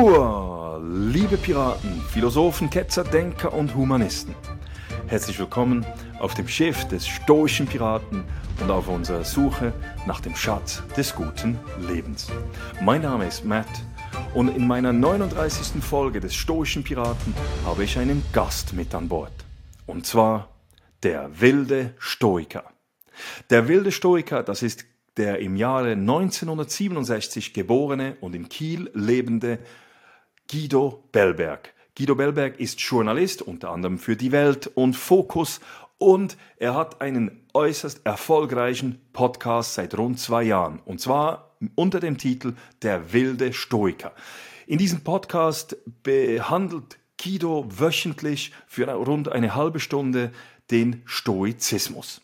Hua, liebe Piraten, Philosophen, Ketzer, Denker und Humanisten. Herzlich willkommen auf dem Schiff des stoischen Piraten und auf unserer Suche nach dem Schatz des guten Lebens. Mein Name ist Matt und in meiner 39. Folge des stoischen Piraten habe ich einen Gast mit an Bord. Und zwar der wilde Stoiker. Der wilde Stoiker, das ist der im Jahre 1967 geborene und in Kiel lebende Guido Bellberg. Guido Bellberg ist Journalist, unter anderem für die Welt und Fokus, und er hat einen äußerst erfolgreichen Podcast seit rund zwei Jahren, und zwar unter dem Titel Der wilde Stoiker. In diesem Podcast behandelt Guido wöchentlich für rund eine halbe Stunde den Stoizismus.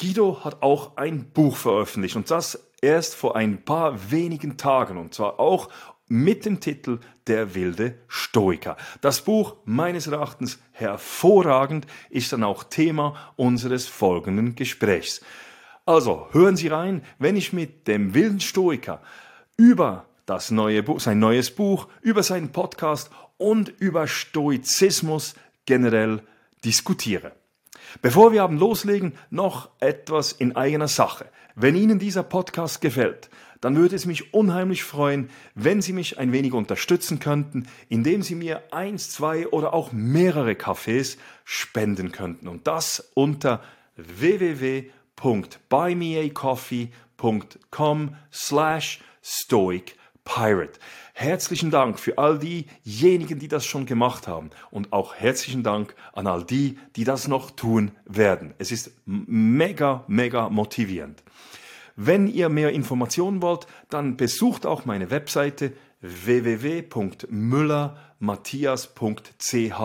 Guido hat auch ein Buch veröffentlicht und das erst vor ein paar wenigen Tagen und zwar auch mit dem Titel Der wilde Stoiker. Das Buch meines Erachtens hervorragend ist dann auch Thema unseres folgenden Gesprächs. Also hören Sie rein, wenn ich mit dem wilden Stoiker über das neue Buch, sein neues Buch, über seinen Podcast und über Stoizismus generell diskutiere. Bevor wir haben loslegen, noch etwas in eigener Sache. Wenn Ihnen dieser Podcast gefällt, dann würde es mich unheimlich freuen, wenn Sie mich ein wenig unterstützen könnten, indem Sie mir eins, zwei oder auch mehrere Kaffees spenden könnten. Und das unter www.buymeacoffee.com slash stoic Pirate. Herzlichen Dank für all diejenigen, die das schon gemacht haben und auch herzlichen Dank an all die, die das noch tun werden. Es ist mega, mega motivierend. Wenn ihr mehr Informationen wollt, dann besucht auch meine Webseite www.müllermatthias.ch.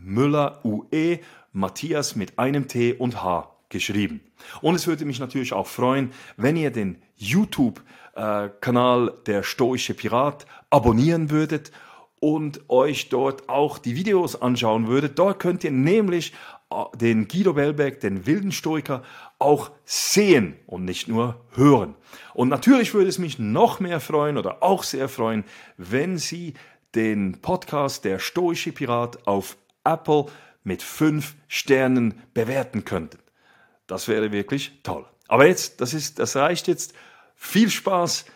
Müller UE, Matthias mit einem T und H geschrieben. Und es würde mich natürlich auch freuen, wenn ihr den YouTube äh, Der Stoische Pirat abonnieren würdet und euch dort auch die Videos anschauen würdet. Dort könnt ihr nämlich den Guido Bellberg, den wilden Stoiker, auch sehen und nicht nur hören. Und natürlich würde es mich noch mehr freuen oder auch sehr freuen, wenn Sie den Podcast Der Stoische Pirat auf Apple mit fünf Sternen bewerten könnten. Das wäre wirklich toll. Aber jetzt, das ist, das reicht jetzt viel Spaß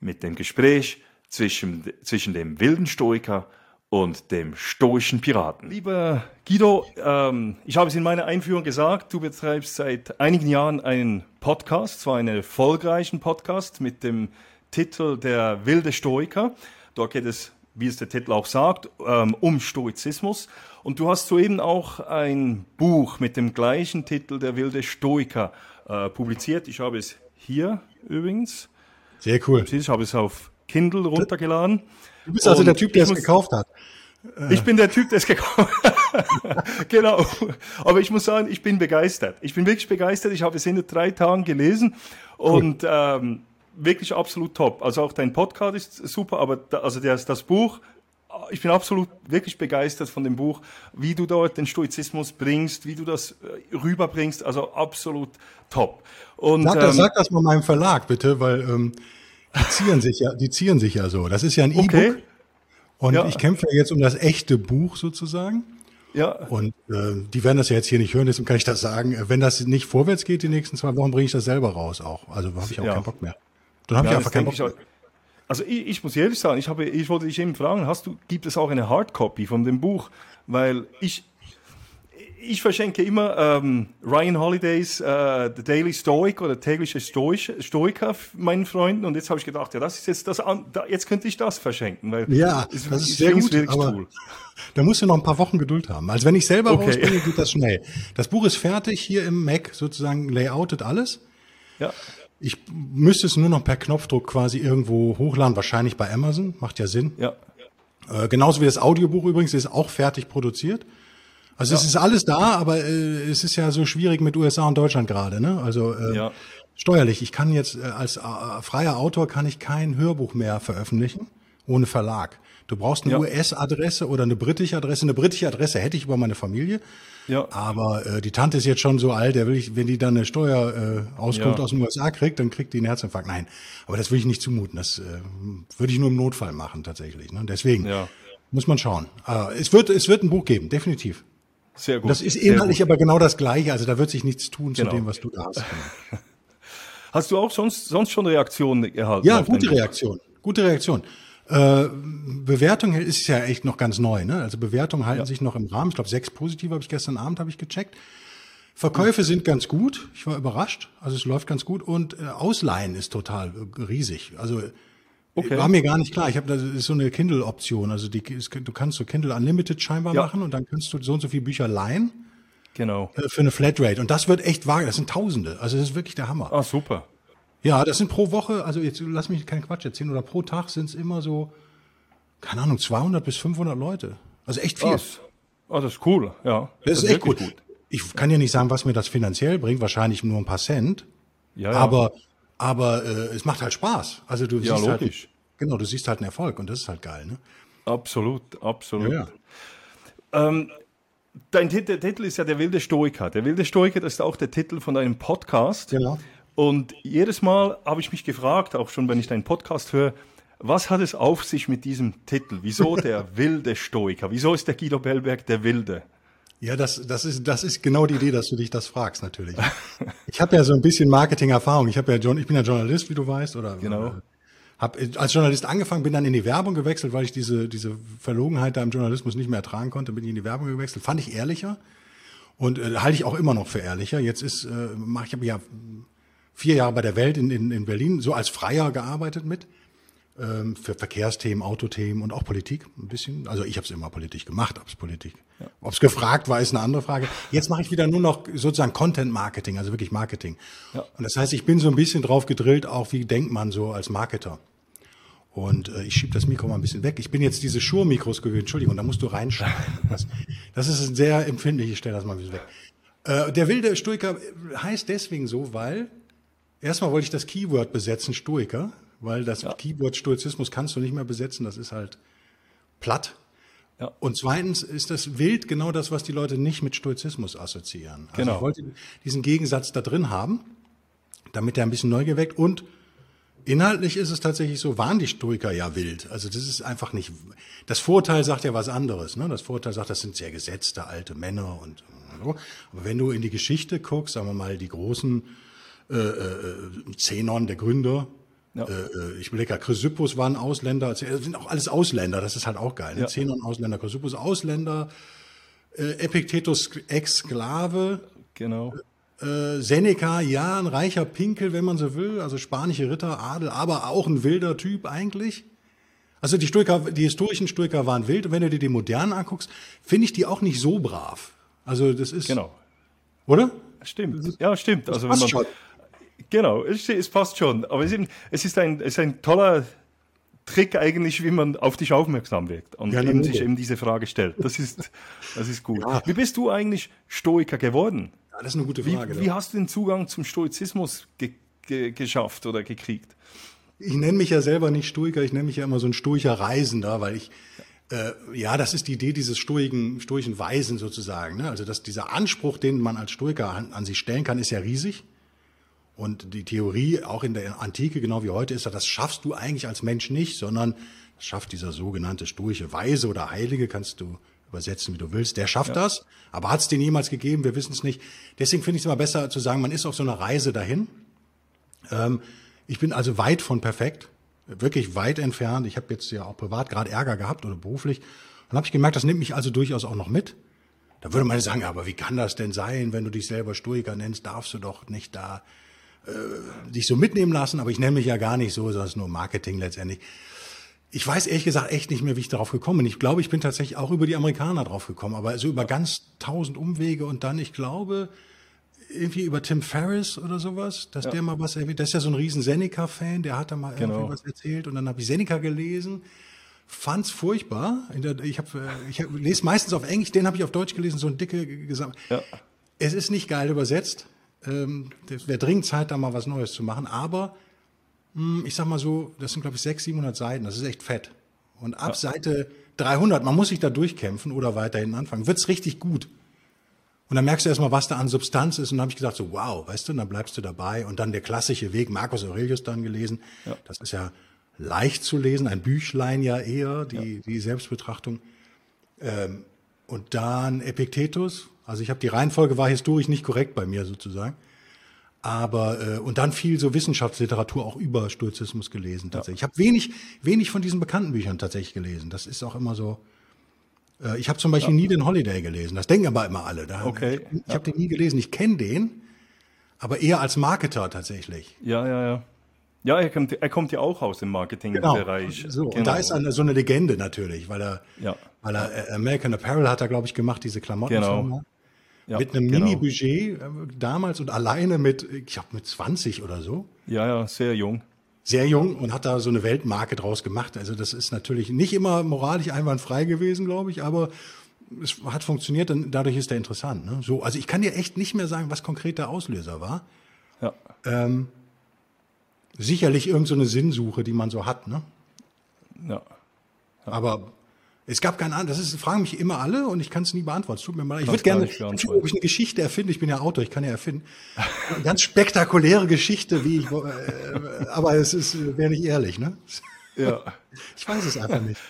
mit dem Gespräch zwischen, zwischen dem wilden Stoiker und dem stoischen Piraten. Lieber Guido, ähm, ich habe es in meiner Einführung gesagt, du betreibst seit einigen Jahren einen Podcast, zwar einen erfolgreichen Podcast mit dem Titel Der wilde Stoiker. Dort geht es, wie es der Titel auch sagt, ähm, um Stoizismus. Und du hast soeben auch ein Buch mit dem gleichen Titel, Der wilde Stoiker, äh, publiziert. Ich habe es hier übrigens. Sehr cool. Ich habe es auf Kindle runtergeladen. Du bist also der Typ, der es gekauft hat. Ich bin der Typ, der es gekauft hat. genau. Aber ich muss sagen, ich bin begeistert. Ich bin wirklich begeistert. Ich habe es in drei Tagen gelesen und cool. ähm, wirklich absolut top. Also auch dein Podcast ist super, aber da, also das, das Buch ich bin absolut wirklich begeistert von dem Buch, wie du dort den Stoizismus bringst, wie du das äh, rüberbringst, also absolut top. Und, sag, das, ähm, sag das mal meinem Verlag bitte, weil ähm, die zieren sich ja, die zieren sich ja so. Das ist ja ein okay. E-Book und ja. ich kämpfe jetzt um das echte Buch sozusagen. Ja. Und äh, die werden das ja jetzt hier nicht hören, deswegen kann ich das sagen. Wenn das nicht vorwärts geht die nächsten zwei Wochen, bringe ich das selber raus auch. Also habe ich auch ja. keinen Bock mehr. Dann habe ja, ich einfach keinen Bock mehr. Also ich, ich, muss ehrlich sagen, ich, habe, ich wollte dich eben fragen, hast du, gibt es auch eine Hardcopy von dem Buch? Weil ich, ich verschenke immer ähm, Ryan Holidays äh, The Daily Stoic oder tägliche Stoic, Stoiker meinen Freunden und jetzt habe ich gedacht, ja, das ist jetzt das, da, jetzt könnte ich das verschenken, weil ja, es, das ist sehr gut, aber cool. da musst du noch ein paar Wochen Geduld haben. Also wenn ich selber okay. rausbringe, geht das schnell. Das Buch ist fertig hier im Mac, sozusagen layoutet alles. Ja. Ich müsste es nur noch per Knopfdruck quasi irgendwo hochladen, wahrscheinlich bei Amazon, macht ja Sinn. Ja. Äh, genauso wie das Audiobuch übrigens, ist auch fertig produziert. Also ja. es ist alles da, aber äh, es ist ja so schwierig mit USA und Deutschland gerade, ne? Also äh, ja. steuerlich. Ich kann jetzt äh, als äh, freier Autor kann ich kein Hörbuch mehr veröffentlichen. ohne Verlag. Du brauchst eine ja. US-Adresse oder eine britische Adresse. Eine britische Adresse hätte ich über meine Familie. Ja. Aber äh, die Tante ist jetzt schon so alt, der will ich, wenn die dann eine Steuerauskunft äh, ja. aus den USA kriegt, dann kriegt die einen Herzinfarkt. Nein, aber das will ich nicht zumuten. Das äh, würde ich nur im Notfall machen tatsächlich. Ne? Deswegen ja. muss man schauen. Äh, es wird, es wird ein Buch geben, definitiv. Sehr gut. Das ist inhaltlich aber genau das Gleiche. Also da wird sich nichts tun genau. zu dem, was du da hast. Hast du auch sonst, sonst schon Reaktionen erhalten? Ja, gute Reaktion. Gute Reaktion. Äh, Bewertung ist ja echt noch ganz neu. Ne? Also Bewertungen halten ja. sich noch im Rahmen. Ich glaube, sechs positive habe ich gestern Abend habe ich gecheckt. Verkäufe sind ganz gut. Ich war überrascht. Also es läuft ganz gut und äh, Ausleihen ist total riesig. Also okay. war mir gar nicht klar. Ich habe das ist so eine Kindle-Option. Also die, du kannst so Kindle Unlimited scheinbar ja. machen und dann kannst du so und so viele Bücher leihen. Genau. Äh, für eine Flatrate. Und das wird echt wahr. Das sind Tausende. Also das ist wirklich der Hammer. Ah, super. Ja, das sind pro Woche, also jetzt lass mich keinen Quatsch erzählen, oder pro Tag sind es immer so, keine Ahnung, 200 bis 500 Leute. Also echt viel. Das, oh, das ist cool, ja. Das, das ist echt cool. gut. Ich kann ja nicht sagen, was mir das finanziell bringt, wahrscheinlich nur ein paar Cent. Ja, ja. Aber, aber äh, es macht halt Spaß. Also du ja, siehst halt logisch. halt, genau, du siehst halt einen Erfolg und das ist halt geil, ne? Absolut, absolut. Ja, ja. Ähm, dein Titel, Titel ist ja der wilde Stoiker. Der wilde Stoiker, das ist auch der Titel von deinem Podcast. Genau. Und jedes Mal habe ich mich gefragt, auch schon wenn ich deinen Podcast höre, was hat es auf sich mit diesem Titel? Wieso der wilde Stoiker? Wieso ist der Guido Bellberg der Wilde? Ja, das, das, ist, das ist genau die Idee, dass du dich das fragst, natürlich. Ich habe ja so ein bisschen Marketing-Erfahrung. Ich, habe ja, ich bin ja Journalist, wie du weißt. Oder, genau. Äh, habe als Journalist angefangen, bin dann in die Werbung gewechselt, weil ich diese, diese Verlogenheit da im Journalismus nicht mehr ertragen konnte, bin ich in die Werbung gewechselt. Fand ich ehrlicher und äh, halte ich auch immer noch für ehrlicher. Jetzt ist, äh, mach ich habe ja vier Jahre bei der Welt in, in, in Berlin so als Freier gearbeitet mit ähm, für Verkehrsthemen, Autothemen und auch Politik ein bisschen. Also ich habe es immer politisch gemacht, ob es Politik. Ja. Ob es gefragt war, ist eine andere Frage. Jetzt mache ich wieder nur noch sozusagen Content Marketing, also wirklich Marketing. Ja. Und das heißt, ich bin so ein bisschen drauf gedrillt, auch wie denkt man so als Marketer. Und äh, ich schiebe das Mikro mal ein bisschen weg. Ich bin jetzt diese Shure-Mikros gewöhnt. Entschuldigung, da musst du reinschneiden. Das, das ist ein sehr empfindlich. Ich stelle das mal ein bisschen weg. Äh, der wilde Stoiker heißt deswegen so, weil Erstmal wollte ich das Keyword besetzen, Stoiker, weil das ja. Keyword Stoizismus kannst du nicht mehr besetzen, das ist halt platt. Ja. Und zweitens ist das wild genau das, was die Leute nicht mit Stoizismus assoziieren. Also genau. ich wollte diesen Gegensatz da drin haben, damit er ein bisschen neu geweckt und Inhaltlich ist es tatsächlich so, waren die Stoiker ja wild. Also das ist einfach nicht. Das Vorteil sagt ja was anderes. Ne? Das Vorteil sagt, das sind sehr gesetzte alte Männer und so. Aber wenn du in die Geschichte guckst, sagen wir mal, die großen äh, äh, Zenon, der Gründer. Ja. Äh, äh ich überlege, Chrysippus war ein Ausländer, das sind auch alles Ausländer, das ist halt auch geil. Ne? Ja. Zenon Ausländer, Chrysippus Ausländer, äh, Epictetus Ex-Sklave. Genau. Äh, Seneca, ja, ein reicher Pinkel, wenn man so will, also spanische Ritter, Adel, aber auch ein wilder Typ eigentlich. Also die Stoiker, die historischen Stoiker waren wild und wenn du dir die modernen anguckst, finde ich die auch nicht so brav. Also das ist. Genau. Oder? Stimmt. Ja, stimmt. Also wenn man. Genau, es, es passt schon. Aber es ist, es ist, ein, es ist ein toller Trick eigentlich, wie man auf dich aufmerksam wird und ja, eben sich eben diese Frage stellt. Das ist, das ist gut. Ja. Wie bist du eigentlich Stoiker geworden? Ja, das ist eine gute Frage. Wie, wie hast du den Zugang zum Stoizismus ge ge geschafft oder gekriegt? Ich nenne mich ja selber nicht Stoiker, ich nenne mich ja immer so ein stoischer Reisender, weil ich äh, ja, das ist die Idee dieses stoischen, stoischen Weisen sozusagen. Ne? Also dass dieser Anspruch, den man als Stoiker an, an sich stellen kann, ist ja riesig. Und die Theorie, auch in der Antike, genau wie heute, ist, das schaffst du eigentlich als Mensch nicht, sondern das schafft dieser sogenannte stoische Weise oder Heilige, kannst du übersetzen, wie du willst. Der schafft ja. das, aber hat es den jemals gegeben? Wir wissen es nicht. Deswegen finde ich es immer besser zu sagen, man ist auf so einer Reise dahin. Ähm, ich bin also weit von perfekt, wirklich weit entfernt. Ich habe jetzt ja auch privat gerade Ärger gehabt oder beruflich. Dann habe ich gemerkt, das nimmt mich also durchaus auch noch mit. Da würde man sagen, aber wie kann das denn sein, wenn du dich selber Stoiker nennst, darfst du doch nicht da äh, dich so mitnehmen lassen, aber ich nenne mich ja gar nicht so, sondern es ist nur Marketing letztendlich. Ich weiß ehrlich gesagt echt nicht mehr, wie ich darauf gekommen bin. Ich glaube, ich bin tatsächlich auch über die Amerikaner drauf gekommen, aber so über ganz tausend Umwege und dann, ich glaube, irgendwie über Tim Ferriss oder sowas, dass ja. der mal was erwähnt. Das ist ja so ein riesen Seneca-Fan, der hat da mal genau. irgendwie was erzählt und dann habe ich Seneca gelesen, fand's furchtbar. Ich, hab, ich hab, lese meistens auf Englisch, den habe ich auf Deutsch gelesen, so ein dicke gesamt. Ja. Es ist nicht geil übersetzt. Ähm, es wäre dringend Zeit, da mal was Neues zu machen. Aber mh, hm, ich sag mal so, das sind glaube ich 600, 700 Seiten. Das ist echt fett. Und ab ja. Seite 300, man muss sich da durchkämpfen oder weiterhin anfangen, wird's richtig gut. Und dann merkst du erstmal, was da an Substanz ist. Und dann habe ich gesagt, so wow, weißt du, und dann bleibst du dabei. Und dann der klassische Weg, Marcus Aurelius dann gelesen. Ja. Das ist ja leicht zu lesen, ein Büchlein ja eher, die, ja. die Selbstbetrachtung. Ähm, und dann Epiktetus. Also ich habe die Reihenfolge war historisch nicht korrekt bei mir sozusagen. Aber äh, und dann viel so Wissenschaftsliteratur auch über Stoizismus gelesen tatsächlich. Ja. Ich habe wenig wenig von diesen bekannten Büchern tatsächlich gelesen. Das ist auch immer so. Äh, ich habe zum Beispiel ja. nie den Holiday gelesen. Das denken aber immer alle. Da, okay. Ich, ich ja. habe den nie gelesen. Ich kenne den, aber eher als Marketer tatsächlich. Ja, ja, ja. Ja, er kommt, er kommt ja auch aus dem Marketingbereich. Genau. So, genau. Und da ist eine, so eine Legende natürlich, weil er, ja. weil er äh, American Apparel hat er, glaube ich, gemacht, diese Klamotten. Genau. Ja, mit einem genau. Mini-Budget äh, damals und alleine mit, ich glaube, mit 20 oder so. Ja, ja, sehr jung sehr jung und hat da so eine Weltmarke draus gemacht. Also das ist natürlich nicht immer moralisch einwandfrei gewesen, glaube ich, aber es hat funktioniert und dadurch ist er interessant. Ne? So, also ich kann dir echt nicht mehr sagen, was konkret der Auslöser war. Ja. Ähm, sicherlich irgendeine so Sinnsuche, die man so hat. Ne? Ja. ja. Aber es gab keinen anderen. Das ist, fragen mich immer alle und ich kann es nie beantworten. Es tut mir mal. Ich würde gerne, ob ich eine Geschichte erfinde. Ich bin ja Autor, ich kann ja erfinden. Eine ganz spektakuläre Geschichte, wie ich, äh, aber es ist, wäre nicht ehrlich, ne? Ja. Ich weiß es einfach nicht.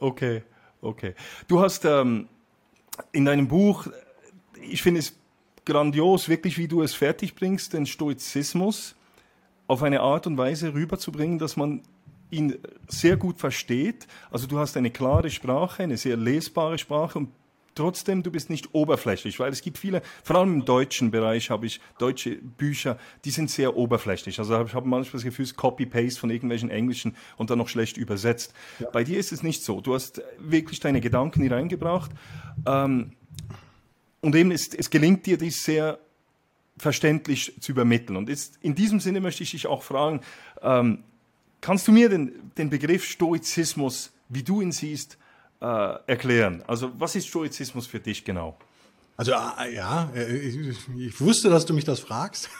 Okay, okay. Du hast ähm, in deinem Buch, ich finde es grandios, wirklich, wie du es fertigbringst, den Stoizismus auf eine Art und Weise rüberzubringen, dass man ihn sehr gut versteht. Also du hast eine klare Sprache, eine sehr lesbare Sprache und trotzdem, du bist nicht oberflächlich, weil es gibt viele, vor allem im deutschen Bereich habe ich deutsche Bücher, die sind sehr oberflächlich. Also ich habe manchmal das Gefühl, es ist Copy-Paste von irgendwelchen Englischen und dann noch schlecht übersetzt. Ja. Bei dir ist es nicht so. Du hast wirklich deine Gedanken hier reingebracht. Ähm, und eben, es, es gelingt dir, dies sehr verständlich zu übermitteln. Und jetzt, in diesem Sinne möchte ich dich auch fragen, ähm, Kannst du mir den, den Begriff Stoizismus, wie du ihn siehst, äh, erklären? Also was ist Stoizismus für dich genau? Also äh, ja, äh, ich, ich wusste, dass du mich das fragst.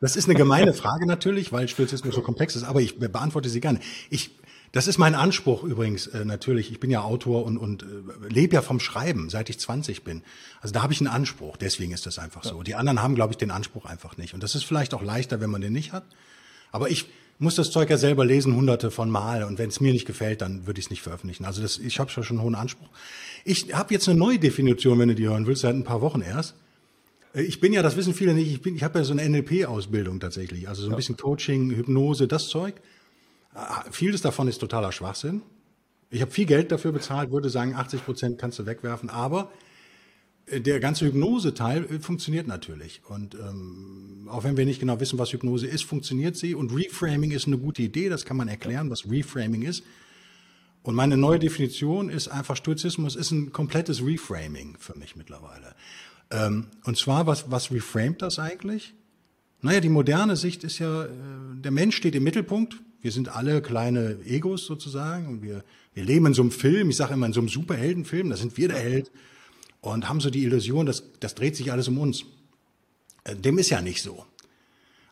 Das ist eine gemeine Frage natürlich, weil Stoizismus so komplex ist, aber ich beantworte sie gerne. Ich, das ist mein Anspruch übrigens äh, natürlich. Ich bin ja Autor und, und äh, lebe ja vom Schreiben, seit ich 20 bin. Also da habe ich einen Anspruch, deswegen ist das einfach so. Die anderen haben, glaube ich, den Anspruch einfach nicht. Und das ist vielleicht auch leichter, wenn man den nicht hat. Aber ich muss das Zeug ja selber lesen, hunderte von Mal. Und wenn es mir nicht gefällt, dann würde ich es nicht veröffentlichen. Also das, ich habe schon einen hohen Anspruch. Ich habe jetzt eine neue Definition, wenn du die hören willst, seit ein paar Wochen erst. Äh, ich bin ja, das wissen viele nicht, ich, bin, ich habe ja so eine NLP-Ausbildung tatsächlich. Also so ein ja. bisschen Coaching, Hypnose, das Zeug. Äh, vieles davon ist totaler Schwachsinn. Ich habe viel Geld dafür bezahlt, würde sagen, 80 Prozent kannst du wegwerfen. Aber der ganze Hypnose-Teil äh, funktioniert natürlich. Und ähm, auch wenn wir nicht genau wissen, was Hypnose ist, funktioniert sie. Und Reframing ist eine gute Idee, das kann man erklären, was Reframing ist. Und meine neue Definition ist einfach, Stoizismus ist ein komplettes Reframing für mich mittlerweile. Ähm, und zwar, was, was reframet das eigentlich? Naja, die moderne Sicht ist ja, äh, der Mensch steht im Mittelpunkt. Wir sind alle kleine Egos sozusagen. Und wir, wir leben in so einem Film, ich sage immer in so einem Superheldenfilm, da sind wir der Held und haben so die Illusion, dass das dreht sich alles um uns. Äh, dem ist ja nicht so.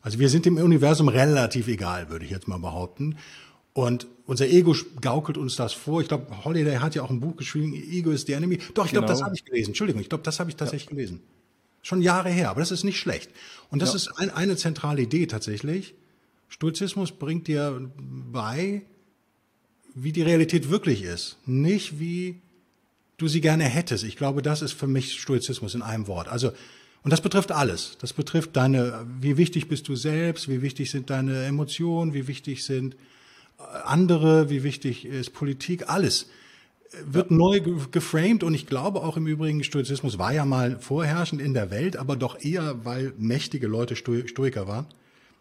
Also wir sind dem Universum relativ egal, würde ich jetzt mal behaupten. Und unser Ego gaukelt uns das vor. Ich glaube, Holiday hat ja auch ein Buch geschrieben, Ego is the Enemy. Doch, ich glaube, das genau. habe ich gelesen. Entschuldigung, ich glaube, das habe ich tatsächlich ja. gelesen. Schon Jahre her, aber das ist nicht schlecht. Und das ja. ist ein, eine zentrale Idee tatsächlich. Stoizismus bringt dir bei, wie die Realität wirklich ist. Nicht wie du sie gerne hättest. Ich glaube, das ist für mich Stoizismus in einem Wort. Also, und das betrifft alles. Das betrifft deine, wie wichtig bist du selbst, wie wichtig sind deine Emotionen, wie wichtig sind äh, andere, wie wichtig ist Politik, alles wird ja. neu geframed und ich glaube auch im Übrigen, Stoizismus war ja mal vorherrschend in der Welt, aber doch eher, weil mächtige Leute Stoiker waren.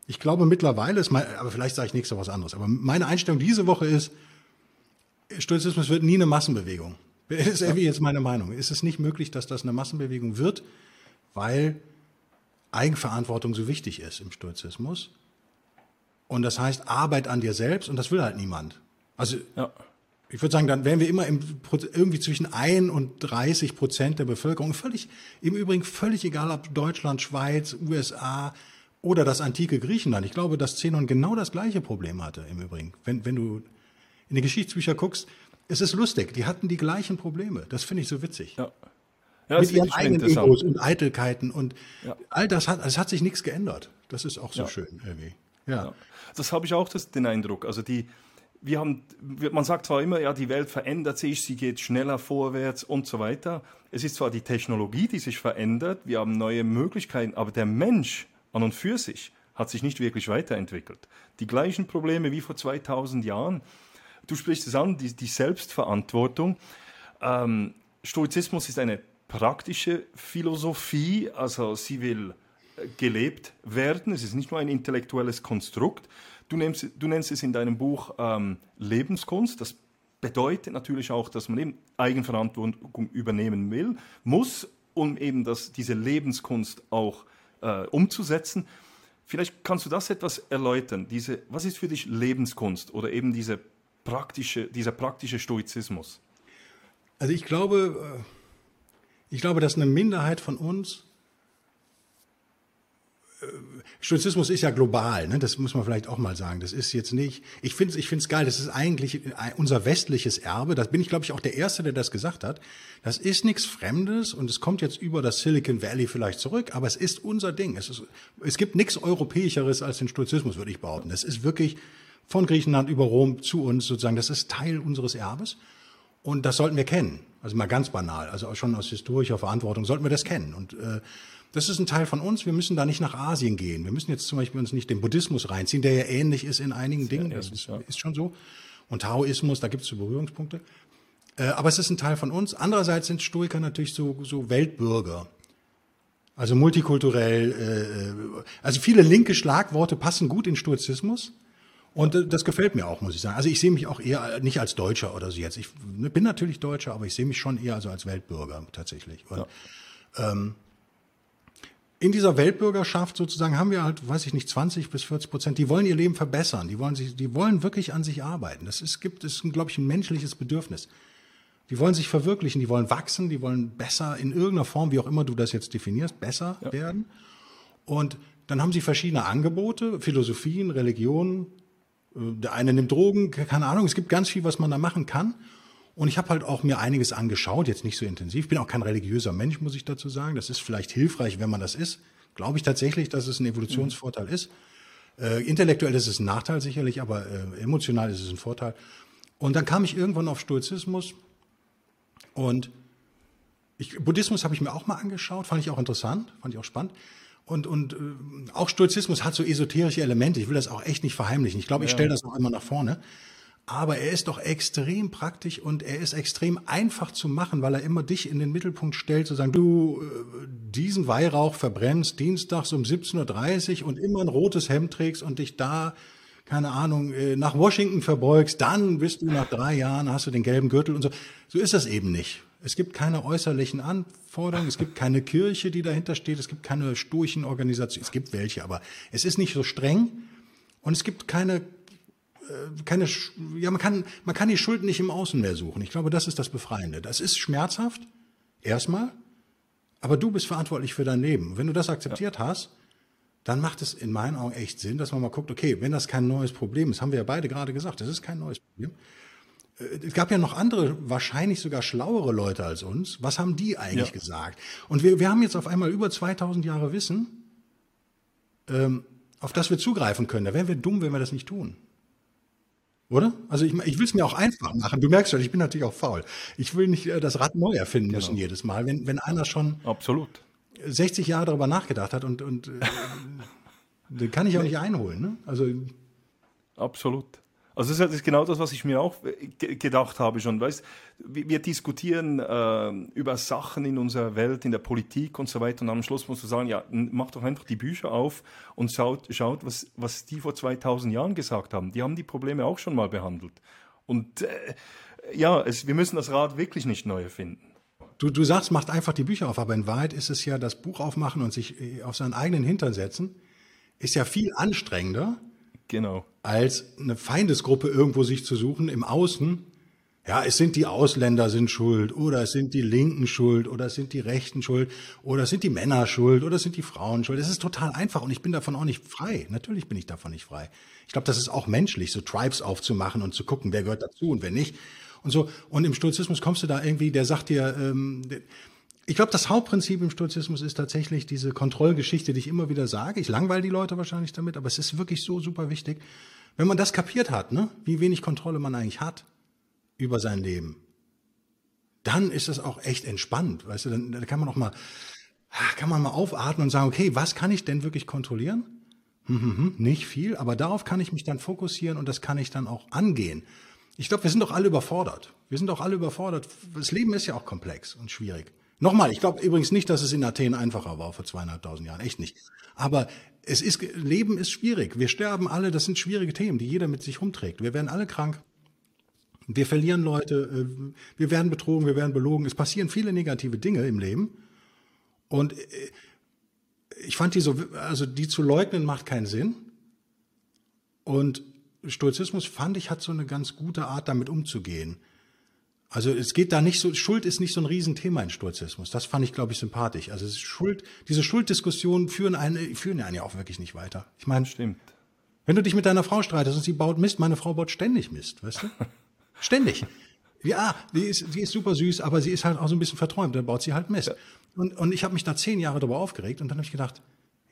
Ich glaube mittlerweile ist mein, aber vielleicht sage ich nächste Woche was anderes, aber meine Einstellung diese Woche ist, Stoizismus wird nie eine Massenbewegung. Das ist irgendwie jetzt meine Meinung. Ist es nicht möglich, dass das eine Massenbewegung wird, weil Eigenverantwortung so wichtig ist im Stoizismus? Und das heißt Arbeit an dir selbst und das will halt niemand. Also ja. ich würde sagen, dann wären wir immer im, irgendwie zwischen ein und 30 Prozent der Bevölkerung. Völlig, im Übrigen völlig egal, ob Deutschland, Schweiz, USA oder das antike Griechenland. Ich glaube, dass Zenon genau das gleiche Problem hatte im Übrigen. Wenn, wenn du in die Geschichtsbücher guckst, es ist lustig, die hatten die gleichen Probleme. Das finde ich so witzig. Ja. Ja, Mit ihren eigenen Egos und Eitelkeiten und ja. all das hat, es hat sich nichts geändert. Das ist auch so schön irgendwie. Ja. Das habe ich auch das, den Eindruck. Also die, wir haben, man sagt zwar immer, ja, die Welt verändert sich, sie geht schneller vorwärts und so weiter. Es ist zwar die Technologie, die sich verändert, wir haben neue Möglichkeiten, aber der Mensch an und für sich hat sich nicht wirklich weiterentwickelt. Die gleichen Probleme wie vor 2000 Jahren. Du sprichst es an, die, die Selbstverantwortung. Ähm, Stoizismus ist eine praktische Philosophie, also sie will äh, gelebt werden. Es ist nicht nur ein intellektuelles Konstrukt. Du, nennst, du nennst es in deinem Buch ähm, Lebenskunst. Das bedeutet natürlich auch, dass man eben Eigenverantwortung übernehmen will, muss, um eben das, diese Lebenskunst auch äh, umzusetzen. Vielleicht kannst du das etwas erläutern. Diese, was ist für dich Lebenskunst oder eben diese praktische, dieser praktische Stoizismus? Also ich glaube, äh, ich glaube, dass eine Minderheit von uns äh, Stoizismus ist ja global, ne? das muss man vielleicht auch mal sagen. Das ist jetzt nicht, ich finde es ich find's geil, das ist eigentlich unser westliches Erbe. Das bin ich, glaube ich, auch der Erste, der das gesagt hat. Das ist nichts Fremdes und es kommt jetzt über das Silicon Valley vielleicht zurück, aber es ist unser Ding. Es, ist, es gibt nichts Europäischeres als den Stoizismus, würde ich behaupten. Das ist wirklich von Griechenland über Rom zu uns sozusagen, das ist Teil unseres Erbes und das sollten wir kennen. Also mal ganz banal, also schon aus historischer Verantwortung sollten wir das kennen. Und äh, das ist ein Teil von uns. Wir müssen da nicht nach Asien gehen. Wir müssen jetzt zum Beispiel uns nicht den Buddhismus reinziehen, der ja ähnlich ist in einigen Dingen. Das ist, ist schon so. Und Taoismus, da gibt es so Berührungspunkte. Äh, aber es ist ein Teil von uns. Andererseits sind Stoiker natürlich so, so Weltbürger. Also multikulturell. Äh, äh also viele linke Schlagworte passen gut in Stoizismus. Und äh, das gefällt mir auch, muss ich sagen. Also ich sehe mich auch eher nicht als Deutscher oder so jetzt. Ich bin natürlich Deutscher, aber ich sehe mich schon eher also als Weltbürger tatsächlich. Und, ja. ähm, in dieser Weltbürgerschaft sozusagen haben wir halt, weiß ich nicht, 20 bis 40 Prozent, die wollen ihr Leben verbessern, die wollen sich, die wollen wirklich an sich arbeiten. Das ist, gibt, ist, glaube ich, ein menschliches Bedürfnis. Die wollen sich verwirklichen, die wollen wachsen, die wollen besser in irgendeiner Form, wie auch immer du das jetzt definierst, besser ja. werden. Und dann haben sie verschiedene Angebote, Philosophien, Religionen. Äh, der eine nimmt Drogen, keine Ahnung. Es gibt ganz viel, was man da machen kann. Und ich habe halt auch mir einiges angeschaut, jetzt nicht so intensiv. Bin auch kein religiöser Mensch, muss ich dazu sagen. Das ist vielleicht hilfreich, wenn man das ist. Glaube ich tatsächlich, dass es ein Evolutionsvorteil ist. Äh, intellektuell ist es ein Nachteil sicherlich, aber äh, emotional ist es ein Vorteil. Und dann kam ich irgendwann auf Stoizismus und ich, Buddhismus habe ich mir auch mal angeschaut, fand ich auch interessant, fand ich auch spannend. Und, und äh, auch Stoizismus hat so esoterische Elemente. Ich will das auch echt nicht verheimlichen. Ich glaube, ich stelle das auch immer nach vorne aber er ist doch extrem praktisch und er ist extrem einfach zu machen, weil er immer dich in den Mittelpunkt stellt, zu sagen, du äh, diesen Weihrauch verbrennst dienstags um 17.30 Uhr und immer ein rotes Hemd trägst und dich da, keine Ahnung, äh, nach Washington verbeugst, dann bist du nach drei Jahren, hast du den gelben Gürtel und so. So ist das eben nicht. Es gibt keine äußerlichen Anforderungen, es gibt keine Kirche, die dahinter steht, es gibt keine sturchen Organisationen, es gibt welche, aber es ist nicht so streng und es gibt keine äh, keine, ja, man kann, man kann die Schuld nicht im Außen mehr suchen. Ich glaube, das ist das Befreiende. Das ist schmerzhaft, erstmal, aber du bist verantwortlich für dein Leben. Wenn du das akzeptiert ja. hast, dann macht es in meinen Augen echt Sinn, dass man mal guckt, okay, wenn das kein neues Problem ist, haben wir ja beide gerade gesagt, das ist kein neues Problem. Äh, es gab ja noch andere, wahrscheinlich sogar schlauere Leute als uns. Was haben die eigentlich ja. gesagt? Und wir, wir haben jetzt auf einmal über 2000 Jahre Wissen, ähm, auf das wir zugreifen können. Da wären wir dumm, wenn wir das nicht tun. Oder? Also ich, ich will es mir auch einfach machen. Du merkst schon, ich bin natürlich auch faul. Ich will nicht äh, das Rad neu erfinden genau. müssen jedes Mal. Wenn, wenn einer schon Absolut. 60 Jahre darüber nachgedacht hat und, und äh, den kann ich auch nicht einholen. Ne? Also Absolut. Also das ist genau das, was ich mir auch äh, gedacht habe schon. Weißt, wir diskutieren äh, über Sachen in unserer Welt, in der Politik und so weiter. Und am Schluss musst du sagen, ja, mach doch einfach die Bücher auf und schaut, schaut was, was die vor 2000 Jahren gesagt haben. Die haben die Probleme auch schon mal behandelt. Und äh, ja, es, wir müssen das Rad wirklich nicht neu erfinden. Du, du sagst, macht einfach die Bücher auf, aber in Wahrheit ist es ja das Buch aufmachen und sich äh, auf seinen eigenen Hintern setzen, ist ja viel anstrengender Genau. Als eine Feindesgruppe irgendwo sich zu suchen im Außen, Ja, es sind die Ausländer sind schuld oder es sind die Linken schuld oder es sind die Rechten schuld oder es sind die Männer schuld oder es sind die Frauen schuld. Es ist total einfach und ich bin davon auch nicht frei. Natürlich bin ich davon nicht frei. Ich glaube, das ist auch menschlich, so Tribes aufzumachen und zu gucken, wer gehört dazu und wer nicht. Und so. Und im Stoizismus kommst du da irgendwie, der sagt dir, ähm, ich glaube, das Hauptprinzip im Stoizismus ist tatsächlich diese Kontrollgeschichte, die ich immer wieder sage. Ich langweile die Leute wahrscheinlich damit, aber es ist wirklich so super wichtig. Wenn man das kapiert hat, ne, wie wenig Kontrolle man eigentlich hat über sein Leben, dann ist es auch echt entspannt. Weißt du, dann, dann kann man auch mal, kann man mal aufatmen und sagen, okay, was kann ich denn wirklich kontrollieren? Hm, hm, hm, nicht viel, aber darauf kann ich mich dann fokussieren und das kann ich dann auch angehen. Ich glaube, wir sind doch alle überfordert. Wir sind doch alle überfordert. Das Leben ist ja auch komplex und schwierig. Nochmal, ich glaube übrigens nicht, dass es in Athen einfacher war vor zweieinhalbtausend Jahren, echt nicht. Aber es ist, Leben ist schwierig. Wir sterben alle, das sind schwierige Themen, die jeder mit sich rumträgt. Wir werden alle krank. Wir verlieren Leute, äh, wir werden betrogen, wir werden belogen. Es passieren viele negative Dinge im Leben. Und äh, ich fand die so, also die zu leugnen macht keinen Sinn. Und Stoizismus fand ich hat so eine ganz gute Art, damit umzugehen. Also es geht da nicht so, Schuld ist nicht so ein Riesenthema in Stoizismus. Das fand ich, glaube ich, sympathisch. Also Schuld, diese Schulddiskussionen führen einen, führen einen ja auch wirklich nicht weiter. Ich meine, stimmt. Wenn du dich mit deiner Frau streitest und sie baut Mist, meine Frau baut ständig Mist, weißt du? ständig. Ja, die ist, die ist super süß, aber sie ist halt auch so ein bisschen verträumt, dann baut sie halt Mist. Ja. Und, und ich habe mich da zehn Jahre darüber aufgeregt und dann habe ich gedacht,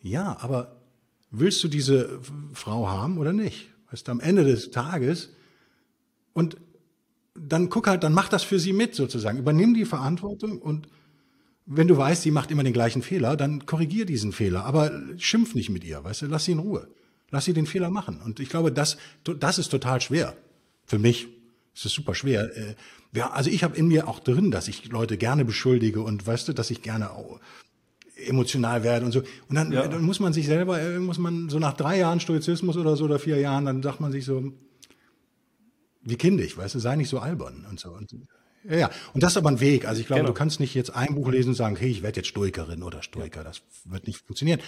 ja, aber willst du diese Frau haben oder nicht? Du, am Ende des Tages und dann guck halt, dann mach das für sie mit sozusagen. Übernimm die Verantwortung und wenn du weißt, sie macht immer den gleichen Fehler, dann korrigier diesen Fehler. Aber schimpf nicht mit ihr, weißt du, lass sie in Ruhe. Lass sie den Fehler machen. Und ich glaube, das, das ist total schwer. Für mich ist es super schwer. Äh, ja, also ich habe in mir auch drin, dass ich Leute gerne beschuldige und weißt du, dass ich gerne auch emotional werde und so. Und dann, ja. dann muss man sich selber, äh, muss man so nach drei Jahren Stoizismus oder so oder vier Jahren, dann sagt man sich so, wie kindisch, weißt du, sei nicht so albern und so. Und, ja, ja. Und das ist aber ein Weg. Also ich glaube, genau. du kannst nicht jetzt ein Buch lesen und sagen, hey, ich werde jetzt Stoikerin oder Stoiker. Ja. Das wird nicht funktionieren.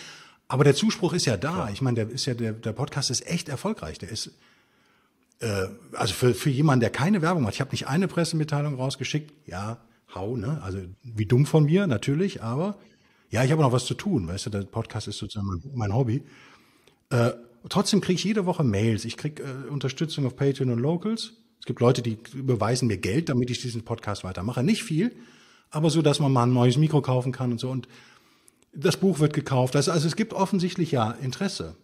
Aber der Zuspruch ist ja da. Klar. Ich meine, der ist ja der, der Podcast ist echt erfolgreich. Der ist äh, also für, für jemanden, der keine Werbung macht. Ich habe nicht eine Pressemitteilung rausgeschickt. Ja, hau, ne? Also wie dumm von mir natürlich, aber ja, ich habe noch was zu tun. Weißt du, der Podcast ist sozusagen mein, mein Hobby. Äh, trotzdem kriege ich jede Woche Mails. Ich kriege äh, Unterstützung auf Patreon und Locals. Es gibt Leute, die überweisen mir Geld, damit ich diesen Podcast weitermache. Nicht viel, aber so, dass man mal ein neues Mikro kaufen kann und so. Und das Buch wird gekauft. Also, also es gibt offensichtlich ja Interesse.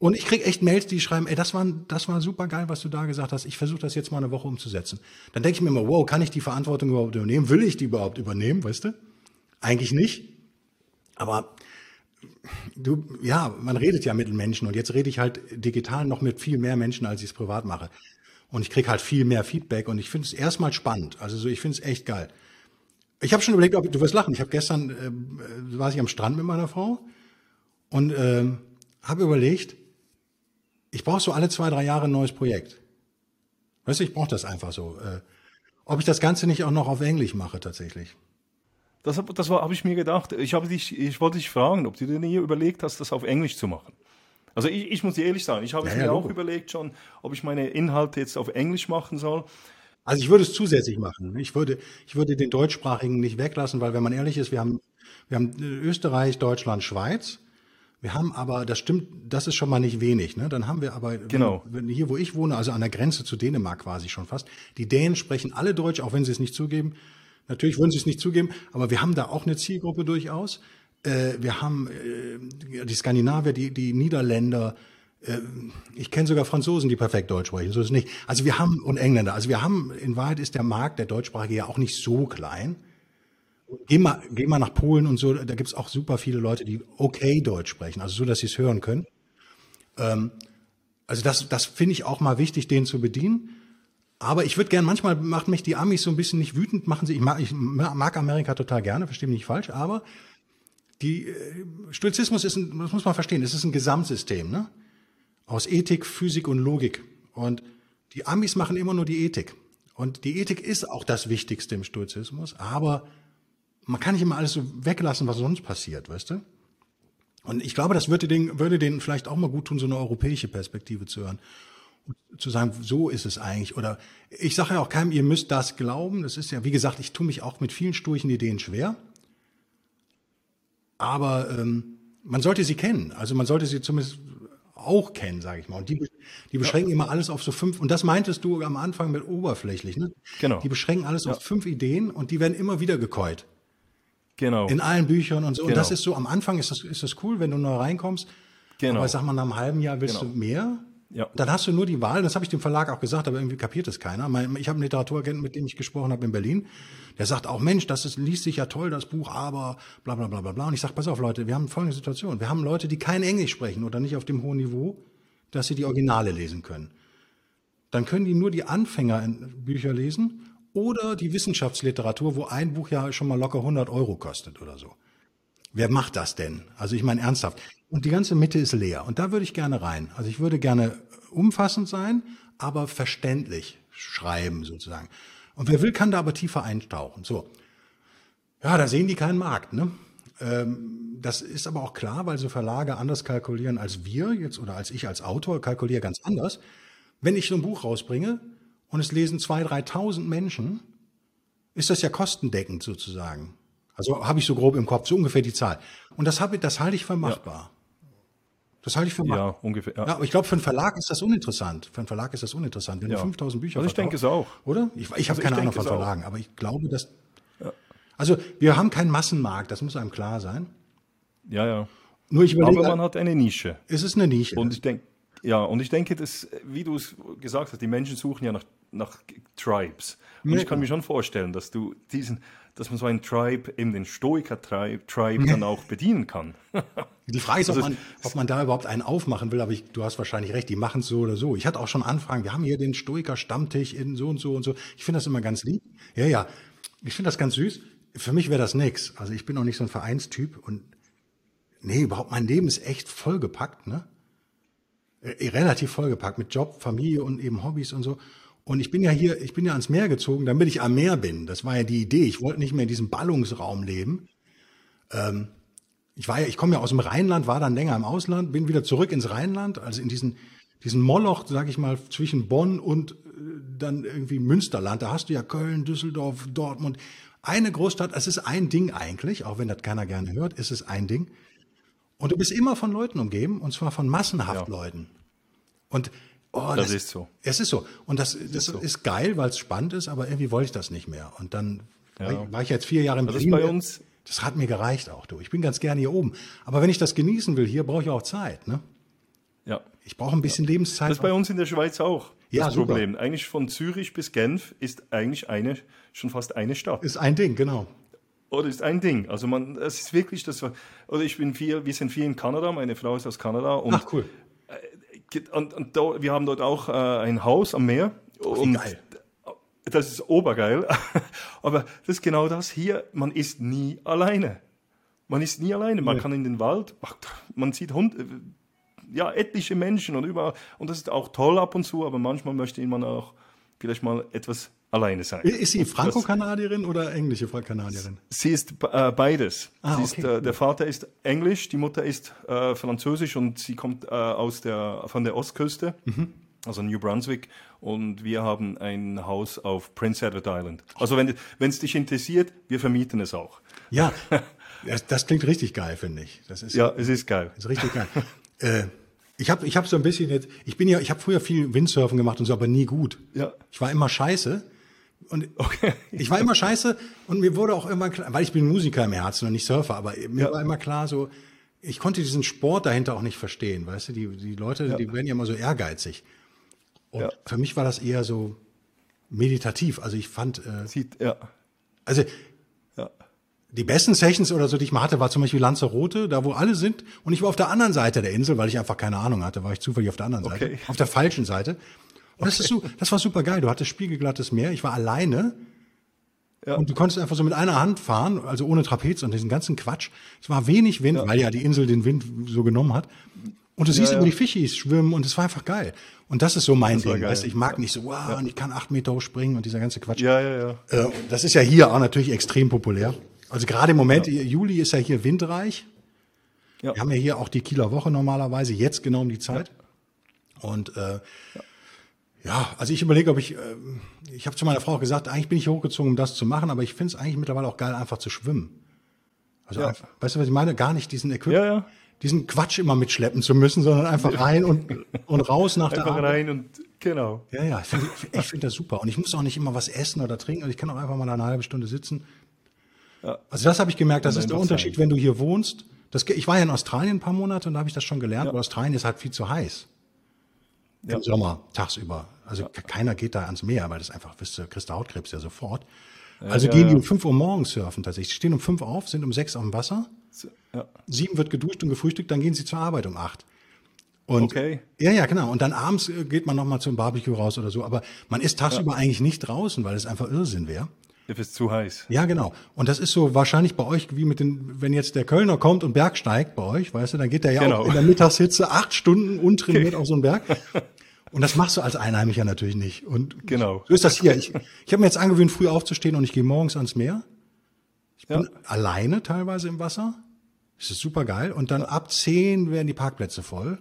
Und ich krieg echt Mails, die schreiben, ey, das war, das war super geil, was du da gesagt hast. Ich versuche das jetzt mal eine Woche umzusetzen. Dann denke ich mir immer, wow, kann ich die Verantwortung überhaupt übernehmen? Will ich die überhaupt übernehmen, weißt du? Eigentlich nicht. Aber du, ja, man redet ja mit Menschen und jetzt rede ich halt digital noch mit viel mehr Menschen, als ich es privat mache. Und ich krieg halt viel mehr Feedback und ich finde es erstmal spannend. Also so, ich finde es echt geil. Ich habe schon überlegt, ob du wirst lachen. Ich habe gestern äh, war ich am Strand mit meiner Frau und äh, habe überlegt, ich brauche so alle zwei, drei Jahre ein neues Projekt. Weißt du, ich brauche das einfach so. Äh, ob ich das Ganze nicht auch noch auf Englisch mache tatsächlich. Das, das habe ich mir gedacht. Ich, dich, ich wollte dich fragen, ob du dir nie überlegt hast, das auf Englisch zu machen. Also ich, ich muss dir ehrlich sagen, ich habe ja, mir ja, auch überlegt schon, ob ich meine Inhalte jetzt auf Englisch machen soll. Also ich würde es zusätzlich machen. Ich würde, ich würde den deutschsprachigen nicht weglassen, weil wenn man ehrlich ist, wir haben, wir haben Österreich, Deutschland, Schweiz. Wir haben aber, das stimmt, das ist schon mal nicht wenig. Ne? Dann haben wir aber, genau. wenn, hier, wo ich wohne, also an der Grenze zu Dänemark quasi schon fast, die Dänen sprechen alle Deutsch, auch wenn sie es nicht zugeben. Natürlich würden sie es nicht zugeben, aber wir haben da auch eine Zielgruppe durchaus. Äh, wir haben äh, die Skandinavier, die, die Niederländer, äh, ich kenne sogar Franzosen, die perfekt Deutsch sprechen, so ist es nicht. Also wir haben, und Engländer, also wir haben, in Wahrheit ist der Markt, der deutschsprachige ja auch nicht so klein. Geh mal, geh mal nach Polen und so, da gibt's auch super viele Leute, die okay Deutsch sprechen, also so, dass sie es hören können. Ähm, also das, das finde ich auch mal wichtig, den zu bedienen. Aber ich würde gern, manchmal macht mich die Amis so ein bisschen nicht wütend, machen sie, ich mag, ich mag Amerika total gerne, verstehe mich nicht falsch, aber die äh, Stoizismus ist ein, das muss man verstehen, es ist ein Gesamtsystem, ne? Aus Ethik, Physik und Logik. Und die Amis machen immer nur die Ethik. Und die Ethik ist auch das Wichtigste im Stoizismus, aber man kann nicht immer alles so weglassen, was sonst passiert, weißt du? Und ich glaube, das würde den, würde denen vielleicht auch mal gut tun, so eine europäische Perspektive zu hören. Zu sagen, so ist es eigentlich. Oder ich sage ja auch keinem, ihr müsst das glauben. Das ist ja, wie gesagt, ich tue mich auch mit vielen sturchen Ideen schwer. Aber ähm, man sollte sie kennen. Also man sollte sie zumindest auch kennen, sage ich mal. Und die, die beschränken ja. immer alles auf so fünf. Und das meintest du am Anfang mit oberflächlich. Ne? Genau. Die beschränken alles ja. auf fünf Ideen und die werden immer wieder gekäut. Genau. In allen Büchern und so. Genau. Und das ist so, am Anfang ist das, ist das cool, wenn du neu reinkommst. Genau. Aber sag mal, nach einem halben Jahr willst genau. du mehr? Ja. Dann hast du nur die Wahl, das habe ich dem Verlag auch gesagt, aber irgendwie kapiert es keiner. Ich habe einen Literaturagenten, mit dem ich gesprochen habe in Berlin, der sagt auch, Mensch, das ist, liest sich ja toll, das Buch, aber bla bla bla bla bla. Und ich sage, pass auf Leute, wir haben folgende Situation. Wir haben Leute, die kein Englisch sprechen oder nicht auf dem hohen Niveau, dass sie die Originale lesen können. Dann können die nur die Anfänger in Bücher lesen oder die Wissenschaftsliteratur, wo ein Buch ja schon mal locker 100 Euro kostet oder so. Wer macht das denn? Also ich meine ernsthaft. Und die ganze Mitte ist leer. Und da würde ich gerne rein. Also ich würde gerne umfassend sein, aber verständlich schreiben sozusagen. Und wer will, kann da aber tiefer eintauchen. So. Ja, da sehen die keinen Markt, ne? Ähm, das ist aber auch klar, weil so Verlage anders kalkulieren als wir jetzt oder als ich als Autor kalkuliere ganz anders. Wenn ich so ein Buch rausbringe und es lesen zwei, dreitausend Menschen, ist das ja kostendeckend sozusagen. Also habe ich so grob im Kopf, so ungefähr die Zahl. Und das, habe, das halte ich für machbar. Ja. Das halte ich für machbar. Ja, ungefähr. Ja. ja aber ich glaube, für einen Verlag ist das uninteressant. Für einen Verlag ist das uninteressant. Wenn ja. du 5000 Bücher Also ich denke es auch. Oder? Ich, ich habe also keine Ahnung von Verlagen, auch. aber ich glaube, dass. Ja. Also wir haben keinen Massenmarkt, das muss einem klar sein. Ja, ja. Nur ich überlege, aber man hat eine Nische. Es ist eine Nische. Und ich denke, ja, und ich denke, dass, wie du es gesagt hast, die Menschen suchen ja nach, nach Tribes. Und ich kann mir schon vorstellen, dass du diesen, dass man so einen Tribe, eben den Stoiker-Tribe, Tribe dann auch bedienen kann. Die Frage ist, ob man, ob man da überhaupt einen aufmachen will, aber ich, du hast wahrscheinlich recht, die machen es so oder so. Ich hatte auch schon Anfragen, wir haben hier den Stoiker-Stammtisch in so und so und so. Ich finde das immer ganz lieb. Ja, ja, ich finde das ganz süß. Für mich wäre das nix. Also ich bin auch nicht so ein Vereinstyp und nee, überhaupt mein Leben ist echt vollgepackt, ne? Äh, relativ vollgepackt mit Job, Familie und eben Hobbys und so. Und ich bin ja hier, ich bin ja ans Meer gezogen, damit ich am Meer bin. Das war ja die Idee. Ich wollte nicht mehr in diesem Ballungsraum leben. Ähm, ich war ja, ich komme ja aus dem Rheinland, war dann länger im Ausland, bin wieder zurück ins Rheinland, also in diesen, diesen Moloch, sag ich mal, zwischen Bonn und äh, dann irgendwie Münsterland. Da hast du ja Köln, Düsseldorf, Dortmund. Eine Großstadt, es ist ein Ding eigentlich, auch wenn das keiner gerne hört, ist es ein Ding. Und du bist immer von Leuten umgeben, und zwar von massenhaft ja. Leuten. Und Oh, das, das, ist so. Es ist so. Und das, das, das ist, so. ist, geil, weil es spannend ist, aber irgendwie wollte ich das nicht mehr. Und dann ja. war ich jetzt vier Jahre in Berlin. Das bei uns. Das hat mir gereicht auch, du. Ich bin ganz gerne hier oben. Aber wenn ich das genießen will, hier brauche ich auch Zeit, ne? Ja. Ich brauche ein bisschen ja. Lebenszeit. Das ist bei uns in der Schweiz auch. Ja, das super. Problem. Eigentlich von Zürich bis Genf ist eigentlich eine, schon fast eine Stadt. Ist ein Ding, genau. Oder ist ein Ding. Also man, es ist wirklich das. Oder ich bin viel, wir sind viel in Kanada. Meine Frau ist aus Kanada und Ach cool und, und da, wir haben dort auch äh, ein Haus am Meer. und geil. Das ist obergeil. Aber das ist genau das hier. Man ist nie alleine. Man ist nie alleine. Man nee. kann in den Wald, man sieht Hund, äh, ja, etliche Menschen und überall. Und das ist auch toll ab und zu, aber manchmal möchte man auch vielleicht mal etwas alleine sein. Ist sie Franco-Kanadierin oder englische Kanadierin? Sie ist äh, beides. Ah, okay. ist, äh, der Vater ist Englisch, die Mutter ist äh, Französisch und sie kommt äh, aus der, von der Ostküste, mhm. Also New Brunswick. Und wir haben ein Haus auf Prince Edward Island. Also wenn es dich interessiert, wir vermieten es auch. Ja, das, das klingt richtig geil, finde ich. Das ist, ja, es ist geil. Ist richtig geil. äh, ich habe ich hab so ein bisschen jetzt, ich bin ja, ich habe früher viel Windsurfen gemacht und so, aber nie gut. Ja. Ich war immer scheiße. Und okay. ich war immer scheiße und mir wurde auch immer klar, weil ich bin Musiker im Herzen und nicht Surfer, aber mir ja. war immer klar so, ich konnte diesen Sport dahinter auch nicht verstehen, weißt du, die, die Leute, ja. die werden ja immer so ehrgeizig. Und ja. für mich war das eher so meditativ. Also ich fand, äh, Sieht, ja. also ja. die besten Sessions oder so, die ich mal hatte, war zum Beispiel Lanzarote, da wo alle sind. Und ich war auf der anderen Seite der Insel, weil ich einfach keine Ahnung hatte, war ich zufällig auf der anderen Seite, okay. auf der falschen Seite. Und das, ist so, das war super geil. Du hattest spiegelglattes Meer. Ich war alleine. Ja. Und du konntest einfach so mit einer Hand fahren, also ohne Trapez und diesen ganzen Quatsch. Es war wenig Wind, ja. weil ja die Insel den Wind so genommen hat. Und du siehst ja, immer die Fischis schwimmen und es war einfach geil. Und das ist so mein Ding. Weißt, ich mag nicht so, wow, und ich kann acht Meter hochspringen und dieser ganze Quatsch. Ja, ja, ja. Äh, das ist ja hier auch natürlich extrem populär. Also gerade im Moment, Juli ist ja hier windreich. Ja. Wir haben ja hier auch die Kieler Woche normalerweise, jetzt genau um die Zeit. Und äh, Ja, also ich überlege, ob ich, äh, ich habe zu meiner Frau gesagt, eigentlich bin ich hochgezogen, um das zu machen, aber ich finde es eigentlich mittlerweile auch geil, einfach zu schwimmen. Also, ja. einfach, weißt du, was ich meine? Gar nicht diesen Equipment, ja, ja. Diesen Quatsch immer mitschleppen zu müssen, sondern einfach rein und, und raus nach einfach der Arbeit. rein und genau. Ja, ja, ich finde find das super. Und ich muss auch nicht immer was essen oder trinken. Also ich kann auch einfach mal eine halbe Stunde sitzen. Ja. Also das habe ich gemerkt, das ist der Unterschied, wenn du hier wohnst. Das, ich war ja in Australien ein paar Monate und da habe ich das schon gelernt, aber Australien ist halt viel zu heiß ja. im Sommer tagsüber. Also ja. keiner geht da ans Meer, weil das einfach, wisst ihr, kriegst du Hautkrebs ja sofort. Also ja, gehen die um fünf Uhr morgens surfen tatsächlich. Stehen um fünf auf, sind um sechs auf dem Wasser. Sieben wird geduscht und gefrühstückt, dann gehen sie zur Arbeit um acht. Und, okay. Ja, ja, genau. Und dann abends äh, geht man nochmal zum Barbecue raus oder so. Aber man ist tagsüber eigentlich nicht draußen, weil es einfach Irrsinn wäre. Es ist zu heiß. Ja, genau. Und das ist so wahrscheinlich bei euch wie mit den, wenn jetzt der Kölner kommt und bergsteigt bei euch, weißt du, dann geht der ja genau. auch in der Mittagshitze acht Stunden untrainiert auf so einen Berg. Und das machst du als Einheimischer natürlich nicht. Und genau. so ist das hier. Ich, ich habe mir jetzt angewöhnt, früh aufzustehen und ich gehe morgens ans Meer. Ja. alleine teilweise im Wasser. Das ist super geil. Und dann ab zehn werden die Parkplätze voll.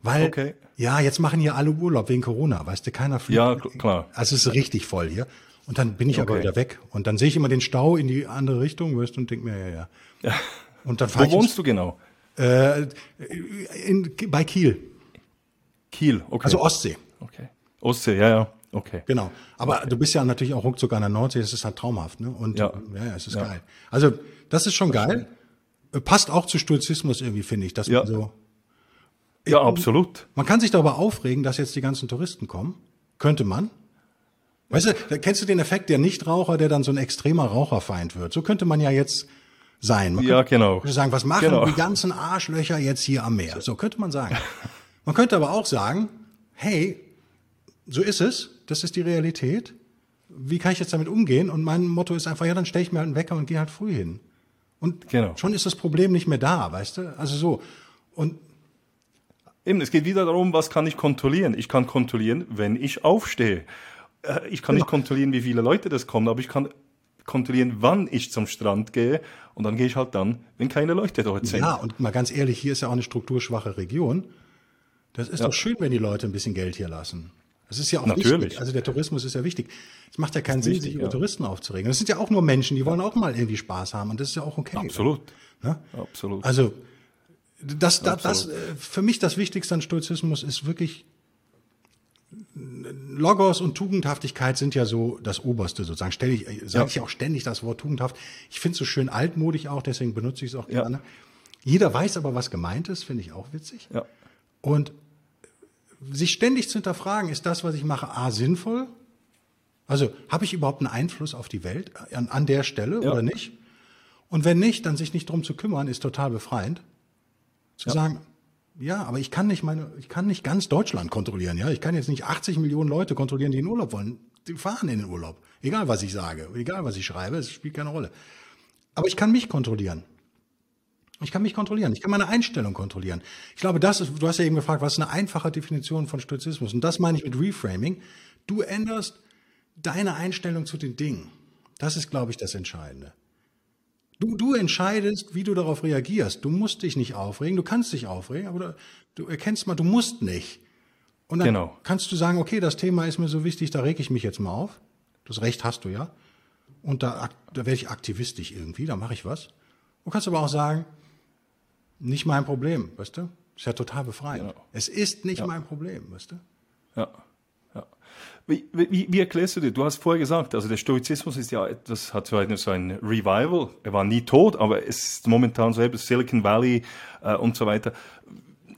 Weil, okay. ja, jetzt machen hier alle Urlaub wegen Corona, weißt du, keiner fliegt. Ja, klar. Also es ist richtig voll hier. Und dann bin ich okay. aber wieder weg. Und dann sehe ich immer den Stau in die andere Richtung, weißt du, und denke mir, ja, ja. ja. Und dann Wo wohnst du genau? Äh, in, bei Kiel. Kiel, okay. Also Ostsee. Okay. Ostsee, ja, ja. Okay. Genau. Aber okay. du bist ja natürlich auch ruckzuck an der Nordsee, das ist halt traumhaft, ne? Und ja, ja, ja es ist ja. geil. Also, das ist schon geil. Passt auch zu Stoizismus irgendwie, finde ich, dass ja. man so. Ja, absolut. Man kann sich darüber aufregen, dass jetzt die ganzen Touristen kommen. Könnte man. Weißt du, kennst du den Effekt der Nichtraucher, der dann so ein extremer Raucherfeind wird. So könnte man ja jetzt sein. Man ja, genau. Sagen, was machen genau. die ganzen Arschlöcher jetzt hier am Meer? So könnte man sagen. Man könnte aber auch sagen, hey, so ist es, das ist die Realität. Wie kann ich jetzt damit umgehen? Und mein Motto ist einfach, ja, dann stelle ich mir halt einen Wecker und gehe halt früh hin. Und genau. schon ist das Problem nicht mehr da, weißt du? Also so. Und Eben, es geht wieder darum, was kann ich kontrollieren? Ich kann kontrollieren, wenn ich aufstehe. Äh, ich kann genau. nicht kontrollieren, wie viele Leute das kommen, aber ich kann kontrollieren, wann ich zum Strand gehe. Und dann gehe ich halt dann, wenn keine Leute dort sind. Ja, und mal ganz ehrlich, hier ist ja auch eine strukturschwache Region. Das ist ja. doch schön, wenn die Leute ein bisschen Geld hier lassen. Das ist ja auch Natürlich. wichtig. Also der Tourismus ist ja wichtig. Es macht ja keinen Sinn, wichtig, sich über ja. Touristen aufzuregen. Das sind ja auch nur Menschen, die wollen auch mal irgendwie Spaß haben und das ist ja auch okay. Absolut. Ja? Absolut. Also das, das, das, äh, für mich das Wichtigste an Stoizismus ist wirklich Logos und Tugendhaftigkeit sind ja so das Oberste sozusagen. Stell ich, sage ich auch ständig das Wort tugendhaft. Ich finde es so schön altmodig auch, deswegen benutze ich es auch gerne. Jeder weiß aber, was gemeint ist, finde ich auch witzig. Ja. Und sich ständig zu hinterfragen, ist das, was ich mache, A, sinnvoll? Also habe ich überhaupt einen Einfluss auf die Welt an, an der Stelle ja. oder nicht? Und wenn nicht, dann sich nicht drum zu kümmern, ist total befreiend. Zu ja. sagen, ja, aber ich kann nicht meine, ich kann nicht ganz Deutschland kontrollieren, ja. Ich kann jetzt nicht 80 Millionen Leute kontrollieren, die in Urlaub wollen. Die fahren in den Urlaub. Egal was ich sage, egal was ich schreibe, es spielt keine Rolle. Aber ich kann mich kontrollieren. Ich kann mich kontrollieren. Ich kann meine Einstellung kontrollieren. Ich glaube, das ist, du hast ja eben gefragt, was ist eine einfache Definition von Stoizismus? Und das meine ich mit Reframing. Du änderst deine Einstellung zu den Dingen. Das ist, glaube ich, das Entscheidende. Du, du entscheidest, wie du darauf reagierst. Du musst dich nicht aufregen. Du kannst dich aufregen, aber du, du erkennst mal, du musst nicht. Und dann genau. kannst du sagen, okay, das Thema ist mir so wichtig, da reg ich mich jetzt mal auf. Das Recht hast du ja. Und da, da werde ich aktivistisch irgendwie, da mache ich was. Du kannst aber auch sagen, nicht mein Problem, weißt du? Ist ja total befreiend. Ja. Es ist nicht ja. mein Problem, weißt du? Ja. ja. Wie, wie, wie, erklärst du dir? Du hast vorher gesagt, also der Stoizismus ist ja etwas, hat so ein, so ein Revival. Er war nie tot, aber es ist momentan so etwas Silicon Valley äh, und so weiter.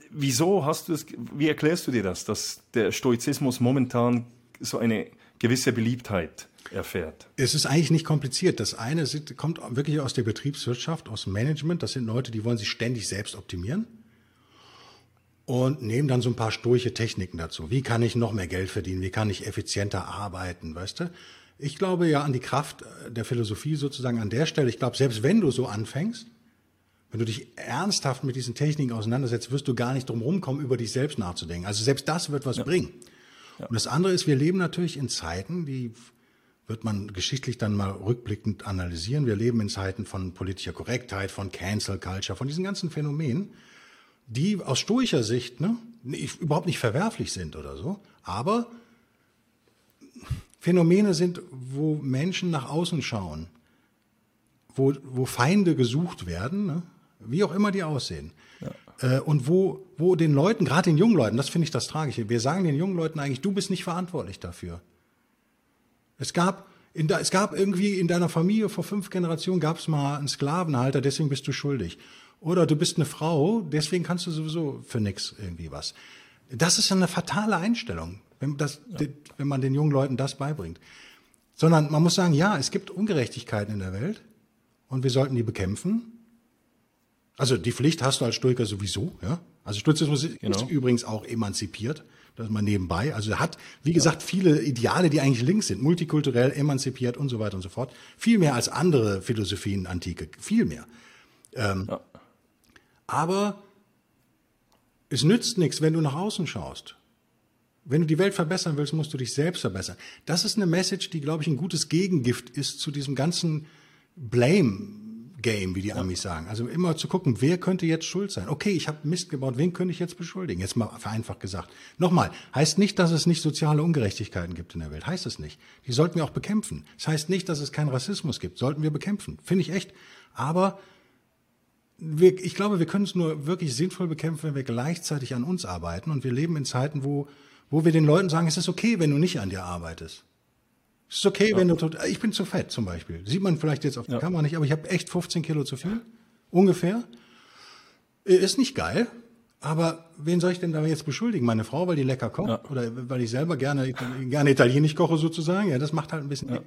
Wieso hast du das, wie erklärst du dir das, dass der Stoizismus momentan so eine gewisse Beliebtheit erfährt. Es ist eigentlich nicht kompliziert. Das eine kommt wirklich aus der Betriebswirtschaft, aus dem Management. Das sind Leute, die wollen sich ständig selbst optimieren und nehmen dann so ein paar sturche Techniken dazu. Wie kann ich noch mehr Geld verdienen? Wie kann ich effizienter arbeiten? Weißt du? Ich glaube ja an die Kraft der Philosophie sozusagen an der Stelle. Ich glaube, selbst wenn du so anfängst, wenn du dich ernsthaft mit diesen Techniken auseinandersetzt, wirst du gar nicht drum rumkommen, über dich selbst nachzudenken. Also selbst das wird was ja. bringen. Ja. Und das andere ist, wir leben natürlich in Zeiten, die wird man geschichtlich dann mal rückblickend analysieren. Wir leben in Zeiten von politischer Korrektheit, von Cancel Culture, von diesen ganzen Phänomenen, die aus stoischer Sicht ne, überhaupt nicht verwerflich sind oder so, aber Phänomene sind, wo Menschen nach außen schauen, wo, wo Feinde gesucht werden, ne? wie auch immer die aussehen. Ja. Äh, und wo, wo den Leuten, gerade den jungen Leuten, das finde ich das Tragische, wir sagen den jungen Leuten eigentlich, du bist nicht verantwortlich dafür. Es gab, in da, es gab irgendwie in deiner Familie vor fünf Generationen gab es mal einen Sklavenhalter, deswegen bist du schuldig. Oder du bist eine Frau, deswegen kannst du sowieso für nix irgendwie was. Das ist eine fatale Einstellung, wenn, das, ja. wenn man den jungen Leuten das beibringt. Sondern man muss sagen, ja, es gibt Ungerechtigkeiten in der Welt und wir sollten die bekämpfen. Also die Pflicht hast du als Stoiker sowieso, ja. Also Stoizismus genau. ist übrigens auch emanzipiert, das ist mal nebenbei. Also er hat, wie gesagt, viele Ideale, die eigentlich links sind, multikulturell, emanzipiert und so weiter und so fort. Viel mehr als andere Philosophien Antike, viel mehr. Ähm, ja. Aber es nützt nichts, wenn du nach außen schaust. Wenn du die Welt verbessern willst, musst du dich selbst verbessern. Das ist eine Message, die, glaube ich, ein gutes Gegengift ist zu diesem ganzen Blame Game, wie die Amis sagen. Also immer zu gucken, wer könnte jetzt schuld sein? Okay, ich habe Mist gebaut, wen könnte ich jetzt beschuldigen? Jetzt mal vereinfacht gesagt. Nochmal, heißt nicht, dass es nicht soziale Ungerechtigkeiten gibt in der Welt. Heißt es nicht. Die sollten wir auch bekämpfen. Das heißt nicht, dass es keinen Rassismus gibt. Sollten wir bekämpfen. Finde ich echt. Aber wir, ich glaube, wir können es nur wirklich sinnvoll bekämpfen, wenn wir gleichzeitig an uns arbeiten. Und wir leben in Zeiten, wo, wo wir den Leuten sagen, es ist okay, wenn du nicht an dir arbeitest. Es ist okay, ja. wenn du ich bin zu fett zum Beispiel. Sieht man vielleicht jetzt auf der ja. Kamera nicht, aber ich habe echt 15 Kilo zu viel. Ungefähr. Äh, ist nicht geil. Aber wen soll ich denn da jetzt beschuldigen? Meine Frau, weil die lecker kocht? Ja. Oder weil ich selber gerne, gerne italienisch koche sozusagen? Ja, das macht halt ein bisschen.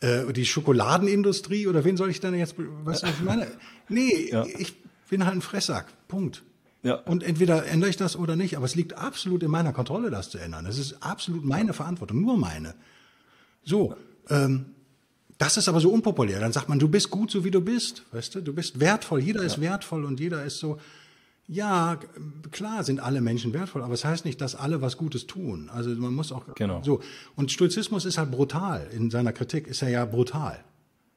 Äh, die Schokoladenindustrie oder wen soll ich denn jetzt, was ich meine? Nee, ich bin halt ein Fresssack. Punkt. Ja. Und entweder ändere ich das oder nicht, aber es liegt absolut in meiner Kontrolle, das zu ändern. Es ist absolut meine Verantwortung, nur meine. So, ähm, das ist aber so unpopulär. Dann sagt man, du bist gut, so wie du bist. Weißt du, du bist wertvoll. Jeder ja. ist wertvoll und jeder ist so. Ja, klar sind alle Menschen wertvoll, aber es das heißt nicht, dass alle was Gutes tun. Also man muss auch genau. so. Und Stoizismus ist halt brutal in seiner Kritik. Ist er ja brutal.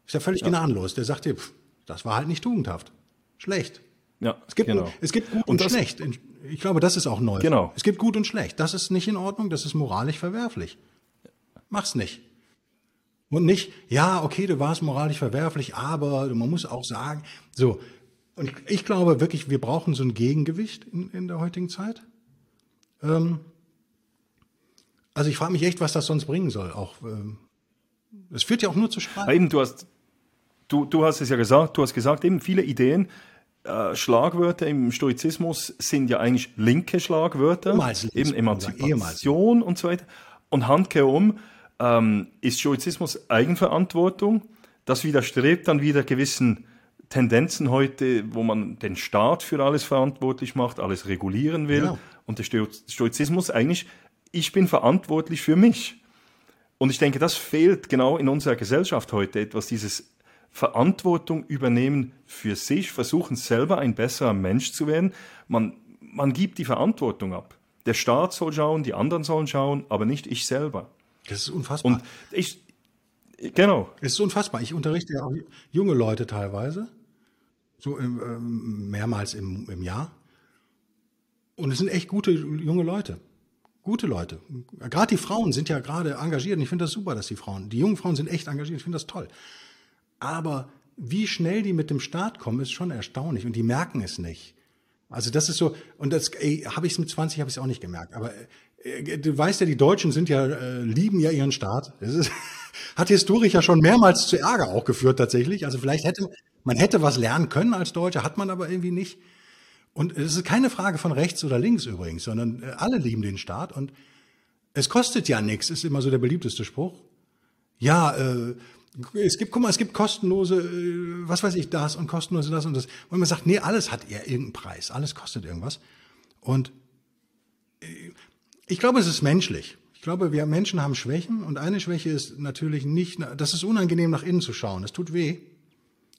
Ist ja völlig ja. gnadenlos. Der sagt dir, pff, das war halt nicht tugendhaft. Schlecht. Ja, es gibt, genau. es gibt gut und, und schlecht. Ich glaube, das ist auch neu. Genau. Es gibt gut und schlecht. Das ist nicht in Ordnung. Das ist moralisch verwerflich. Mach's nicht. Und nicht, ja, okay, du warst moralisch verwerflich, aber man muss auch sagen, so. Und ich glaube wirklich, wir brauchen so ein Gegengewicht in, in der heutigen Zeit. Ähm, also ich frage mich echt, was das sonst bringen soll. Auch ähm, es führt ja auch nur zu Streit. Eben, du hast, du, du hast es ja gesagt, du hast gesagt, eben viele Ideen, äh, Schlagwörter im Stoizismus sind ja eigentlich linke Schlagwörter, Ehemals eben Emanzipation und so weiter. Und handkehrum ähm, ist Stoizismus Eigenverantwortung. Das widerstrebt dann wieder gewissen Tendenzen heute, wo man den Staat für alles verantwortlich macht, alles regulieren will. Genau. Und der Stoizismus eigentlich, ich bin verantwortlich für mich. Und ich denke, das fehlt genau in unserer Gesellschaft heute etwas, dieses Verantwortung übernehmen für sich, versuchen selber ein besserer Mensch zu werden. Man, man gibt die Verantwortung ab. Der Staat soll schauen, die anderen sollen schauen, aber nicht ich selber. Das ist unfassbar. Und ich, genau. Es ist unfassbar. Ich unterrichte ja auch junge Leute teilweise, so im, ähm, mehrmals im, im Jahr. Und es sind echt gute junge Leute. Gute Leute. Gerade die Frauen sind ja gerade engagiert. Und ich finde das super, dass die Frauen, die jungen Frauen sind echt engagiert. Ich finde das toll. Aber wie schnell die mit dem Start kommen, ist schon erstaunlich. Und die merken es nicht. Also das ist so, und das habe ich es mit 20, habe ich es auch nicht gemerkt. Aber du weißt ja, die Deutschen sind ja, äh, lieben ja ihren Staat. Das ist, hat historisch ja schon mehrmals zu Ärger auch geführt tatsächlich. Also vielleicht hätte, man hätte was lernen können als Deutscher, hat man aber irgendwie nicht. Und es ist keine Frage von rechts oder links übrigens, sondern äh, alle lieben den Staat und es kostet ja nichts, ist immer so der beliebteste Spruch. Ja, äh, es gibt, guck mal, es gibt kostenlose, äh, was weiß ich, das und kostenlose das und das. Und man sagt, nee, alles hat ja irgendeinen Preis, alles kostet irgendwas. Und äh, ich glaube, es ist menschlich. Ich glaube, wir Menschen haben Schwächen und eine Schwäche ist natürlich nicht, das ist unangenehm nach innen zu schauen. Das tut weh.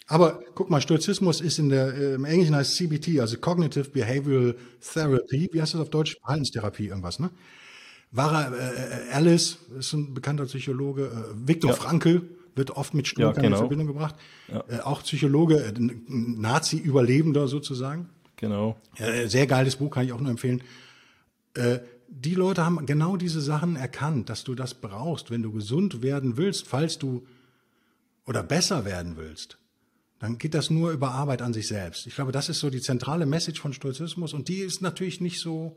Aber guck mal, Stoizismus ist in der, äh, im Englischen heißt CBT, also Cognitive Behavioral Therapy. Wie heißt das auf Deutsch? Verhaltenstherapie, irgendwas, ne? War äh, Alice, ist ein bekannter Psychologe, äh, Viktor ja. Frankl wird oft mit Stoikern ja, genau. in Verbindung gebracht. Ja. Äh, auch Psychologe, äh, Nazi-Überlebender sozusagen. Genau. Äh, sehr geiles Buch, kann ich auch nur empfehlen. Äh, die Leute haben genau diese Sachen erkannt, dass du das brauchst, wenn du gesund werden willst, falls du oder besser werden willst. Dann geht das nur über Arbeit an sich selbst. Ich glaube, das ist so die zentrale Message von Stoizismus und die ist natürlich nicht so,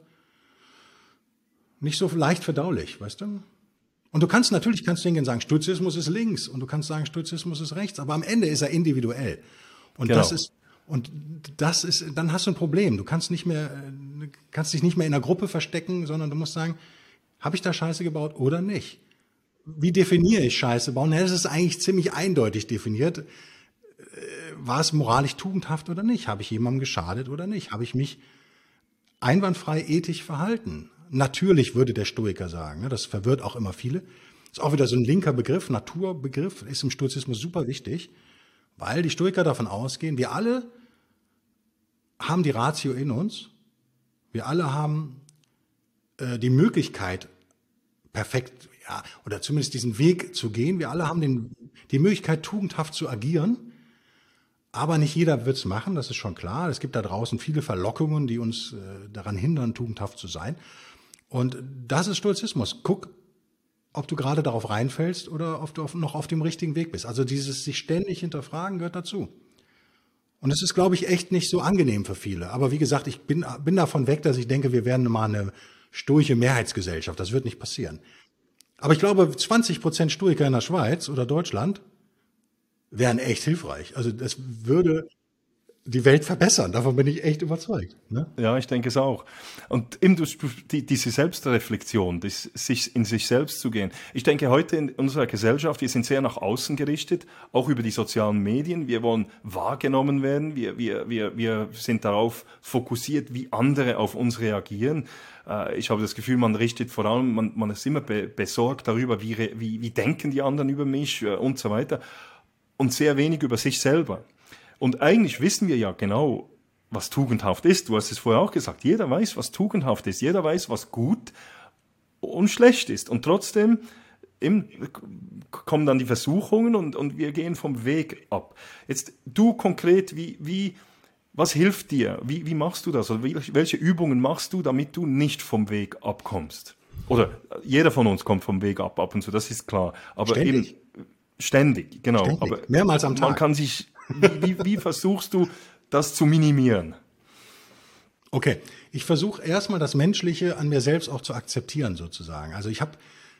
nicht so leicht verdaulich, weißt du? Und du kannst natürlich, kannst du hingehen sagen, Stoizismus ist links und du kannst sagen, Stoizismus ist rechts, aber am Ende ist er individuell. Und genau. das ist, und das ist, dann hast du ein Problem. Du kannst nicht mehr, kannst dich nicht mehr in einer Gruppe verstecken, sondern du musst sagen, habe ich da Scheiße gebaut oder nicht? Wie definiere ich Scheiße bauen? Ja, das ist eigentlich ziemlich eindeutig definiert. Äh, war es moralisch tugendhaft oder nicht? Habe ich jemandem geschadet oder nicht? Habe ich mich einwandfrei ethisch verhalten? Natürlich würde der Stoiker sagen. Ne? Das verwirrt auch immer viele. Ist auch wieder so ein linker Begriff. Naturbegriff ist im Stoizismus super wichtig, weil die Stoiker davon ausgehen, wir alle haben die Ratio in uns. Wir alle haben äh, die Möglichkeit, perfekt, ja, oder zumindest diesen Weg zu gehen. Wir alle haben den, die Möglichkeit, tugendhaft zu agieren. Aber nicht jeder wird's machen, das ist schon klar. Es gibt da draußen viele Verlockungen, die uns äh, daran hindern, tugendhaft zu sein. Und das ist Stoizismus. Guck, ob du gerade darauf reinfällst oder ob du auf, noch auf dem richtigen Weg bist. Also dieses sich ständig hinterfragen gehört dazu. Und es ist, glaube ich, echt nicht so angenehm für viele. Aber wie gesagt, ich bin, bin davon weg, dass ich denke, wir werden mal eine stoische Mehrheitsgesellschaft. Das wird nicht passieren. Aber ich glaube, 20 Prozent Stoiker in der Schweiz oder Deutschland wären echt hilfreich. Also das würde die Welt verbessern. Davon bin ich echt überzeugt. Ne? Ja, ich denke es auch. Und eben die, diese Selbstreflexion, das, sich in sich selbst zu gehen. Ich denke, heute in unserer Gesellschaft, wir sind sehr nach außen gerichtet, auch über die sozialen Medien. Wir wollen wahrgenommen werden. Wir, wir, wir, wir sind darauf fokussiert, wie andere auf uns reagieren. Äh, ich habe das Gefühl, man richtet vor allem, man, man ist immer be besorgt darüber, wie, wie, wie denken die anderen über mich äh, und so weiter. Und sehr wenig über sich selber. Und eigentlich wissen wir ja genau, was tugendhaft ist. Du hast es vorher auch gesagt. Jeder weiß, was tugendhaft ist. Jeder weiß, was gut und schlecht ist. Und trotzdem im, kommen dann die Versuchungen und, und wir gehen vom Weg ab. Jetzt du konkret, wie, wie, was hilft dir? Wie, wie machst du das? Oder welche Übungen machst du, damit du nicht vom Weg abkommst? Oder jeder von uns kommt vom Weg ab, ab und zu, das ist klar. Aber ständig. eben ständig, genau. Ständig. Aber mehrmals am Tag. Man kann sich wie, wie, wie versuchst du das zu minimieren? Okay, ich versuche erstmal das Menschliche an mir selbst auch zu akzeptieren sozusagen. Also ich habe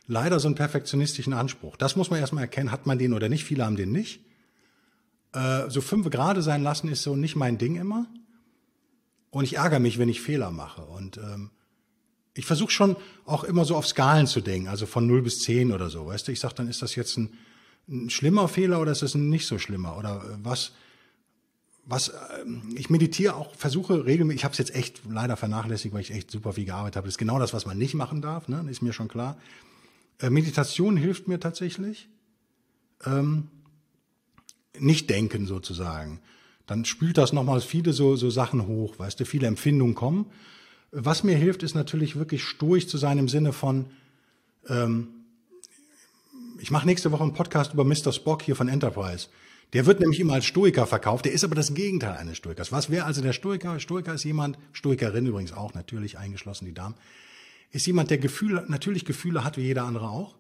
leider so einen perfektionistischen Anspruch. Das muss man erstmal erkennen, hat man den oder nicht. Viele haben den nicht. Äh, so fünf Grade sein lassen ist so nicht mein Ding immer. Und ich ärgere mich, wenn ich Fehler mache. Und ähm, ich versuche schon auch immer so auf Skalen zu denken, also von 0 bis 10 oder so. Weißt du, ich sage, dann ist das jetzt ein ein schlimmer Fehler oder ist es ein nicht so schlimmer? Oder äh, was, was, ähm, ich meditiere auch, versuche regelmäßig, ich habe es jetzt echt leider vernachlässigt, weil ich echt super viel gearbeitet habe. Das ist genau das, was man nicht machen darf, ne? ist mir schon klar. Äh, Meditation hilft mir tatsächlich. Ähm, nicht denken sozusagen. Dann spült das nochmal viele so, so Sachen hoch, weißt du, viele Empfindungen kommen. Was mir hilft, ist natürlich wirklich stoisch zu sein im Sinne von, ähm, ich mache nächste Woche einen Podcast über Mr. Spock hier von Enterprise. Der wird nämlich immer als Stoiker verkauft. Der ist aber das Gegenteil eines Stoikers. Was wäre also der Stoiker? Stoiker ist jemand, Stoikerin übrigens auch, natürlich eingeschlossen die Damen, ist jemand, der Gefühle, natürlich Gefühle hat wie jeder andere auch.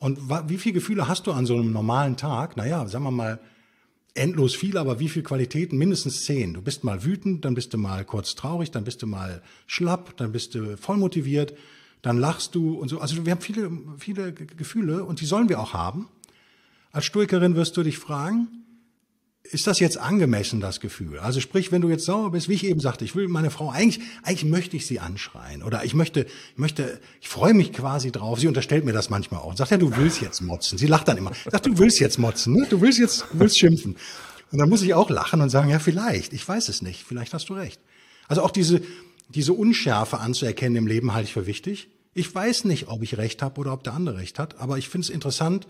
Und wie viele Gefühle hast du an so einem normalen Tag? Naja, sagen wir mal, endlos viele, aber wie viele Qualitäten? Mindestens zehn. Du bist mal wütend, dann bist du mal kurz traurig, dann bist du mal schlapp, dann bist du voll motiviert, dann lachst du und so. Also wir haben viele, viele Gefühle und die sollen wir auch haben. Als Stoikerin wirst du dich fragen, ist das jetzt angemessen, das Gefühl? Also sprich, wenn du jetzt sauer bist, wie ich eben sagte, ich will meine Frau, eigentlich, eigentlich möchte ich sie anschreien oder ich möchte, ich möchte, ich freue mich quasi drauf. Sie unterstellt mir das manchmal auch und sagt, ja, du willst jetzt motzen. Sie lacht dann immer. Sagt, du willst jetzt motzen, ne? du willst jetzt, du willst schimpfen. Und dann muss ich auch lachen und sagen, ja, vielleicht, ich weiß es nicht, vielleicht hast du recht. Also auch diese, diese Unschärfe anzuerkennen im Leben halte ich für wichtig. Ich weiß nicht, ob ich recht habe oder ob der andere recht hat, aber ich finde es interessant,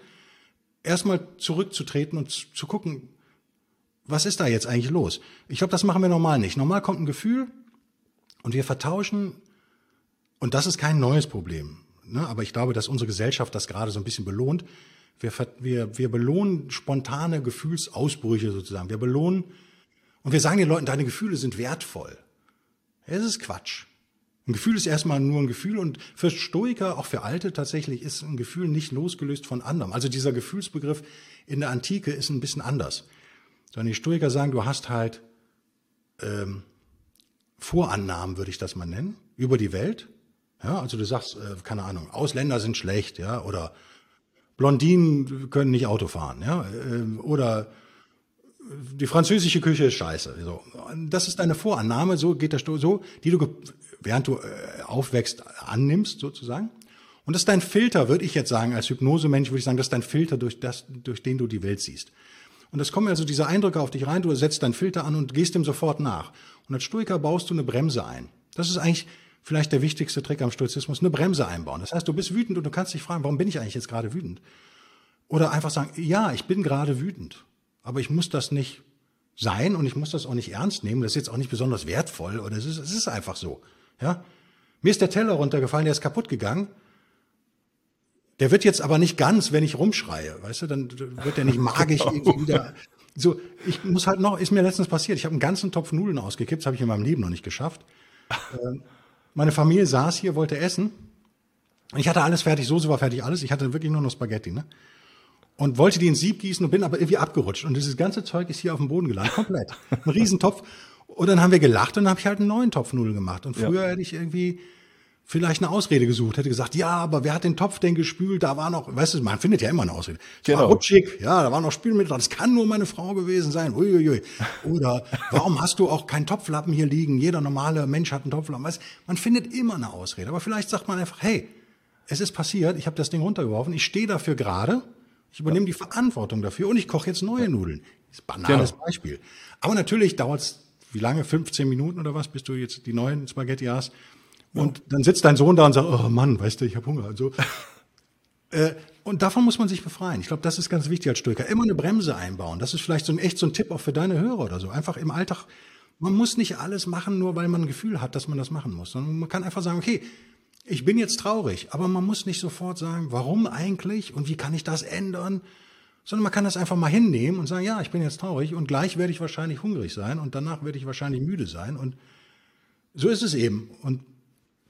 erstmal zurückzutreten und zu gucken, was ist da jetzt eigentlich los? Ich glaube, das machen wir normal nicht. Normal kommt ein Gefühl und wir vertauschen und das ist kein neues Problem. Ne? Aber ich glaube, dass unsere Gesellschaft das gerade so ein bisschen belohnt. Wir, wir, wir belohnen spontane Gefühlsausbrüche sozusagen. Wir belohnen und wir sagen den Leuten, deine Gefühle sind wertvoll. Es ist Quatsch. Ein Gefühl ist erstmal nur ein Gefühl und für Stoiker, auch für Alte tatsächlich, ist ein Gefühl nicht losgelöst von anderem. Also dieser Gefühlsbegriff in der Antike ist ein bisschen anders. Sondern die Stoiker sagen, du hast halt ähm, Vorannahmen, würde ich das mal nennen, über die Welt. Ja, also du sagst, äh, keine Ahnung, Ausländer sind schlecht, ja, oder Blondinen können nicht Auto fahren, ja, äh, oder die französische Küche ist scheiße. So. Das ist deine Vorannahme, so geht das so, die du während du äh, aufwächst annimmst sozusagen. Und das ist dein Filter, würde ich jetzt sagen, als Hypnosemensch würde ich sagen, das ist dein Filter, durch, das, durch den du die Welt siehst. Und es kommen also diese Eindrücke auf dich rein, du setzt deinen Filter an und gehst dem sofort nach. Und als Stoiker baust du eine Bremse ein. Das ist eigentlich vielleicht der wichtigste Trick am Stoizismus, eine Bremse einbauen. Das heißt, du bist wütend und du kannst dich fragen, warum bin ich eigentlich jetzt gerade wütend? Oder einfach sagen, ja, ich bin gerade wütend, aber ich muss das nicht sein und ich muss das auch nicht ernst nehmen. Das ist jetzt auch nicht besonders wertvoll oder es ist, es ist einfach so. Ja? Mir ist der Teller runtergefallen, der ist kaputt gegangen. Der wird jetzt aber nicht ganz, wenn ich rumschreie, weißt du, dann wird der nicht magisch genau. irgendwie wieder. So, ich muss halt noch, ist mir letztens passiert, ich habe einen ganzen Topf Nudeln ausgekippt, das habe ich in meinem Leben noch nicht geschafft. Ähm, meine Familie saß hier, wollte essen. Ich hatte alles fertig, Soße war fertig, alles. Ich hatte wirklich nur noch Spaghetti, ne? Und wollte die ins Sieb gießen und bin aber irgendwie abgerutscht. Und dieses ganze Zeug ist hier auf dem Boden gelandet, komplett. Ein Riesentopf. Und dann haben wir gelacht und dann habe ich halt einen neuen Topf Nudeln gemacht. Und früher ja. hätte ich irgendwie vielleicht eine Ausrede gesucht, hätte gesagt, ja, aber wer hat den Topf denn gespült? Da war noch, weißt du, man findet ja immer eine Ausrede. Es genau. war rutschig, ja, da war noch Spülmittel dran. Das kann nur meine Frau gewesen sein. Uiuiui. Oder warum hast du auch keinen Topflappen hier liegen? Jeder normale Mensch hat einen Topflappen. Weißt, man findet immer eine Ausrede. Aber vielleicht sagt man einfach, hey, es ist passiert, ich habe das Ding runtergeworfen, ich stehe dafür gerade, ich übernehme die Verantwortung dafür und ich koche jetzt neue Nudeln. Das ist ein banales genau. Beispiel. Aber natürlich dauert es, wie lange? 15 Minuten oder was, bis du jetzt die neuen Spaghetti hast? Und dann sitzt dein Sohn da und sagt, oh Mann, weißt du, ich habe Hunger. Also, äh, und davon muss man sich befreien. Ich glaube, das ist ganz wichtig als Stürker. Immer eine Bremse einbauen. Das ist vielleicht so ein echt so ein Tipp auch für deine Hörer oder so. Einfach im Alltag. Man muss nicht alles machen, nur weil man ein Gefühl hat, dass man das machen muss. Sondern man kann einfach sagen, okay, ich bin jetzt traurig, aber man muss nicht sofort sagen, warum eigentlich und wie kann ich das ändern? Sondern man kann das einfach mal hinnehmen und sagen, ja, ich bin jetzt traurig und gleich werde ich wahrscheinlich hungrig sein und danach werde ich wahrscheinlich müde sein und so ist es eben. Und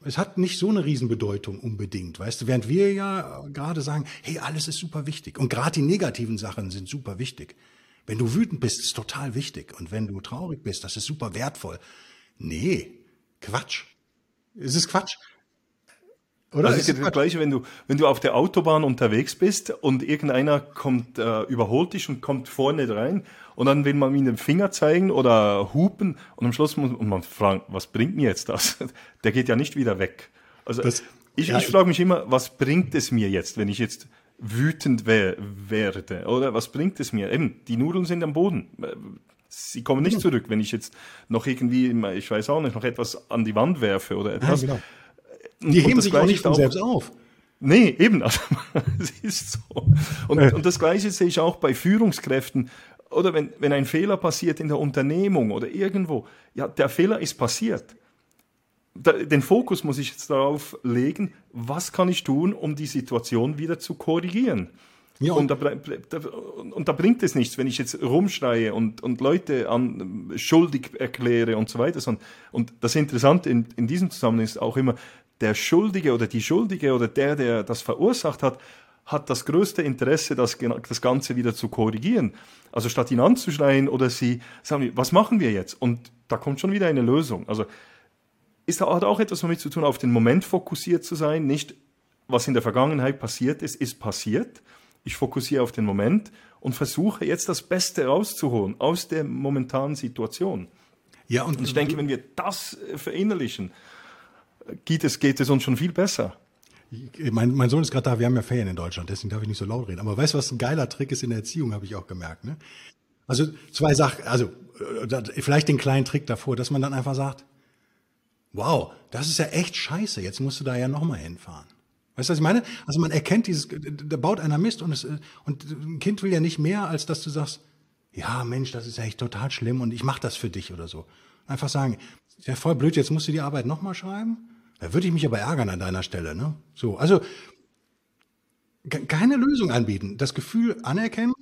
es hat nicht so eine Riesenbedeutung unbedingt, weißt du, während wir ja gerade sagen, hey, alles ist super wichtig und gerade die negativen Sachen sind super wichtig. Wenn du wütend bist, ist total wichtig und wenn du traurig bist, das ist super wertvoll. Nee, Quatsch. Es ist Quatsch. Oder? Das ist ja das Gleiche, wenn du, wenn du auf der Autobahn unterwegs bist und irgendeiner kommt, äh, überholt dich und kommt vorne rein und dann will man ihm den Finger zeigen oder hupen und am Schluss muss man fragen, was bringt mir jetzt das? Der geht ja nicht wieder weg. Also das, ich, ja, ich frage mich immer, was bringt es mir jetzt, wenn ich jetzt wütend wär, werde? Oder was bringt es mir? Eben, die Nudeln sind am Boden. Sie kommen nicht zurück, wenn ich jetzt noch irgendwie, ich weiß auch nicht, noch etwas an die Wand werfe oder etwas. Ja, genau. Die heben sich auch nicht von selbst auf. Nee, eben. Also, es ist so. Und, äh. und das Gleiche sehe ich auch bei Führungskräften. Oder wenn, wenn ein Fehler passiert in der Unternehmung oder irgendwo. Ja, der Fehler ist passiert. Da, den Fokus muss ich jetzt darauf legen, was kann ich tun, um die Situation wieder zu korrigieren. Ja, und, da, da, und da bringt es nichts, wenn ich jetzt rumschreie und, und Leute an, schuldig erkläre und so weiter. Und das Interessante in, in diesem Zusammenhang ist auch immer, der Schuldige oder die Schuldige oder der, der das verursacht hat, hat das größte Interesse, das, das Ganze wieder zu korrigieren. Also statt ihn anzuschreien oder sie sagen, was machen wir jetzt? Und da kommt schon wieder eine Lösung. Also ist da hat auch etwas damit zu tun, auf den Moment fokussiert zu sein, nicht was in der Vergangenheit passiert ist, ist passiert. Ich fokussiere auf den Moment und versuche jetzt das Beste rauszuholen aus der momentanen Situation. Ja, und, und ich denke, wenn wir das verinnerlichen, geht es, geht es uns schon viel besser. Mein, mein Sohn ist gerade da, wir haben ja Ferien in Deutschland, deswegen darf ich nicht so laut reden. Aber weißt du, was ein geiler Trick ist in der Erziehung, habe ich auch gemerkt. Ne? Also zwei Sachen, also äh, vielleicht den kleinen Trick davor, dass man dann einfach sagt, wow, das ist ja echt scheiße, jetzt musst du da ja nochmal hinfahren. Weißt du, was ich meine? Also man erkennt dieses, da baut einer Mist und, es, und ein Kind will ja nicht mehr, als dass du sagst, ja Mensch, das ist ja echt total schlimm und ich mache das für dich oder so. Einfach sagen, ist ja voll blöd, jetzt musst du die Arbeit nochmal schreiben da würde ich mich aber ärgern an deiner Stelle. Ne? So, also keine Lösung anbieten. Das Gefühl anerkennen,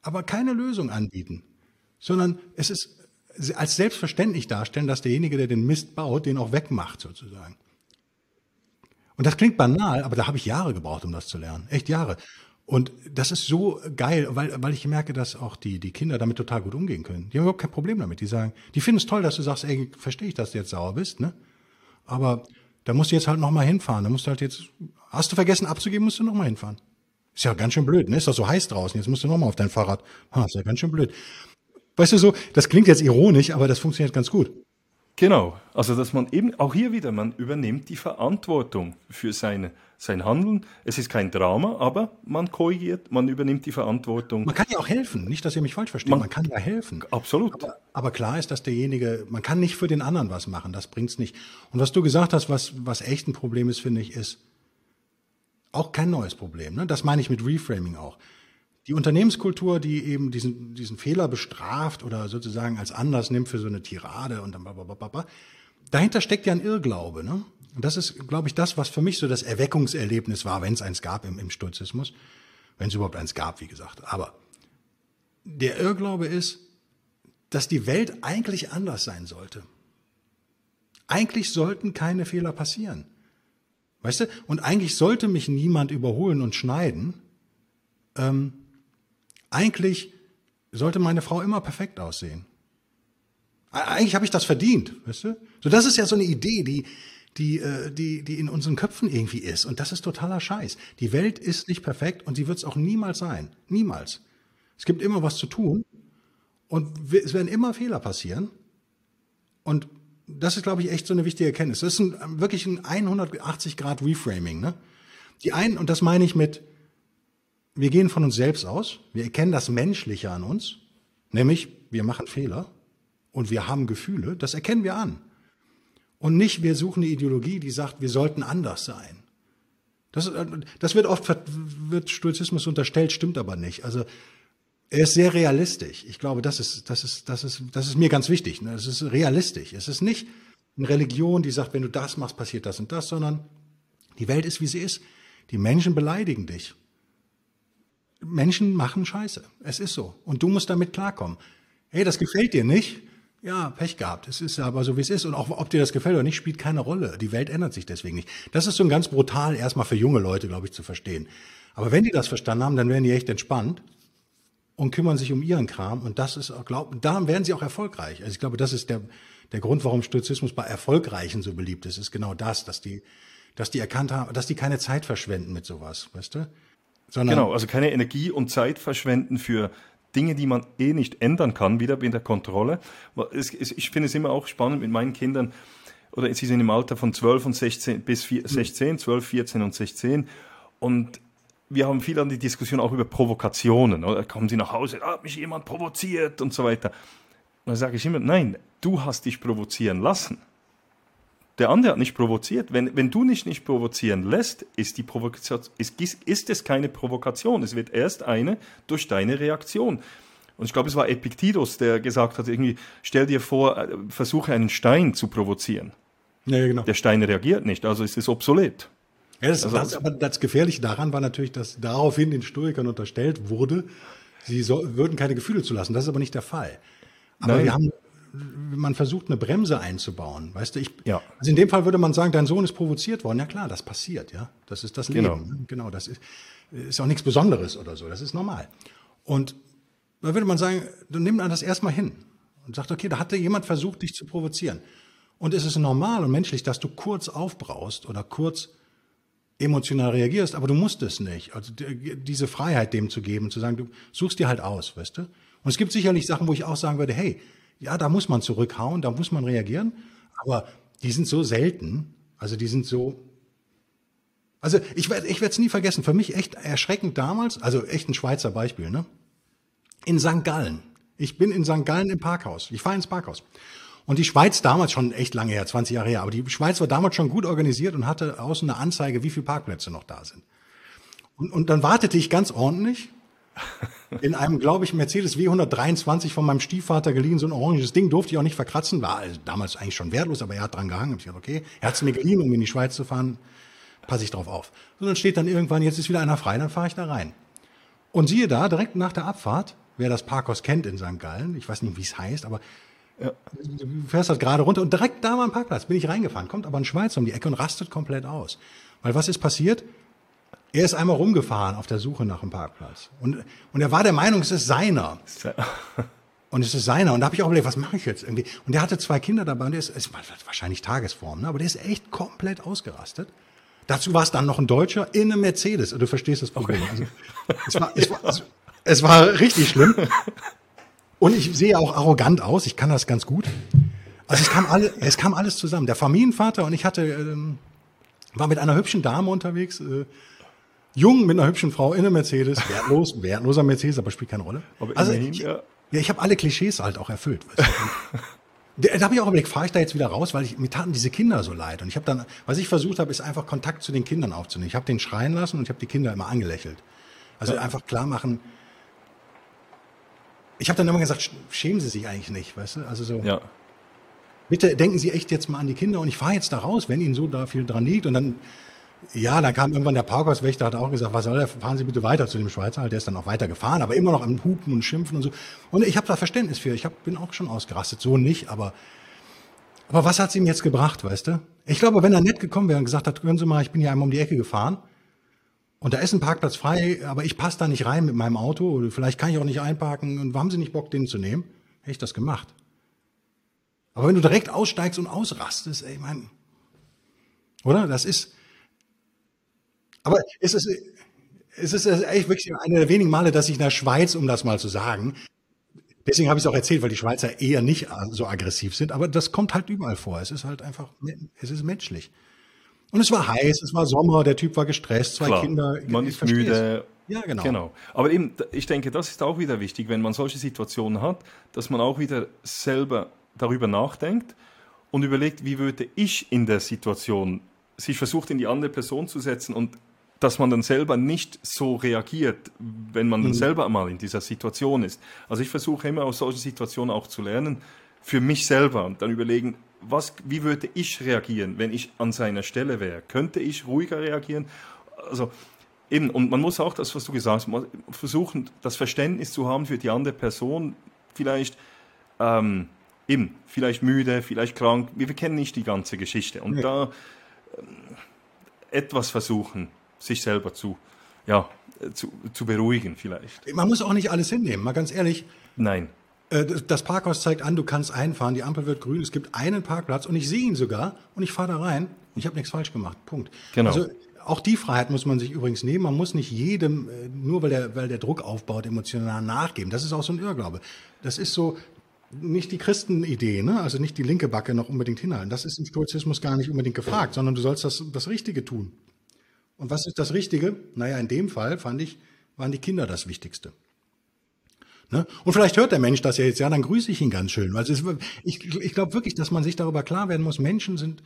aber keine Lösung anbieten. Sondern es ist, als selbstverständlich darstellen, dass derjenige, der den Mist baut, den auch wegmacht sozusagen. Und das klingt banal, aber da habe ich Jahre gebraucht, um das zu lernen. Echt Jahre. Und das ist so geil, weil, weil ich merke, dass auch die, die Kinder damit total gut umgehen können. Die haben überhaupt kein Problem damit. Die sagen, die finden es toll, dass du sagst, ey, verstehe ich, dass du jetzt sauer bist, ne? Aber da musst du jetzt halt nochmal hinfahren. Da musst du halt jetzt, hast du vergessen abzugeben, musst du nochmal hinfahren. Ist ja ganz schön blöd, ne? Ist doch so heiß draußen. Jetzt musst du nochmal auf dein Fahrrad. Ha, ist ja ganz schön blöd. Weißt du so, das klingt jetzt ironisch, aber das funktioniert ganz gut. Genau, also dass man eben auch hier wieder, man übernimmt die Verantwortung für seine, sein Handeln. Es ist kein Drama, aber man korrigiert, man übernimmt die Verantwortung. Man kann ja auch helfen, nicht, dass ihr mich falsch versteht, man, man kann ja helfen. Absolut. Aber, aber, klar ist, dass derjenige, man kann nicht für den anderen was machen, das bringt's nicht. Und was du gesagt hast, was, was echt ein Problem ist, finde ich, ist auch kein neues Problem. Ne? Das meine ich mit Reframing auch. Die Unternehmenskultur, die eben diesen, diesen Fehler bestraft oder sozusagen als Anlass nimmt für so eine Tirade und dann blablabla, dahinter steckt ja ein Irrglaube. Ne? Und das ist, glaube ich, das, was für mich so das Erweckungserlebnis war, wenn es eins gab im, im Stoizismus. Wenn es überhaupt eins gab, wie gesagt. Aber der Irrglaube ist, dass die Welt eigentlich anders sein sollte. Eigentlich sollten keine Fehler passieren. Weißt du? Und eigentlich sollte mich niemand überholen und schneiden. Ähm, eigentlich sollte meine Frau immer perfekt aussehen. Eigentlich habe ich das verdient, weißt du? So, das ist ja so eine Idee, die, die, äh, die, die in unseren Köpfen irgendwie ist. Und das ist totaler Scheiß. Die Welt ist nicht perfekt und sie wird es auch niemals sein. Niemals. Es gibt immer was zu tun und es werden immer Fehler passieren. Und das ist, glaube ich, echt so eine wichtige Erkenntnis. Das ist ein, wirklich ein 180 Grad Reframing. Ne? Die einen, und das meine ich mit, wir gehen von uns selbst aus, wir erkennen das Menschliche an uns, nämlich wir machen Fehler und wir haben Gefühle, das erkennen wir an. Und nicht, wir suchen eine Ideologie, die sagt, wir sollten anders sein. Das, das wird oft, wird Stoizismus unterstellt, stimmt aber nicht. Also, er ist sehr realistisch. Ich glaube, das ist, das ist, das ist, das ist mir ganz wichtig. Ne? Es ist realistisch. Es ist nicht eine Religion, die sagt, wenn du das machst, passiert das und das, sondern die Welt ist, wie sie ist. Die Menschen beleidigen dich. Menschen machen Scheiße. Es ist so. Und du musst damit klarkommen. Hey, das gefällt dir nicht? Ja, Pech gehabt. Es ist aber so, wie es ist. Und auch ob dir das gefällt oder nicht, spielt keine Rolle. Die Welt ändert sich deswegen nicht. Das ist so ein ganz brutal erstmal für junge Leute, glaube ich, zu verstehen. Aber wenn die das verstanden haben, dann werden die echt entspannt und kümmern sich um ihren Kram. Und das ist, glaub, da werden sie auch erfolgreich. Also ich glaube, das ist der, der Grund, warum Stoizismus bei Erfolgreichen so beliebt ist, ist genau das, dass die, dass die erkannt haben, dass die keine Zeit verschwenden mit sowas, weißt du? Sondern genau, also keine Energie und Zeit verschwenden für Dinge, die man eh nicht ändern kann, wieder in der Kontrolle. Ich finde es immer auch spannend mit meinen Kindern, oder sie sind im Alter von 12 und 16 bis 16, 12, 14 und 16. Und wir haben viel an die Diskussion auch über Provokationen. Oder kommen sie nach Hause, ah, hat mich jemand provoziert und so weiter. Und dann sage ich immer, nein, du hast dich provozieren lassen. Der andere hat nicht provoziert. Wenn, wenn du dich nicht provozieren lässt, ist, die Provokation, ist, ist es keine Provokation. Es wird erst eine durch deine Reaktion. Und ich glaube, es war Epiktetus, der gesagt hat, irgendwie, stell dir vor, äh, versuche einen Stein zu provozieren. Ja, genau. Der Stein reagiert nicht, also ist es obsolet. Ja, das, also, das, aber das Gefährliche daran war natürlich, dass daraufhin den Stoikern unterstellt wurde, sie so, würden keine Gefühle zulassen. Das ist aber nicht der Fall. Aber Nein. wir haben man versucht, eine Bremse einzubauen. Weißt du, ich, ja. also in dem Fall würde man sagen, dein Sohn ist provoziert worden. Ja klar, das passiert, ja. Das ist das genau. Leben. Ne? Genau, das ist, ist auch nichts Besonderes oder so. Das ist normal. Und da würde man sagen, dann nimm das erstmal hin und sagt, okay, da hatte jemand versucht, dich zu provozieren. Und es ist normal und menschlich, dass du kurz aufbraust oder kurz emotional reagierst, aber du musst es nicht. Also diese Freiheit dem zu geben, zu sagen, du suchst dir halt aus, weißt du? Und es gibt sicherlich Sachen, wo ich auch sagen würde, hey, ja, da muss man zurückhauen, da muss man reagieren, aber die sind so selten, also die sind so, also ich werde ich werde es nie vergessen, für mich echt erschreckend damals, also echt ein Schweizer Beispiel, ne? In St. Gallen. Ich bin in St. Gallen im Parkhaus. Ich fahre ins Parkhaus. Und die Schweiz damals schon echt lange her, 20 Jahre her, aber die Schweiz war damals schon gut organisiert und hatte außen eine Anzeige, wie viele Parkplätze noch da sind. Und, und dann wartete ich ganz ordentlich in einem, glaube ich, Mercedes W123 von meinem Stiefvater geliehen, so ein oranges Ding, durfte ich auch nicht verkratzen, war also damals eigentlich schon wertlos, aber er hat dran gehangen. Ich dachte, okay, er hat es mir geliehen, um in die Schweiz zu fahren, passe ich drauf auf. Und dann steht dann irgendwann, jetzt ist wieder einer frei, dann fahre ich da rein. Und siehe da, direkt nach der Abfahrt, wer das Parkhaus kennt in St. Gallen, ich weiß nicht, wie es heißt, aber Ja. Du fährst halt gerade runter und direkt da war ein Parkplatz, bin ich reingefahren, kommt aber ein Schweizer um die Ecke und rastet komplett aus. Weil was ist passiert? Er ist einmal rumgefahren auf der Suche nach einem Parkplatz. Und, und er war der Meinung, es ist seiner. Und es ist seiner. Und da habe ich auch überlegt, was mache ich jetzt irgendwie? Und er hatte zwei Kinder dabei und der ist, ist wahrscheinlich Tagesform, ne? aber der ist echt komplett ausgerastet. Dazu war es dann noch ein Deutscher in einem Mercedes. Und du verstehst das Problem. Also, es, war, es, war, also, es war richtig schlimm. Und ich sehe auch arrogant aus. Ich kann das ganz gut. Also es kam, alle, es kam alles zusammen. Der Familienvater und ich hatte, ähm, war mit einer hübschen Dame unterwegs. Äh, jung mit einer hübschen Frau in einem Mercedes. Wertlos, wertloser Mercedes, aber spielt keine Rolle. Aber also immerhin, ich, ja. Ja, ich habe alle Klischees halt auch erfüllt. Weißt du? da, da habe ich auch überlegt, fahre ich da jetzt wieder raus, weil ich, mir taten diese Kinder so leid. Und ich habe dann, was ich versucht habe, ist einfach Kontakt zu den Kindern aufzunehmen. Ich habe den schreien lassen und ich habe die Kinder immer angelächelt. Also ja. einfach klar machen. Ich habe dann immer gesagt, schämen Sie sich eigentlich nicht, weißt du? Also so. Ja. Bitte denken Sie echt jetzt mal an die Kinder und ich fahre jetzt da raus, wenn Ihnen so da viel dran liegt. Und dann ja, dann kam irgendwann der Parkhauswächter, hat auch gesagt, was soll der, fahren Sie bitte weiter zu dem Schweizer. Der ist dann auch weiter gefahren, aber immer noch am Hupen und Schimpfen und so. Und ich habe da Verständnis für. Ich hab, bin auch schon ausgerastet, so nicht, aber aber was hat's ihm jetzt gebracht, weißt du? Ich glaube, wenn er nett gekommen wäre und gesagt hat, hören Sie mal, ich bin hier einmal um die Ecke gefahren und da ist ein Parkplatz frei, aber ich passe da nicht rein mit meinem Auto oder vielleicht kann ich auch nicht einparken und haben Sie nicht Bock, den zu nehmen? Hätte ich das gemacht. Aber wenn du direkt aussteigst und ausrastest, ey, mein, oder? Das ist, aber es ist, es ist echt wirklich eine der wenigen Male, dass ich in der Schweiz, um das mal zu sagen, deswegen habe ich es auch erzählt, weil die Schweizer eher nicht so aggressiv sind, aber das kommt halt überall vor. Es ist halt einfach, es ist menschlich. Und es war heiß, es war Sommer, der Typ war gestresst, zwei Klar, Kinder. Man ist müde. Ja, genau. genau. Aber eben, ich denke, das ist auch wieder wichtig, wenn man solche Situationen hat, dass man auch wieder selber darüber nachdenkt und überlegt, wie würde ich in der Situation sich versucht, in die andere Person zu setzen und dass man dann selber nicht so reagiert, wenn man dann mhm. selber mal in dieser Situation ist. Also ich versuche immer aus solchen Situationen auch zu lernen, für mich selber und dann überlegen, was, wie würde ich reagieren, wenn ich an seiner Stelle wäre? Könnte ich ruhiger reagieren? Also eben, und man muss auch das, was du gesagt hast, versuchen, das Verständnis zu haben für die andere Person, vielleicht ähm, eben, vielleicht müde, vielleicht krank, wir kennen nicht die ganze Geschichte. Und ja. da ähm, etwas versuchen, sich selber zu, ja, zu, zu beruhigen vielleicht. Man muss auch nicht alles hinnehmen, mal ganz ehrlich. Nein. Äh, das Parkhaus zeigt an, du kannst einfahren, die Ampel wird grün, es gibt einen Parkplatz und ich sehe ihn sogar und ich fahre da rein und ich habe nichts falsch gemacht. Punkt. Genau. Also auch die Freiheit muss man sich übrigens nehmen. Man muss nicht jedem, äh, nur weil der, weil der Druck aufbaut, emotional nachgeben. Das ist auch so ein Irrglaube. Das ist so nicht die Christenidee, ne? also nicht die linke Backe noch unbedingt hinhalten. Das ist im Stoizismus gar nicht unbedingt gefragt, sondern du sollst das, das Richtige tun. Und was ist das Richtige? Naja, in dem Fall fand ich, waren die Kinder das Wichtigste. Ne? Und vielleicht hört der Mensch das ja jetzt, ja, dann grüße ich ihn ganz schön. Weil ist, ich, ich glaube wirklich, dass man sich darüber klar werden muss, Menschen sind,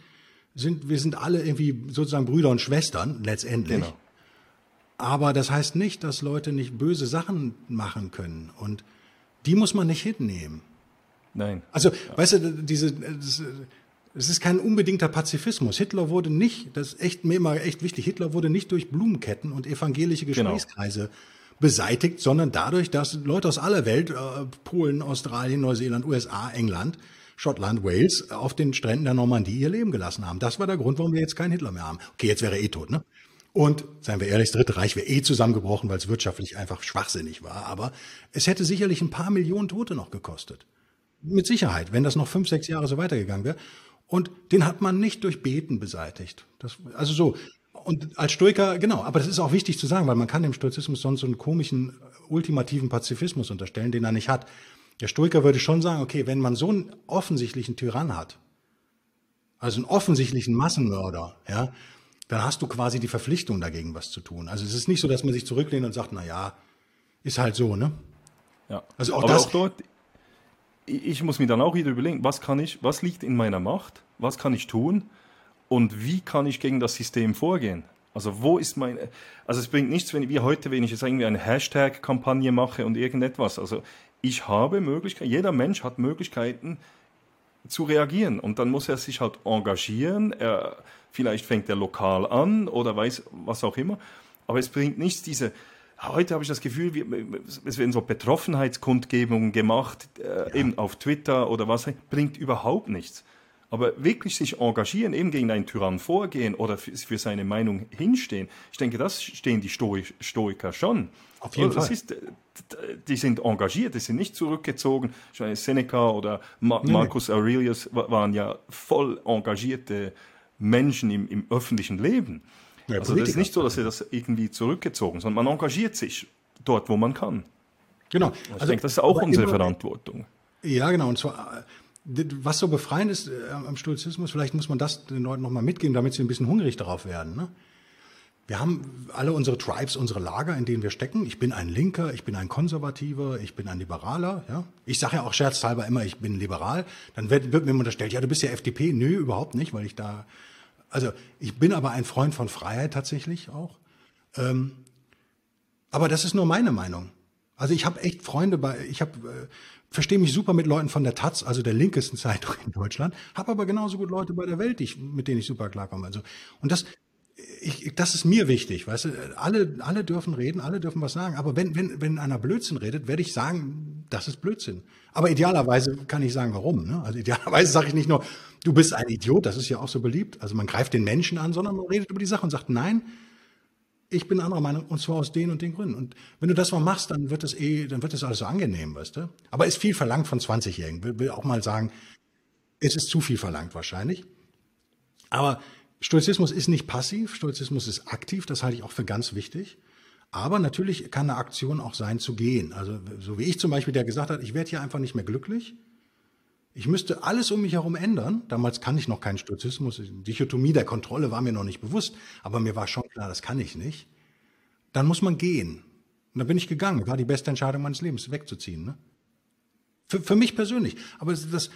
sind, wir sind alle irgendwie sozusagen Brüder und Schwestern, letztendlich. Genau. Aber das heißt nicht, dass Leute nicht böse Sachen machen können. Und die muss man nicht hinnehmen. Nein. Also, ja. weißt du, diese, das, es ist kein unbedingter Pazifismus. Hitler wurde nicht, das ist echt mir immer echt wichtig, Hitler wurde nicht durch Blumenketten und evangelische genau. Gesprächskreise genau. beseitigt, sondern dadurch, dass Leute aus aller Welt, äh, Polen, Australien, Neuseeland, USA, England, Schottland, Wales, auf den Stränden der Normandie ihr Leben gelassen haben. Das war der Grund, warum wir jetzt keinen Hitler mehr haben. Okay, jetzt wäre er eh tot, ne? Und, seien wir ehrlich, das Dritte Reich wäre eh zusammengebrochen, weil es wirtschaftlich einfach schwachsinnig war. Aber es hätte sicherlich ein paar Millionen Tote noch gekostet. Mit Sicherheit, wenn das noch fünf, sechs Jahre so weitergegangen wäre. Und den hat man nicht durch Beten beseitigt. Das, also so. Und als Stoiker, genau, aber das ist auch wichtig zu sagen, weil man kann dem Stoizismus sonst so einen komischen, ultimativen Pazifismus unterstellen, den er nicht hat. Der Stoiker würde schon sagen, okay, wenn man so einen offensichtlichen Tyrann hat, also einen offensichtlichen Massenmörder, ja, dann hast du quasi die Verpflichtung dagegen was zu tun. Also es ist nicht so, dass man sich zurücklehnt und sagt, na ja, ist halt so, ne? Ja. Also auch aber das, auch dort, ich muss mir dann auch wieder überlegen, was kann ich, was liegt in meiner Macht, was kann ich tun und wie kann ich gegen das System vorgehen? Also wo ist mein, also es bringt nichts, wenn ich, wie heute, wenn ich jetzt irgendwie eine Hashtag-Kampagne mache und irgendetwas. Also ich habe Möglichkeiten, jeder Mensch hat Möglichkeiten zu reagieren und dann muss er sich halt engagieren. Er, vielleicht fängt er lokal an oder weiß was auch immer. Aber es bringt nichts, diese Heute habe ich das Gefühl, es werden so Betroffenheitskundgebungen gemacht, äh, ja. eben auf Twitter oder was, bringt überhaupt nichts. Aber wirklich sich engagieren, eben gegen einen Tyrann vorgehen oder für seine Meinung hinstehen, ich denke, das stehen die Stoiker schon. Auf jeden das Fall. Ist, die sind engagiert, die sind nicht zurückgezogen. Ich meine, Seneca oder Ma nee, Marcus Aurelius waren ja voll engagierte Menschen im, im öffentlichen Leben. Ja, also das ist nicht so, dass sie das irgendwie zurückgezogen, sondern man engagiert sich dort, wo man kann. Genau. Also ich denke, das ist auch unsere Verantwortung. Ja, genau. Und zwar was so befreiend ist äh, am Stoizismus, vielleicht muss man das den Leuten nochmal mitgeben, damit sie ein bisschen hungrig darauf werden. Ne? Wir haben alle unsere Tribes, unsere Lager, in denen wir stecken. Ich bin ein Linker, ich bin ein Konservativer, ich bin ein Liberaler. Ja? Ich sage ja auch scherzhalber immer, ich bin liberal. Dann wird, wird mir unterstellt, ja, du bist ja FDP. Nö, überhaupt nicht, weil ich da... Also ich bin aber ein Freund von Freiheit tatsächlich auch. Ähm, aber das ist nur meine Meinung. Also ich habe echt Freunde bei, ich habe äh, verstehe mich super mit Leuten von der Taz, also der linkesten Zeitung in Deutschland, habe aber genauso gut Leute bei der Welt, ich, mit denen ich super klarkomme. Also und das ich, das ist mir wichtig, weißt du, alle, alle dürfen reden, alle dürfen was sagen, aber wenn, wenn, wenn einer Blödsinn redet, werde ich sagen, das ist Blödsinn. Aber idealerweise kann ich sagen, warum. Ne? Also idealerweise sage ich nicht nur, du bist ein Idiot, das ist ja auch so beliebt. Also man greift den Menschen an, sondern man redet über die Sache und sagt, nein, ich bin anderer Meinung und zwar aus den und den Gründen. Und wenn du das mal machst, dann wird es eh, dann wird es alles so angenehm, weißt du. Aber ist viel verlangt von 20-Jährigen. Will, will auch mal sagen, es ist zu viel verlangt wahrscheinlich. Aber Stoizismus ist nicht passiv, Stoizismus ist aktiv, das halte ich auch für ganz wichtig. Aber natürlich kann eine Aktion auch sein, zu gehen. Also so wie ich zum Beispiel, der gesagt hat, ich werde hier einfach nicht mehr glücklich. Ich müsste alles um mich herum ändern. Damals kann ich noch keinen Stoizismus. Dichotomie der Kontrolle war mir noch nicht bewusst, aber mir war schon klar, das kann ich nicht. Dann muss man gehen. Und dann bin ich gegangen. War die beste Entscheidung meines Lebens, wegzuziehen. Ne? Für, für mich persönlich. Aber das,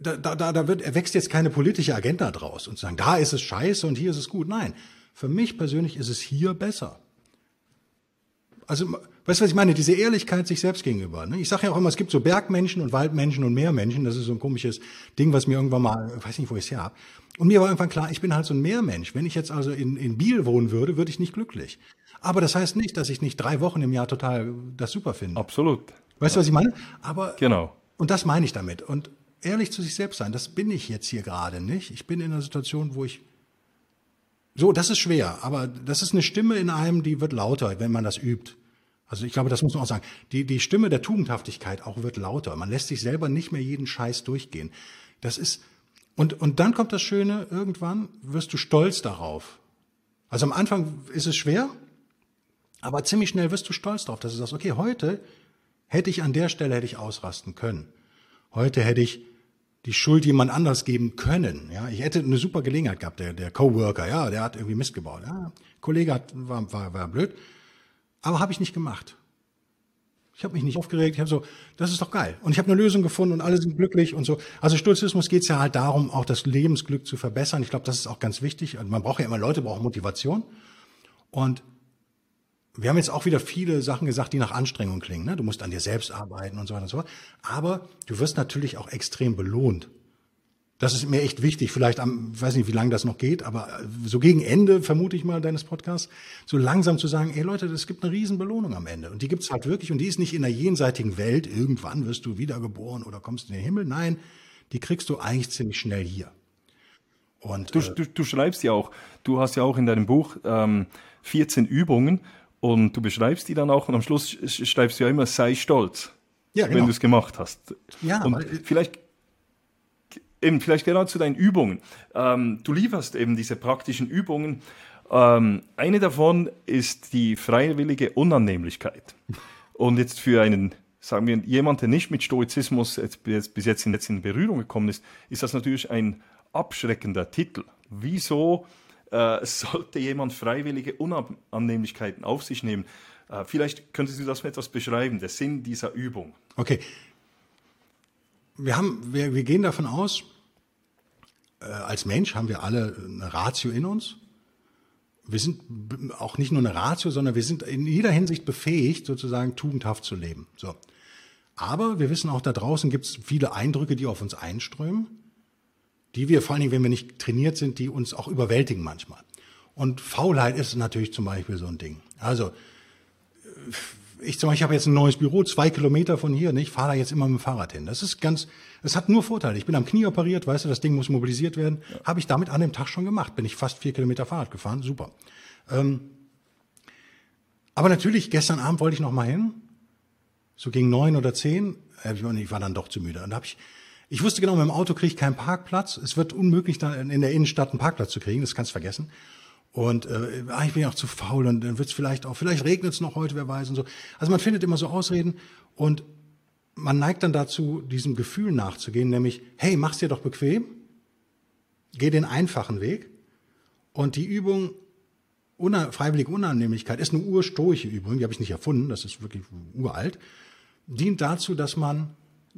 da, da, da wird, erwächst jetzt keine politische Agenda draus und sagen, da ist es scheiße und hier ist es gut. Nein, für mich persönlich ist es hier besser. Also, weißt du, was ich meine? Diese Ehrlichkeit sich selbst gegenüber. Ne? Ich sage ja auch immer, es gibt so Bergmenschen und Waldmenschen und Meermenschen. Das ist so ein komisches Ding, was mir irgendwann mal, weiß nicht, wo ich es her habe. Und mir war irgendwann klar, ich bin halt so ein Meermensch. Wenn ich jetzt also in, in Biel wohnen würde, würde ich nicht glücklich. Aber das heißt nicht, dass ich nicht drei Wochen im Jahr total das super finde. Absolut. Weißt du, was ich meine? Aber genau. Und das meine ich damit. Und ehrlich zu sich selbst sein, das bin ich jetzt hier gerade nicht. Ich bin in einer Situation, wo ich so, das ist schwer, aber das ist eine Stimme in einem, die wird lauter, wenn man das übt. Also ich glaube, das muss man auch sagen. Die, die Stimme der Tugendhaftigkeit auch wird lauter. Man lässt sich selber nicht mehr jeden Scheiß durchgehen. Das ist, und, und dann kommt das Schöne, irgendwann wirst du stolz darauf. Also am Anfang ist es schwer, aber ziemlich schnell wirst du stolz darauf, dass du sagst, okay, heute hätte ich an der Stelle hätte ich ausrasten können. Heute hätte ich die Schuld jemand anders geben können. Ja, ich hätte eine super Gelegenheit gehabt. Der, der Coworker, ja, der hat irgendwie Mist gebaut. Ja, Kollege hat, war, war, war blöd, aber habe ich nicht gemacht. Ich habe mich nicht aufgeregt. Ich habe so, das ist doch geil. Und ich habe eine Lösung gefunden und alle sind glücklich und so. Also Stoizismus geht es ja halt darum, auch das Lebensglück zu verbessern. Ich glaube, das ist auch ganz wichtig. Also man braucht ja immer Leute, brauchen Motivation. Und wir haben jetzt auch wieder viele Sachen gesagt, die nach Anstrengung klingen. Ne? Du musst an dir selbst arbeiten und so weiter und so fort. Aber du wirst natürlich auch extrem belohnt. Das ist mir echt wichtig. Vielleicht am, weiß nicht, wie lange das noch geht, aber so gegen Ende, vermute ich mal, deines Podcasts, so langsam zu sagen, ey Leute, es gibt eine Riesenbelohnung am Ende. Und die gibt's halt wirklich. Und die ist nicht in der jenseitigen Welt. Irgendwann wirst du wiedergeboren oder kommst in den Himmel. Nein, die kriegst du eigentlich ziemlich schnell hier. Und, du, äh, du, du schreibst ja auch, du hast ja auch in deinem Buch ähm, 14 Übungen und du beschreibst die dann auch und am Schluss schreibst du ja immer, sei stolz, ja, genau. wenn du es gemacht hast. Ja, und vielleicht eben vielleicht genau zu deinen Übungen. Ähm, du lieferst eben diese praktischen Übungen. Ähm, eine davon ist die freiwillige Unannehmlichkeit. Und jetzt für einen, sagen wir, jemand, der nicht mit Stoizismus jetzt, bis jetzt in, jetzt in Berührung gekommen ist, ist das natürlich ein abschreckender Titel. Wieso äh, sollte jemand freiwillige Unannehmlichkeiten auf sich nehmen. Äh, vielleicht könnten Sie das etwas beschreiben, der Sinn dieser Übung. Okay. Wir, haben, wir, wir gehen davon aus, äh, als Mensch haben wir alle eine Ratio in uns. Wir sind auch nicht nur eine Ratio, sondern wir sind in jeder Hinsicht befähigt, sozusagen tugendhaft zu leben. So. Aber wir wissen auch, da draußen gibt es viele Eindrücke, die auf uns einströmen die wir vor allen Dingen, wenn wir nicht trainiert sind, die uns auch überwältigen manchmal. Und Faulheit ist natürlich zum Beispiel so ein Ding. Also ich zum Beispiel habe jetzt ein neues Büro, zwei Kilometer von hier, ich fahre da jetzt immer mit dem Fahrrad hin. Das ist ganz, es hat nur Vorteile. Ich bin am Knie operiert, weißt du, das Ding muss mobilisiert werden. Ja. Habe ich damit an dem Tag schon gemacht. Bin ich fast vier Kilometer Fahrrad gefahren, super. Ähm, aber natürlich, gestern Abend wollte ich noch mal hin, so gegen neun oder zehn. Äh, ich war dann doch zu müde. Und habe ich, ich wusste genau, mit dem Auto kriege ich keinen Parkplatz. Es wird unmöglich, da in der Innenstadt einen Parkplatz zu kriegen. Das kannst du vergessen. Und äh, ich bin ja auch zu faul und dann wird es vielleicht auch, vielleicht regnet es noch heute, wer weiß und so. Also man findet immer so Ausreden und man neigt dann dazu, diesem Gefühl nachzugehen, nämlich, hey, mach's dir doch bequem, geh den einfachen Weg. Und die Übung Una freiwillige Unannehmlichkeit ist eine urstoische Übung, die habe ich nicht erfunden, das ist wirklich uralt, dient dazu, dass man,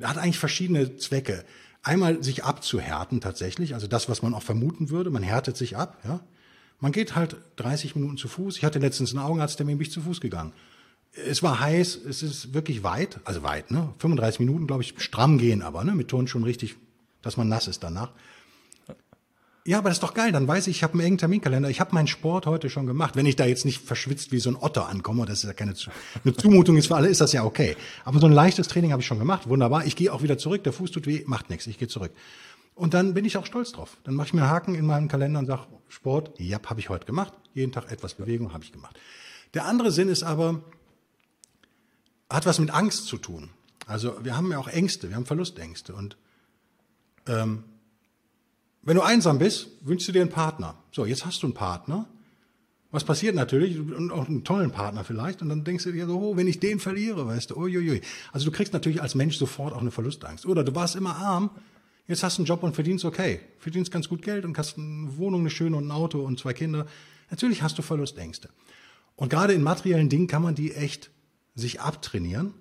hat eigentlich verschiedene Zwecke. Einmal sich abzuhärten tatsächlich, also das, was man auch vermuten würde, man härtet sich ab, ja. Man geht halt 30 Minuten zu Fuß. Ich hatte letztens einen Augenarzttermin, bin ich zu Fuß gegangen. Es war heiß, es ist wirklich weit, also weit, ne? 35 Minuten, glaube ich, stramm gehen aber, ne? Mit Turnschuhen richtig, dass man nass ist danach. Ja, aber das ist doch geil. Dann weiß ich, ich habe einen engen Terminkalender. Ich habe meinen Sport heute schon gemacht. Wenn ich da jetzt nicht verschwitzt wie so ein Otter ankomme, das ist ja keine eine Zumutung ist für alle, ist das ja okay. Aber so ein leichtes Training habe ich schon gemacht. Wunderbar. Ich gehe auch wieder zurück. Der Fuß tut weh, macht nichts. Ich gehe zurück. Und dann bin ich auch stolz drauf. Dann mache ich mir einen Haken in meinem Kalender und sage, Sport, ja, habe ich heute gemacht. Jeden Tag etwas Bewegung habe ich gemacht. Der andere Sinn ist aber, hat was mit Angst zu tun. Also wir haben ja auch Ängste, wir haben Verlustängste. Und ähm, wenn du einsam bist, wünschst du dir einen Partner. So, jetzt hast du einen Partner. Was passiert natürlich? Und auch einen tollen Partner vielleicht. Und dann denkst du dir so, oh, wenn ich den verliere, weißt du, uiuiui. Also du kriegst natürlich als Mensch sofort auch eine Verlustangst. Oder du warst immer arm, Jetzt hast du einen Job und verdienst okay. Verdienst ganz gut Geld und hast eine Wohnung, eine schöne und ein Auto und zwei Kinder. Natürlich hast du Verlustängste. Und gerade in materiellen Dingen kann man die echt sich abtrainieren,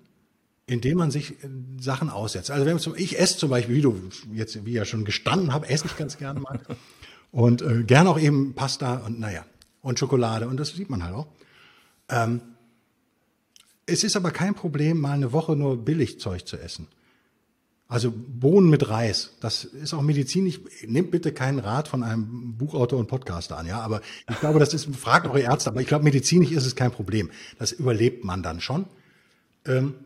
indem man sich äh, Sachen aussetzt. Also wenn ich esse zum Beispiel, wie du jetzt, wie ja schon gestanden habe, esse ich ganz gerne mal. Und äh, gerne auch eben Pasta und naja, und Schokolade. Und das sieht man halt auch. Ähm, es ist aber kein Problem, mal eine Woche nur Billigzeug zu essen. Also Bohnen mit Reis, das ist auch medizinisch. Nehmt bitte keinen Rat von einem Buchautor und Podcaster an, ja. Aber ich glaube, das ist, fragt eure Ärzte, aber ich glaube, medizinisch ist es kein Problem. Das überlebt man dann schon. Ähm,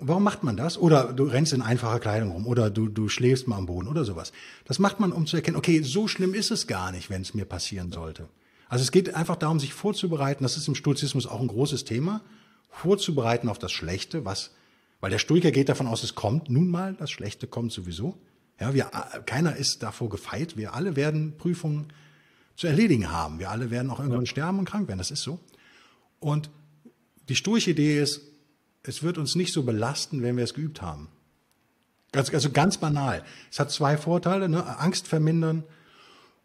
warum macht man das? Oder du rennst in einfacher Kleidung rum oder du, du schläfst mal am Boden oder sowas. Das macht man, um zu erkennen, okay, so schlimm ist es gar nicht, wenn es mir passieren sollte. Also es geht einfach darum, sich vorzubereiten. Das ist im Stoizismus auch ein großes Thema. Vorzubereiten auf das Schlechte, was weil der Stoiker geht davon aus, es kommt nun mal, das Schlechte kommt sowieso. Ja, wir, keiner ist davor gefeit. Wir alle werden Prüfungen zu erledigen haben. Wir alle werden auch irgendwann ja. sterben und krank werden. Das ist so. Und die stoische Idee ist, es wird uns nicht so belasten, wenn wir es geübt haben. Ganz, also ganz banal. Es hat zwei Vorteile, ne? Angst vermindern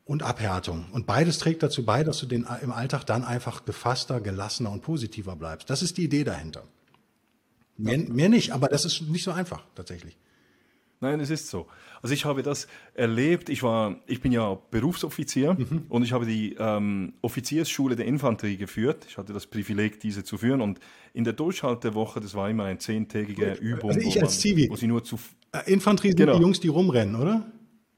und Abhärtung. Und beides trägt dazu bei, dass du den, im Alltag dann einfach gefasster, gelassener und positiver bleibst. Das ist die Idee dahinter. Mehr, mehr nicht, aber das ist nicht so einfach tatsächlich. Nein, es ist so. Also ich habe das erlebt. Ich war, ich bin ja Berufsoffizier mhm. und ich habe die ähm, Offiziersschule der Infanterie geführt. Ich hatte das Privileg, diese zu führen. Und in der Durchhaltewoche, das war immer eine zehntägige Übung, also ich als Zivi. wo sie nur zu äh, Infanterie sind genau. die Jungs, die rumrennen, oder?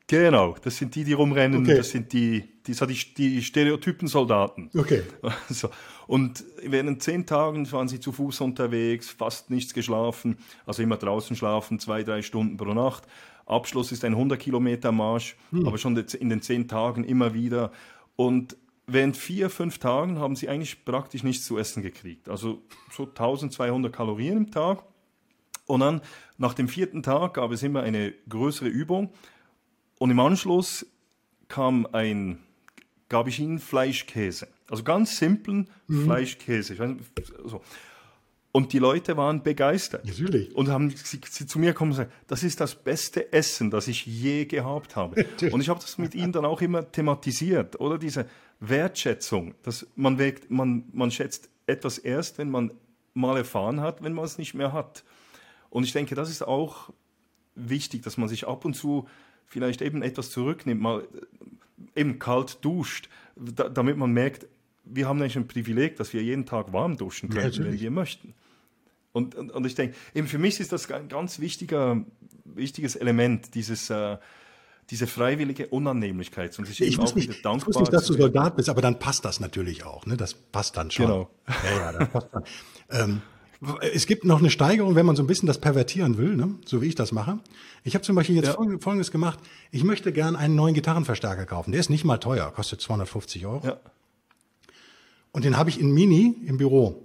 Genau, das sind die, die rumrennen, okay. das sind die, die, die, die Stereotypen-Soldaten. Okay. So. Und während zehn Tagen waren sie zu Fuß unterwegs, fast nichts geschlafen, also immer draußen schlafen, zwei, drei Stunden pro Nacht. Abschluss ist ein 100 Kilometer Marsch, hm. aber schon in den zehn Tagen immer wieder. Und während vier, fünf Tagen haben sie eigentlich praktisch nichts zu essen gekriegt. Also so 1200 Kalorien im Tag. Und dann nach dem vierten Tag gab es immer eine größere Übung und im Anschluss kam ein, gab ich ihnen Fleischkäse. Also ganz simplen mhm. Fleischkäse. so. Und die Leute waren begeistert. Natürlich. Und haben sie, sie zu mir kommen und gesagt, das ist das beste Essen, das ich je gehabt habe. und ich habe das mit ihnen dann auch immer thematisiert, oder diese Wertschätzung, dass man, wägt, man, man schätzt etwas erst, wenn man mal erfahren hat, wenn man es nicht mehr hat. Und ich denke, das ist auch wichtig, dass man sich ab und zu vielleicht eben etwas zurücknimmt, mal eben kalt duscht, da, damit man merkt, wir haben eigentlich ein Privileg, dass wir jeden Tag warm duschen können, ja, wenn wir möchten. Und, und, und, ich denke, eben für mich ist das ein ganz wichtiger, wichtiges Element, dieses, äh, diese freiwillige Unannehmlichkeit und sich ich auch nicht, dankbar. Ich wusste nicht, dass du Soldat bist, aber dann passt das natürlich auch. Ne? Das passt dann schon. Genau. Ja, ja, das passt dann. ähm, es gibt noch eine Steigerung, wenn man so ein bisschen das pervertieren will, ne? so wie ich das mache. Ich habe zum Beispiel jetzt ja. Folgendes gemacht. Ich möchte gern einen neuen Gitarrenverstärker kaufen. Der ist nicht mal teuer, kostet 250 Euro. Ja. Und den habe ich in Mini im Büro.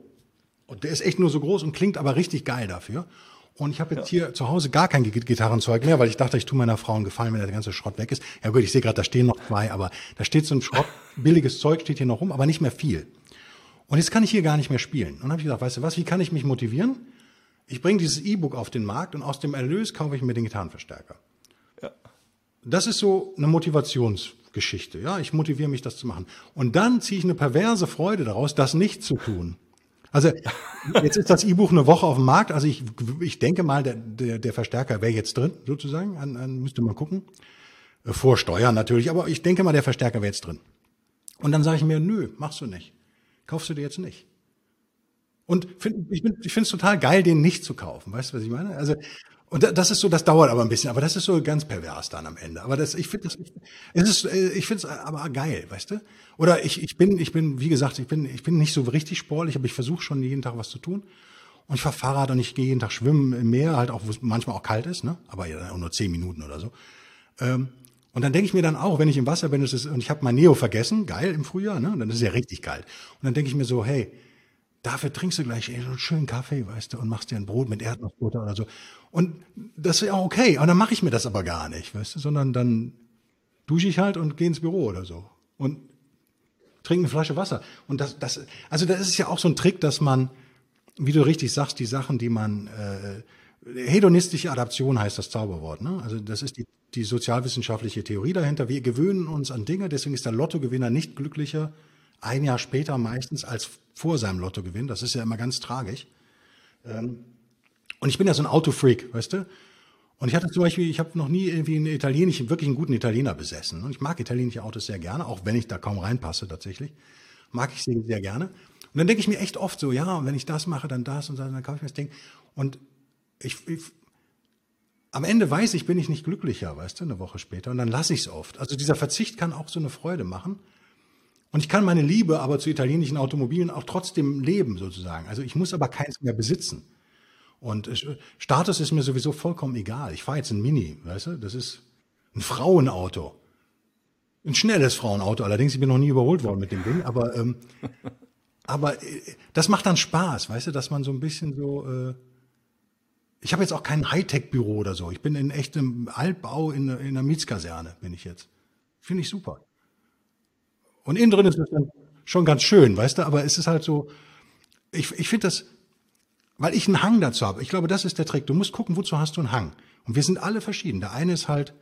Und der ist echt nur so groß und klingt aber richtig geil dafür. Und ich habe jetzt ja. hier zu Hause gar kein Gitarrenzeug mehr, weil ich dachte, ich tue meiner Frau einen Gefallen, wenn der ganze Schrott weg ist. Ja gut, ich sehe gerade, da stehen noch zwei, aber da steht so ein Schrott, billiges Zeug steht hier noch rum, aber nicht mehr viel. Und jetzt kann ich hier gar nicht mehr spielen. Und dann habe ich gesagt, weißt du was, wie kann ich mich motivieren? Ich bringe dieses E-Book auf den Markt und aus dem Erlös kaufe ich mir den Gitarrenverstärker. Ja. Das ist so eine Motivationsgeschichte. Ja, ich motiviere mich, das zu machen. Und dann ziehe ich eine perverse Freude daraus, das nicht zu tun. Also jetzt ist das E-Buch eine Woche auf dem Markt. Also ich, ich denke mal, der, der, der Verstärker wäre jetzt drin, sozusagen. An, an, müsste man gucken. Äh, vor Steuern natürlich, aber ich denke mal, der Verstärker wäre jetzt drin. Und dann sage ich mir, nö, machst du nicht. Kaufst du dir jetzt nicht. Und find, ich, ich finde es total geil, den nicht zu kaufen. Weißt du, was ich meine? Also und das ist so, das dauert aber ein bisschen, aber das ist so ganz pervers dann am Ende. Aber das, ich finde das, es ist, äh, ich finde es aber geil, weißt du? Oder ich, ich bin, ich bin, wie gesagt, ich bin, ich bin nicht so richtig sportlich, aber ich versuche schon jeden Tag was zu tun. Und ich fahre Fahrrad und ich gehe jeden Tag schwimmen im Meer, halt auch, wo es manchmal auch kalt ist, ne? Aber ja, auch nur zehn Minuten oder so. Ähm, und dann denke ich mir dann auch, wenn ich im Wasser bin, ist es, und ich habe mein Neo vergessen, geil im Frühjahr, ne? Und dann ist es ja richtig kalt. Und dann denke ich mir so, hey, dafür trinkst du gleich ey, so einen schönen Kaffee, weißt du, und machst dir ein Brot mit Erdnussbutter oder so. Und das ist ja okay, aber dann mache ich mir das aber gar nicht, weißt du, sondern dann dusche ich halt und gehe ins Büro oder so und trinke eine Flasche Wasser. Und das, das, also das ist ja auch so ein Trick, dass man, wie du richtig sagst, die Sachen, die man äh, hedonistische Adaption heißt das Zauberwort. Ne? Also das ist die, die sozialwissenschaftliche Theorie dahinter. Wir gewöhnen uns an Dinge, deswegen ist der Lottogewinner nicht glücklicher ein Jahr später meistens als vor seinem Lottogewinn. Das ist ja immer ganz tragisch. Ähm, und ich bin ja so ein Autofreak, weißt du? Und ich hatte zum Beispiel, ich habe noch nie irgendwie einen italienischen, wirklich einen guten Italiener besessen. Und ich mag italienische Autos sehr gerne, auch wenn ich da kaum reinpasse tatsächlich. Mag ich sie sehr gerne. Und dann denke ich mir echt oft so, ja, und wenn ich das mache, dann das und dann, dann kaufe ich mir das Ding. Und ich, ich am Ende weiß ich, bin ich nicht glücklicher, weißt du, eine Woche später. Und dann lasse ich es oft. Also dieser Verzicht kann auch so eine Freude machen. Und ich kann meine Liebe aber zu italienischen Automobilen auch trotzdem leben, sozusagen. Also ich muss aber keins mehr besitzen. Und Status ist mir sowieso vollkommen egal. Ich fahre jetzt ein Mini, weißt du? Das ist ein Frauenauto. Ein schnelles Frauenauto. Allerdings, ich bin noch nie überholt worden mit dem Ding. Aber, ähm, aber äh, das macht dann Spaß, weißt du, dass man so ein bisschen so... Äh, ich habe jetzt auch kein Hightech-Büro oder so. Ich bin in echtem Altbau in, in einer Mietskaserne, bin ich jetzt. Finde ich super. Und innen drin ist es dann schon ganz schön, weißt du, aber es ist halt so, ich, ich finde das, weil ich einen Hang dazu habe. Ich glaube, das ist der Trick. Du musst gucken, wozu hast du einen Hang. Und wir sind alle verschieden. Der eine ist halt,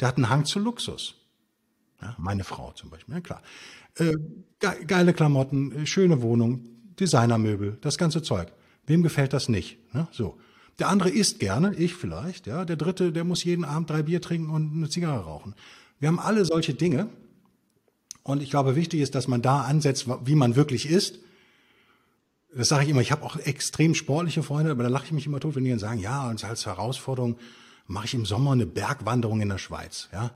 der hat einen Hang zu Luxus. Ja, meine Frau zum Beispiel, ja klar. Äh, geile Klamotten, äh, schöne Wohnung, Designermöbel, das ganze Zeug. Wem gefällt das nicht? Ne? So. Der andere isst gerne, ich vielleicht, ja. Der dritte, der muss jeden Abend drei Bier trinken und eine Zigarre rauchen. Wir haben alle solche Dinge und ich glaube, wichtig ist, dass man da ansetzt, wie man wirklich ist. Das sage ich immer. Ich habe auch extrem sportliche Freunde, aber da lache ich mich immer tot, wenn die dann sagen, ja, und als Herausforderung mache ich im Sommer eine Bergwanderung in der Schweiz. Ja,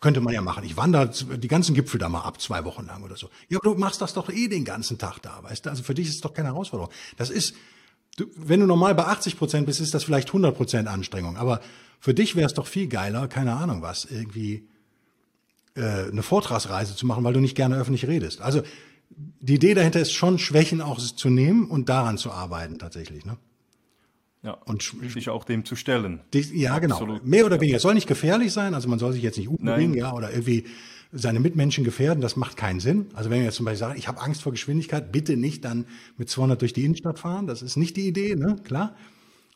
könnte man ja machen. Ich wandere die ganzen Gipfel da mal ab, zwei Wochen lang oder so. Ja, aber du machst das doch eh den ganzen Tag da, weißt du? Also für dich ist es doch keine Herausforderung. Das ist, du, wenn du normal bei 80 Prozent bist, ist das vielleicht 100 Prozent Anstrengung. Aber für dich wäre es doch viel geiler, keine Ahnung was, irgendwie äh, eine Vortragsreise zu machen, weil du nicht gerne öffentlich redest. Also die Idee dahinter ist schon, Schwächen auch zu nehmen und daran zu arbeiten tatsächlich. Ne? Ja, und sich auch dem zu stellen. Die, ja, genau. Absolut. Mehr oder weniger. Es soll nicht gefährlich sein, also man soll sich jetzt nicht umbringen, ja, oder irgendwie seine Mitmenschen gefährden, das macht keinen Sinn. Also wenn wir jetzt zum Beispiel sagen, ich habe Angst vor Geschwindigkeit, bitte nicht dann mit 200 durch die Innenstadt fahren, das ist nicht die Idee, ne, klar.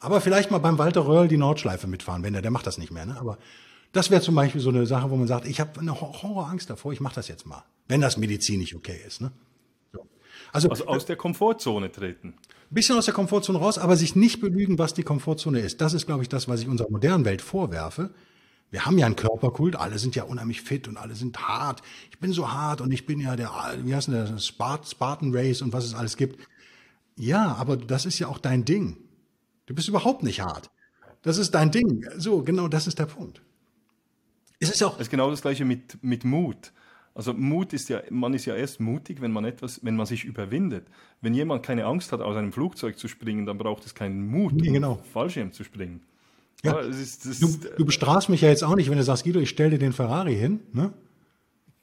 Aber vielleicht mal beim Walter Röhrl die Nordschleife mitfahren, wenn der, der macht das nicht mehr, ne, aber das wäre zum Beispiel so eine Sache, wo man sagt, ich habe eine Horrorangst davor, ich mache das jetzt mal, wenn das medizinisch okay ist. Ne? So. Also, also aus der Komfortzone treten. Bisschen aus der Komfortzone raus, aber sich nicht belügen, was die Komfortzone ist. Das ist, glaube ich, das, was ich unserer modernen Welt vorwerfe. Wir haben ja einen Körperkult, alle sind ja unheimlich fit und alle sind hart. Ich bin so hart und ich bin ja der, wie heißt denn der, Spartan Race und was es alles gibt. Ja, aber das ist ja auch dein Ding. Du bist überhaupt nicht hart. Das ist dein Ding. So, genau das ist der Punkt Es ist auch. Es ist genau das Gleiche mit, mit Mut. Also Mut ist ja, man ist ja erst mutig, wenn man etwas, wenn man sich überwindet. Wenn jemand keine Angst hat, aus einem Flugzeug zu springen, dann braucht es keinen Mut, nee, genau. Fallschirm zu springen. Ja, ja ist, du, du, bestrafst mich ja jetzt auch nicht, wenn du sagst, Guido, ich stelle dir den Ferrari hin, ne?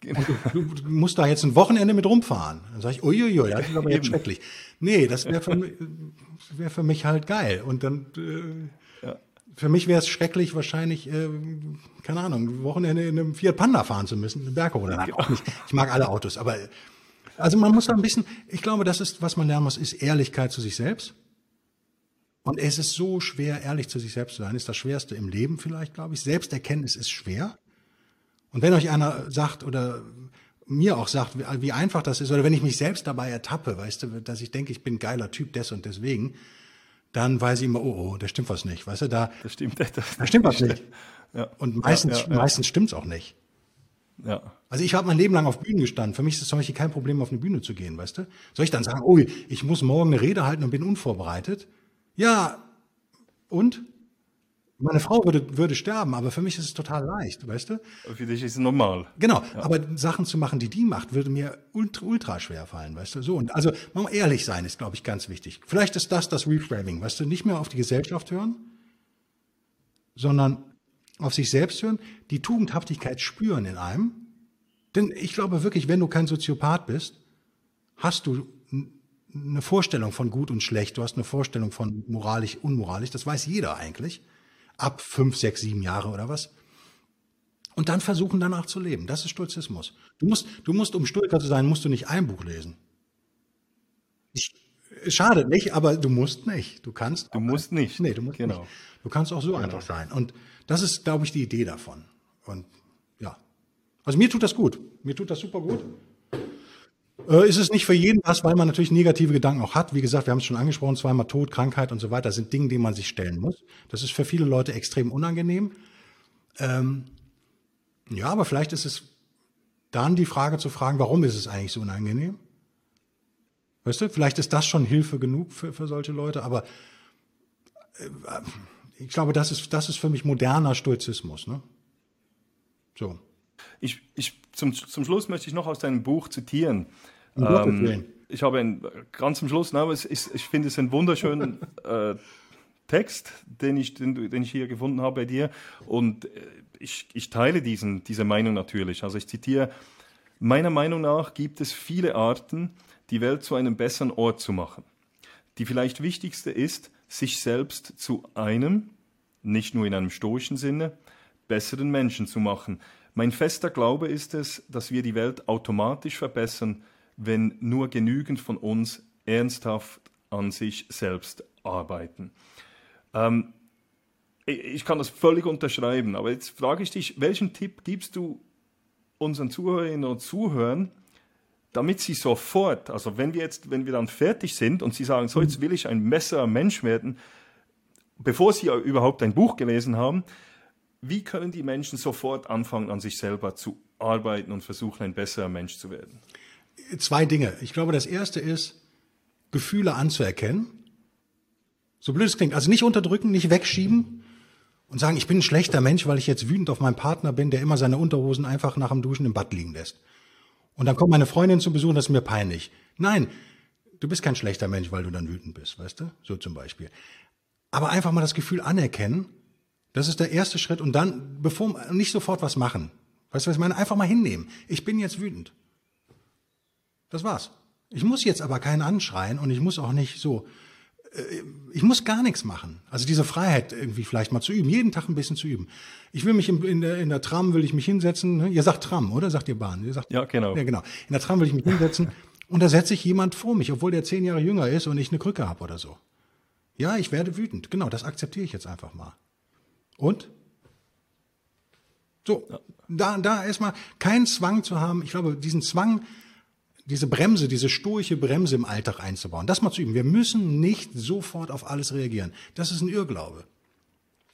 Genau. Du, du, musst da jetzt ein Wochenende mit rumfahren. Dann sage ich, uiuiui, das ist aber jetzt schrecklich. Nee, das wäre für, wär für mich halt geil. Und dann äh, ja. für mich wäre es schrecklich, wahrscheinlich, äh, keine Ahnung, ein Wochenende in einem Fiat Panda fahren zu müssen, eine Berg oder genau. auch nicht. Ich mag alle Autos, aber also man muss da ein bisschen, ich glaube, das ist, was man lernen muss, ist Ehrlichkeit zu sich selbst. Und es ist so schwer, ehrlich zu sich selbst zu sein. Ist das Schwerste im Leben vielleicht, glaube ich. Selbsterkenntnis ist schwer. Und wenn euch einer sagt oder mir auch sagt, wie einfach das ist, oder wenn ich mich selbst dabei ertappe, weißt du, dass ich denke, ich bin ein geiler Typ des und deswegen, dann weiß ich immer, oh, oh, da stimmt was nicht, weißt du, da, das stimmt, das, da stimmt was nicht. Ja. Und meistens, ja, ja, meistens stimmt's auch nicht. Ja. Also ich habe mein Leben lang auf Bühnen gestanden. Für mich ist es zum Beispiel kein Problem, auf eine Bühne zu gehen, weißt du? Soll ich dann sagen, oh, ich muss morgen eine Rede halten und bin unvorbereitet? Ja, und? Meine Frau würde, würde sterben, aber für mich ist es total leicht, weißt du? Für dich ist es normal. Genau, ja. aber Sachen zu machen, die die macht, würde mir ultra, ultra schwer fallen, weißt du? So, und also, man muss ehrlich sein, ist, glaube ich, ganz wichtig. Vielleicht ist das das Reframing, weißt du? Nicht mehr auf die Gesellschaft hören, sondern auf sich selbst hören, die Tugendhaftigkeit spüren in einem. Denn ich glaube wirklich, wenn du kein Soziopath bist, hast du eine Vorstellung von gut und schlecht, du hast eine Vorstellung von moralisch, unmoralisch, das weiß jeder eigentlich ab fünf, sechs, sieben Jahre oder was. Und dann versuchen danach zu leben. Das ist Stoizismus. Du musst, du musst, um Stoiker zu sein, musst du nicht ein Buch lesen. Ich, schade nicht, aber du musst nicht. Du kannst. Du musst nicht. Nee, du musst genau. nicht. Du kannst auch so genau. einfach sein. Und das ist, glaube ich, die Idee davon. Und ja. Also mir tut das gut. Mir tut das super gut. Äh, ist es nicht für jeden was, weil man natürlich negative Gedanken auch hat. Wie gesagt, wir haben es schon angesprochen, zweimal Tod, Krankheit und so weiter, sind Dinge, denen man sich stellen muss. Das ist für viele Leute extrem unangenehm. Ähm, ja, aber vielleicht ist es dann die Frage zu fragen, warum ist es eigentlich so unangenehm? Weißt du, vielleicht ist das schon Hilfe genug für, für solche Leute, aber äh, ich glaube, das ist, das ist für mich moderner Stoizismus. Ne? So. Ich, ich, zum, zum Schluss möchte ich noch aus deinem Buch zitieren. Ähm, ich habe ein, ganz zum Schluss, na, es ist, ich finde es einen wunderschönen äh, Text, den ich, den, den, ich hier gefunden habe bei dir. Und äh, ich, ich teile diesen, diese Meinung natürlich. Also ich zitiere, meiner Meinung nach gibt es viele Arten, die Welt zu einem besseren Ort zu machen. Die vielleicht wichtigste ist, sich selbst zu einem, nicht nur in einem stoischen Sinne, besseren Menschen zu machen, mein fester Glaube ist es, dass wir die Welt automatisch verbessern, wenn nur genügend von uns ernsthaft an sich selbst arbeiten. Ähm, ich kann das völlig unterschreiben, aber jetzt frage ich dich, welchen Tipp gibst du unseren Zuhörerinnen und Zuhörern, damit sie sofort, also wenn wir jetzt, wenn wir dann fertig sind und sie sagen, so jetzt will ich ein besserer Mensch werden, bevor sie überhaupt ein Buch gelesen haben, wie können die Menschen sofort anfangen, an sich selber zu arbeiten und versuchen, ein besserer Mensch zu werden? Zwei Dinge. Ich glaube, das erste ist, Gefühle anzuerkennen. So blöd es klingt. Also nicht unterdrücken, nicht wegschieben und sagen, ich bin ein schlechter Mensch, weil ich jetzt wütend auf meinen Partner bin, der immer seine Unterhosen einfach nach dem Duschen im Bad liegen lässt. Und dann kommt meine Freundin zu Besuch das ist mir peinlich. Nein, du bist kein schlechter Mensch, weil du dann wütend bist, weißt du? So zum Beispiel. Aber einfach mal das Gefühl anerkennen das ist der erste Schritt und dann, bevor, nicht sofort was machen. Weißt du, was ich meine? Einfach mal hinnehmen. Ich bin jetzt wütend. Das war's. Ich muss jetzt aber keinen anschreien und ich muss auch nicht so, äh, ich muss gar nichts machen. Also diese Freiheit irgendwie vielleicht mal zu üben, jeden Tag ein bisschen zu üben. Ich will mich in, der, in der Tram, will ich mich hinsetzen. Ne? Ihr sagt Tram, oder? Sagt ihr Bahn? Ihr sagt, ja, genau. Ja, genau. In der Tram will ich mich hinsetzen und da setze ich jemand vor mich, obwohl der zehn Jahre jünger ist und ich eine Krücke habe oder so. Ja, ich werde wütend. Genau, das akzeptiere ich jetzt einfach mal. Und? So, da, da erstmal keinen Zwang zu haben. Ich glaube, diesen Zwang, diese Bremse, diese stoische Bremse im Alltag einzubauen, das mal zu üben. Wir müssen nicht sofort auf alles reagieren. Das ist ein Irrglaube.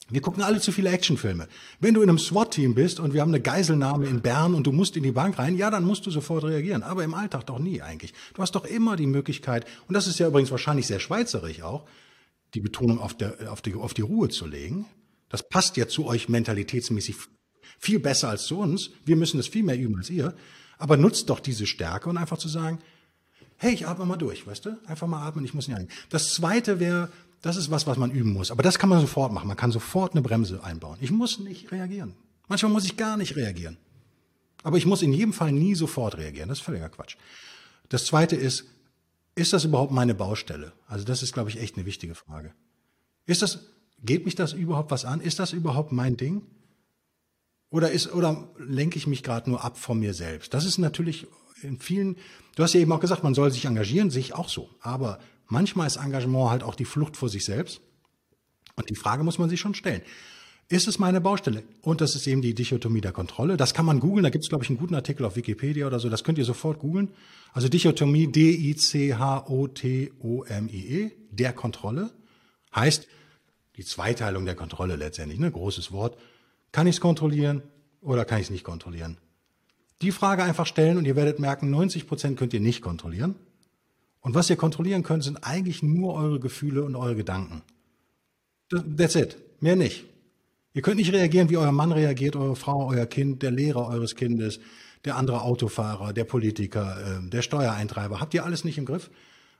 Wir gucken alle zu viele Actionfilme. Wenn du in einem SWAT-Team bist und wir haben eine Geiselnahme in Bern und du musst in die Bank rein, ja, dann musst du sofort reagieren. Aber im Alltag doch nie eigentlich. Du hast doch immer die Möglichkeit, und das ist ja übrigens wahrscheinlich sehr schweizerisch auch, die Betonung auf, der, auf, die, auf die Ruhe zu legen. Das passt ja zu euch mentalitätsmäßig viel besser als zu uns. Wir müssen das viel mehr üben als ihr. Aber nutzt doch diese Stärke und einfach zu sagen, hey, ich atme mal durch, weißt du? Einfach mal atmen, ich muss nicht ein. Das zweite wäre, das ist was, was man üben muss. Aber das kann man sofort machen. Man kann sofort eine Bremse einbauen. Ich muss nicht reagieren. Manchmal muss ich gar nicht reagieren. Aber ich muss in jedem Fall nie sofort reagieren. Das ist völliger Quatsch. Das zweite ist, ist das überhaupt meine Baustelle? Also das ist, glaube ich, echt eine wichtige Frage. Ist das, geht mich das überhaupt was an? Ist das überhaupt mein Ding? Oder ist, oder lenke ich mich gerade nur ab von mir selbst? Das ist natürlich in vielen, du hast ja eben auch gesagt, man soll sich engagieren, sehe ich auch so. Aber manchmal ist Engagement halt auch die Flucht vor sich selbst. Und die Frage muss man sich schon stellen. Ist es meine Baustelle? Und das ist eben die Dichotomie der Kontrolle. Das kann man googeln. Da gibt es, glaube ich, einen guten Artikel auf Wikipedia oder so. Das könnt ihr sofort googeln. Also Dichotomie D-I-C-H-O-T-O-M-I-E, der Kontrolle, heißt die Zweiteilung der Kontrolle letztendlich. Ne? Großes Wort. Kann ich es kontrollieren oder kann ich es nicht kontrollieren? Die Frage einfach stellen und ihr werdet merken, 90 Prozent könnt ihr nicht kontrollieren. Und was ihr kontrollieren könnt, sind eigentlich nur eure Gefühle und eure Gedanken. That's it. Mehr nicht. Ihr könnt nicht reagieren, wie euer Mann reagiert, eure Frau, euer Kind, der Lehrer eures Kindes, der andere Autofahrer, der Politiker, äh, der Steuereintreiber. Habt ihr alles nicht im Griff?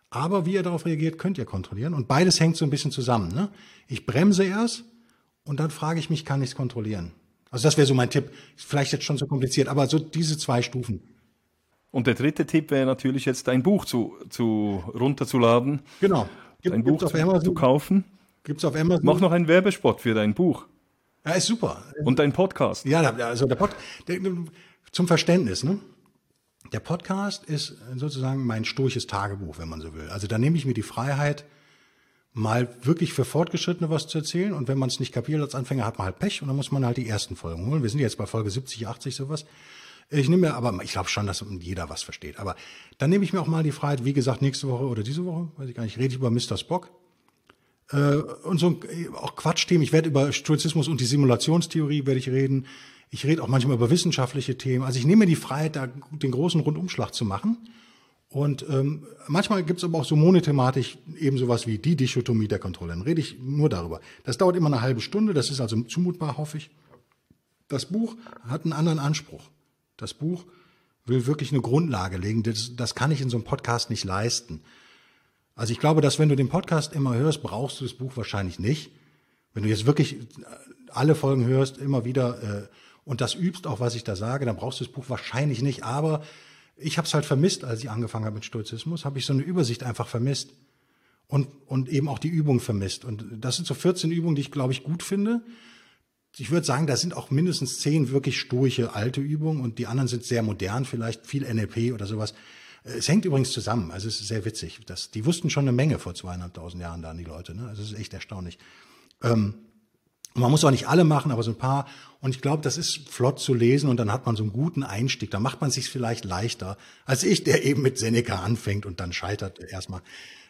Aber wie ihr darauf reagiert, könnt ihr kontrollieren. Und beides hängt so ein bisschen zusammen. Ne? Ich bremse erst und dann frage ich mich, kann ich es kontrollieren? Also das wäre so mein Tipp. Vielleicht jetzt schon so kompliziert, aber so diese zwei Stufen. Und der dritte Tipp wäre natürlich jetzt ein Buch zu, zu runterzuladen. Genau. Gibt, ein Buch zu, zu kaufen. Gibt's auf Amazon. Mach noch einen Werbespot für dein Buch. Ja, ist super. Und dein Podcast. Ja, also der Pod, der, zum Verständnis, ne? Der Podcast ist sozusagen mein sturches Tagebuch, wenn man so will. Also da nehme ich mir die Freiheit, mal wirklich für Fortgeschrittene was zu erzählen. Und wenn man es nicht kapiert als Anfänger, hat man halt Pech und dann muss man halt die ersten Folgen holen. Wir sind jetzt bei Folge 70, 80 sowas. Ich nehme mir aber, ich glaube schon, dass jeder was versteht. Aber dann nehme ich mir auch mal die Freiheit, wie gesagt, nächste Woche oder diese Woche, weiß ich gar nicht, rede ich über Mr. Spock. Äh, und so auch Quatschthemen. Ich werde über Stoizismus und die Simulationstheorie werde ich reden. Ich rede auch manchmal über wissenschaftliche Themen. Also ich nehme mir die Freiheit, da den großen Rundumschlag zu machen. Und ähm, manchmal gibt es aber auch so monothematisch eben sowas wie die Dichotomie der Kontrolle. Dann rede ich nur darüber. Das dauert immer eine halbe Stunde, das ist also zumutbar, hoffe ich. Das Buch hat einen anderen Anspruch. Das Buch will wirklich eine Grundlage legen. Das, das kann ich in so einem Podcast nicht leisten. Also ich glaube, dass wenn du den Podcast immer hörst, brauchst du das Buch wahrscheinlich nicht. Wenn du jetzt wirklich alle Folgen hörst, immer wieder äh, und das übst, auch was ich da sage, dann brauchst du das Buch wahrscheinlich nicht. Aber ich habe es halt vermisst, als ich angefangen habe mit Stoizismus, habe ich so eine Übersicht einfach vermisst und, und eben auch die Übung vermisst. Und das sind so 14 Übungen, die ich, glaube ich, gut finde. Ich würde sagen, da sind auch mindestens 10 wirklich stoische alte Übungen und die anderen sind sehr modern, vielleicht viel NLP oder sowas. Es hängt übrigens zusammen, also es ist sehr witzig. Das, die wussten schon eine Menge vor zweieinhalbtausend Jahren da, die Leute. Ne? Also es ist echt erstaunlich. Ähm, man muss auch nicht alle machen, aber so ein paar. Und ich glaube, das ist flott zu lesen und dann hat man so einen guten Einstieg. Da macht man sich vielleicht leichter als ich, der eben mit Seneca anfängt und dann scheitert erstmal.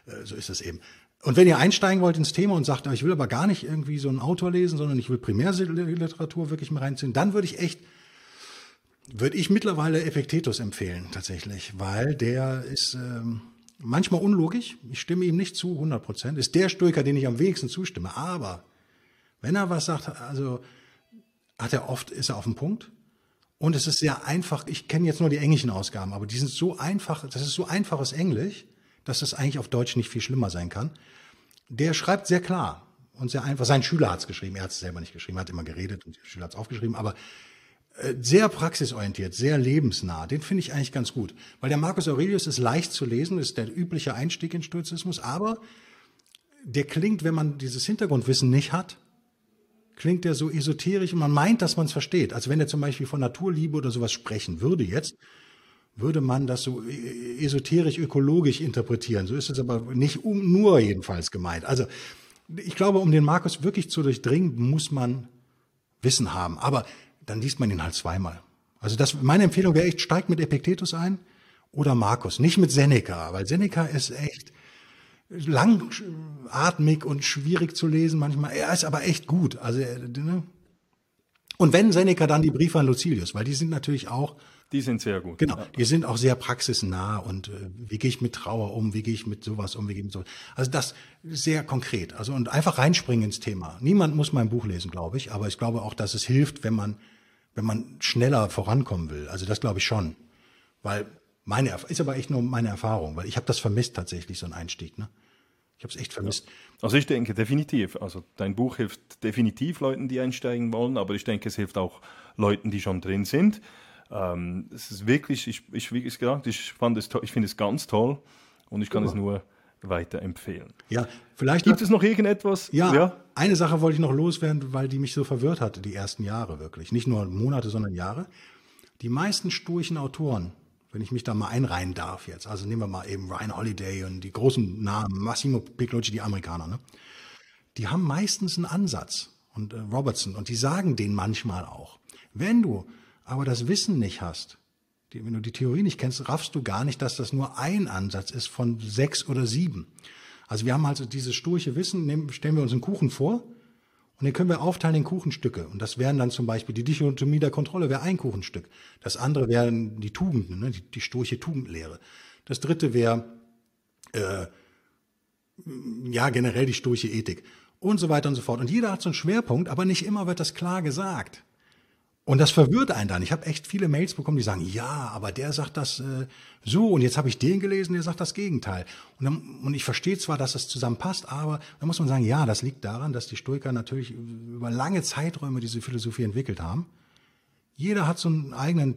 Äh, so ist es eben. Und wenn ihr einsteigen wollt ins Thema und sagt, ich will aber gar nicht irgendwie so einen Autor lesen, sondern ich will Primärliteratur wirklich mal reinziehen, dann würde ich echt würde ich mittlerweile Epictetus empfehlen, tatsächlich, weil der ist ähm, manchmal unlogisch. Ich stimme ihm nicht zu, 100 Prozent. Ist der Stoiker, den ich am wenigsten zustimme. Aber wenn er was sagt, also hat er oft, ist er auf dem Punkt. Und es ist sehr einfach. Ich kenne jetzt nur die englischen Ausgaben, aber die sind so einfach. Das ist so einfaches Englisch, dass das eigentlich auf Deutsch nicht viel schlimmer sein kann. Der schreibt sehr klar und sehr einfach. Sein Schüler hat es geschrieben. Er hat es selber nicht geschrieben. Er hat immer geredet und der Schüler hat es aufgeschrieben. Aber äh, sehr praxisorientiert, sehr lebensnah. Den finde ich eigentlich ganz gut. Weil der Marcus Aurelius ist leicht zu lesen, ist der übliche Einstieg in Stoizismus, aber der klingt, wenn man dieses Hintergrundwissen nicht hat, klingt der so esoterisch und man meint, dass man es versteht. Also wenn er zum Beispiel von Naturliebe oder sowas sprechen würde jetzt, würde man das so e-, esoterisch ökologisch interpretieren. So ist es aber nicht um, nur jedenfalls gemeint. Also ich glaube, um den Markus wirklich zu durchdringen, muss man Wissen haben. Aber dann liest man ihn halt zweimal. Also das, meine Empfehlung wäre echt, steigt mit Epiktetus ein oder Markus, nicht mit Seneca, weil Seneca ist echt langatmig und schwierig zu lesen manchmal. Er ist aber echt gut. Also, ne? Und wenn Seneca dann die Briefe an Lucilius, weil die sind natürlich auch die sind sehr gut. Genau, ja. die sind auch sehr praxisnah und äh, wie gehe ich mit Trauer um, wie gehe ich mit sowas um, wie gehe ich mit sowas. Also das sehr konkret. Also und einfach reinspringen ins Thema. Niemand muss mein Buch lesen, glaube ich, aber ich glaube auch, dass es hilft, wenn man wenn man schneller vorankommen will. Also das glaube ich schon. Weil meine ist aber echt nur meine Erfahrung, weil ich habe das vermisst tatsächlich, so ein Einstieg. Ne? Ich habe es echt vermisst. Also ich denke definitiv. Also dein Buch hilft definitiv Leuten, die einsteigen wollen, aber ich denke, es hilft auch Leuten, die schon drin sind. Ähm, es ist wirklich, ich, ich wie gesagt, ich fand es, ich finde es ganz toll und ich kann Super. es nur weiterempfehlen. Ja, vielleicht gibt es noch irgendetwas? Ja, ja, eine Sache wollte ich noch loswerden, weil die mich so verwirrt hatte, die ersten Jahre wirklich. Nicht nur Monate, sondern Jahre. Die meisten sturchen Autoren, wenn ich mich da mal einreihen darf jetzt, also nehmen wir mal eben Ryan Holiday und die großen Namen, Massimo Piccolucci, die Amerikaner, ne? die haben meistens einen Ansatz und äh, Robertson und die sagen den manchmal auch. Wenn du aber das Wissen nicht hast, die, wenn du die Theorie nicht kennst, raffst du gar nicht, dass das nur ein Ansatz ist von sechs oder sieben. Also wir haben also dieses sturche Wissen, nehmen, stellen wir uns einen Kuchen vor und den können wir aufteilen in Kuchenstücke. Und das wären dann zum Beispiel die Dichotomie der Kontrolle wäre ein Kuchenstück. Das andere wären die Tugenden, ne? die, die sturche Tugendlehre. Das dritte wäre äh, ja generell die sturche Ethik und so weiter und so fort. Und jeder hat so einen Schwerpunkt, aber nicht immer wird das klar gesagt. Und das verwirrt einen dann. Ich habe echt viele Mails bekommen, die sagen, ja, aber der sagt das äh, so und jetzt habe ich den gelesen, der sagt das Gegenteil. Und, dann, und ich verstehe zwar, dass das zusammenpasst, aber da muss man sagen, ja, das liegt daran, dass die Stoiker natürlich über lange Zeiträume diese Philosophie entwickelt haben. Jeder hat so einen eigenen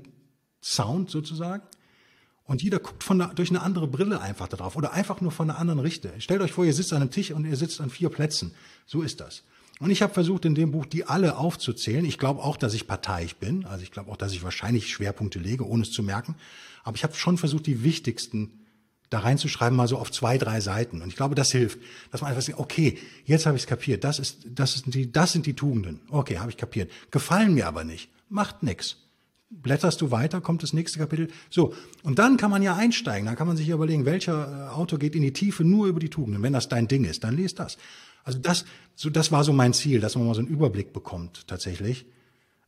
Sound sozusagen und jeder guckt von der, durch eine andere Brille einfach darauf oder einfach nur von einer anderen Richte. Stellt euch vor, ihr sitzt an einem Tisch und ihr sitzt an vier Plätzen. So ist das. Und ich habe versucht, in dem Buch die alle aufzuzählen. Ich glaube auch, dass ich parteiisch bin. Also ich glaube auch, dass ich wahrscheinlich Schwerpunkte lege, ohne es zu merken. Aber ich habe schon versucht, die wichtigsten da reinzuschreiben, mal so auf zwei, drei Seiten. Und ich glaube, das hilft, dass man einfach sagt, okay, jetzt habe ich es kapiert. Das ist, das ist die, das sind die Tugenden. Okay, habe ich kapiert. Gefallen mir aber nicht. Macht nix. Blätterst du weiter, kommt das nächste Kapitel. So. Und dann kann man ja einsteigen. Dann kann man sich überlegen, welcher äh, Autor geht in die Tiefe nur über die Tugenden. Wenn das dein Ding ist, dann lest das. Also das, so, das war so mein Ziel, dass man mal so einen Überblick bekommt, tatsächlich.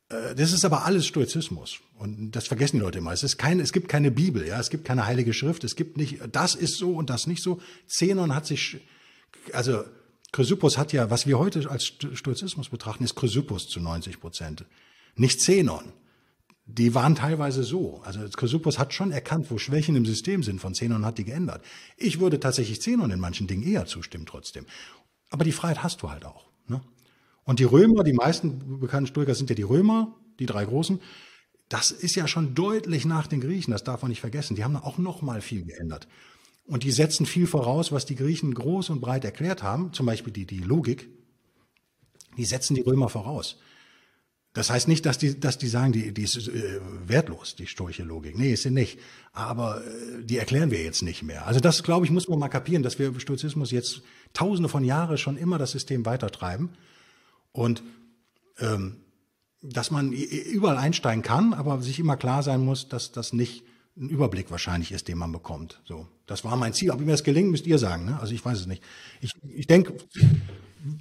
Äh, das ist aber alles Stoizismus. Und das vergessen die Leute immer. Es ist keine, es gibt keine Bibel, ja. Es gibt keine heilige Schrift. Es gibt nicht, das ist so und das nicht so. Zenon hat sich, also, Chrysippus hat ja, was wir heute als Stoizismus betrachten, ist Chrysippus zu 90 Prozent. Nicht Zenon. Die waren teilweise so. Also Chrysippus hat schon erkannt, wo Schwächen im System sind. Von Zenon hat die geändert. Ich würde tatsächlich Zenon in manchen Dingen eher zustimmen trotzdem. Aber die Freiheit hast du halt auch. Ne? Und die Römer, die meisten bekannten Stoiker sind ja die Römer, die drei großen. Das ist ja schon deutlich nach den Griechen, das darf man nicht vergessen. Die haben auch noch mal viel geändert. Und die setzen viel voraus, was die Griechen groß und breit erklärt haben, zum Beispiel die, die Logik. Die setzen die Römer voraus. Das heißt nicht, dass die, dass die sagen, die, die ist äh, wertlos, die stoische Logik. Nee, ist sie nicht. Aber äh, die erklären wir jetzt nicht mehr. Also das, glaube ich, muss man mal kapieren, dass wir Stoizismus jetzt tausende von Jahren schon immer das System weitertreiben. Und ähm, dass man überall einsteigen kann, aber sich immer klar sein muss, dass das nicht ein Überblick wahrscheinlich ist, den man bekommt. So, das war mein Ziel. Ob mir das gelingt, müsst ihr sagen. Ne? Also ich weiß es nicht. Ich, ich denke,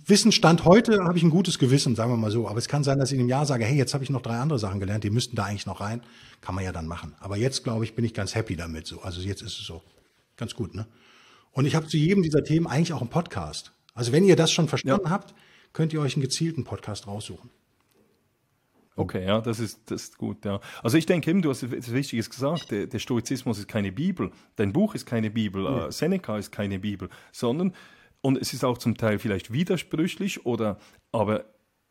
Wissensstand heute habe ich ein gutes Gewissen, sagen wir mal so. Aber es kann sein, dass ich in einem Jahr sage, hey, jetzt habe ich noch drei andere Sachen gelernt, die müssten da eigentlich noch rein. Kann man ja dann machen. Aber jetzt, glaube ich, bin ich ganz happy damit so. Also jetzt ist es so. Ganz gut, ne? Und ich habe zu jedem dieser Themen eigentlich auch einen Podcast. Also wenn ihr das schon verstanden ja. habt, könnt ihr euch einen gezielten Podcast raussuchen. Okay, ja, das ist, das ist gut, ja. Also ich denke eben, du hast etwas Wichtiges gesagt, der, der Stoizismus ist keine Bibel, dein Buch ist keine Bibel, nee. äh, Seneca ist keine Bibel, sondern und es ist auch zum Teil vielleicht widersprüchlich oder, aber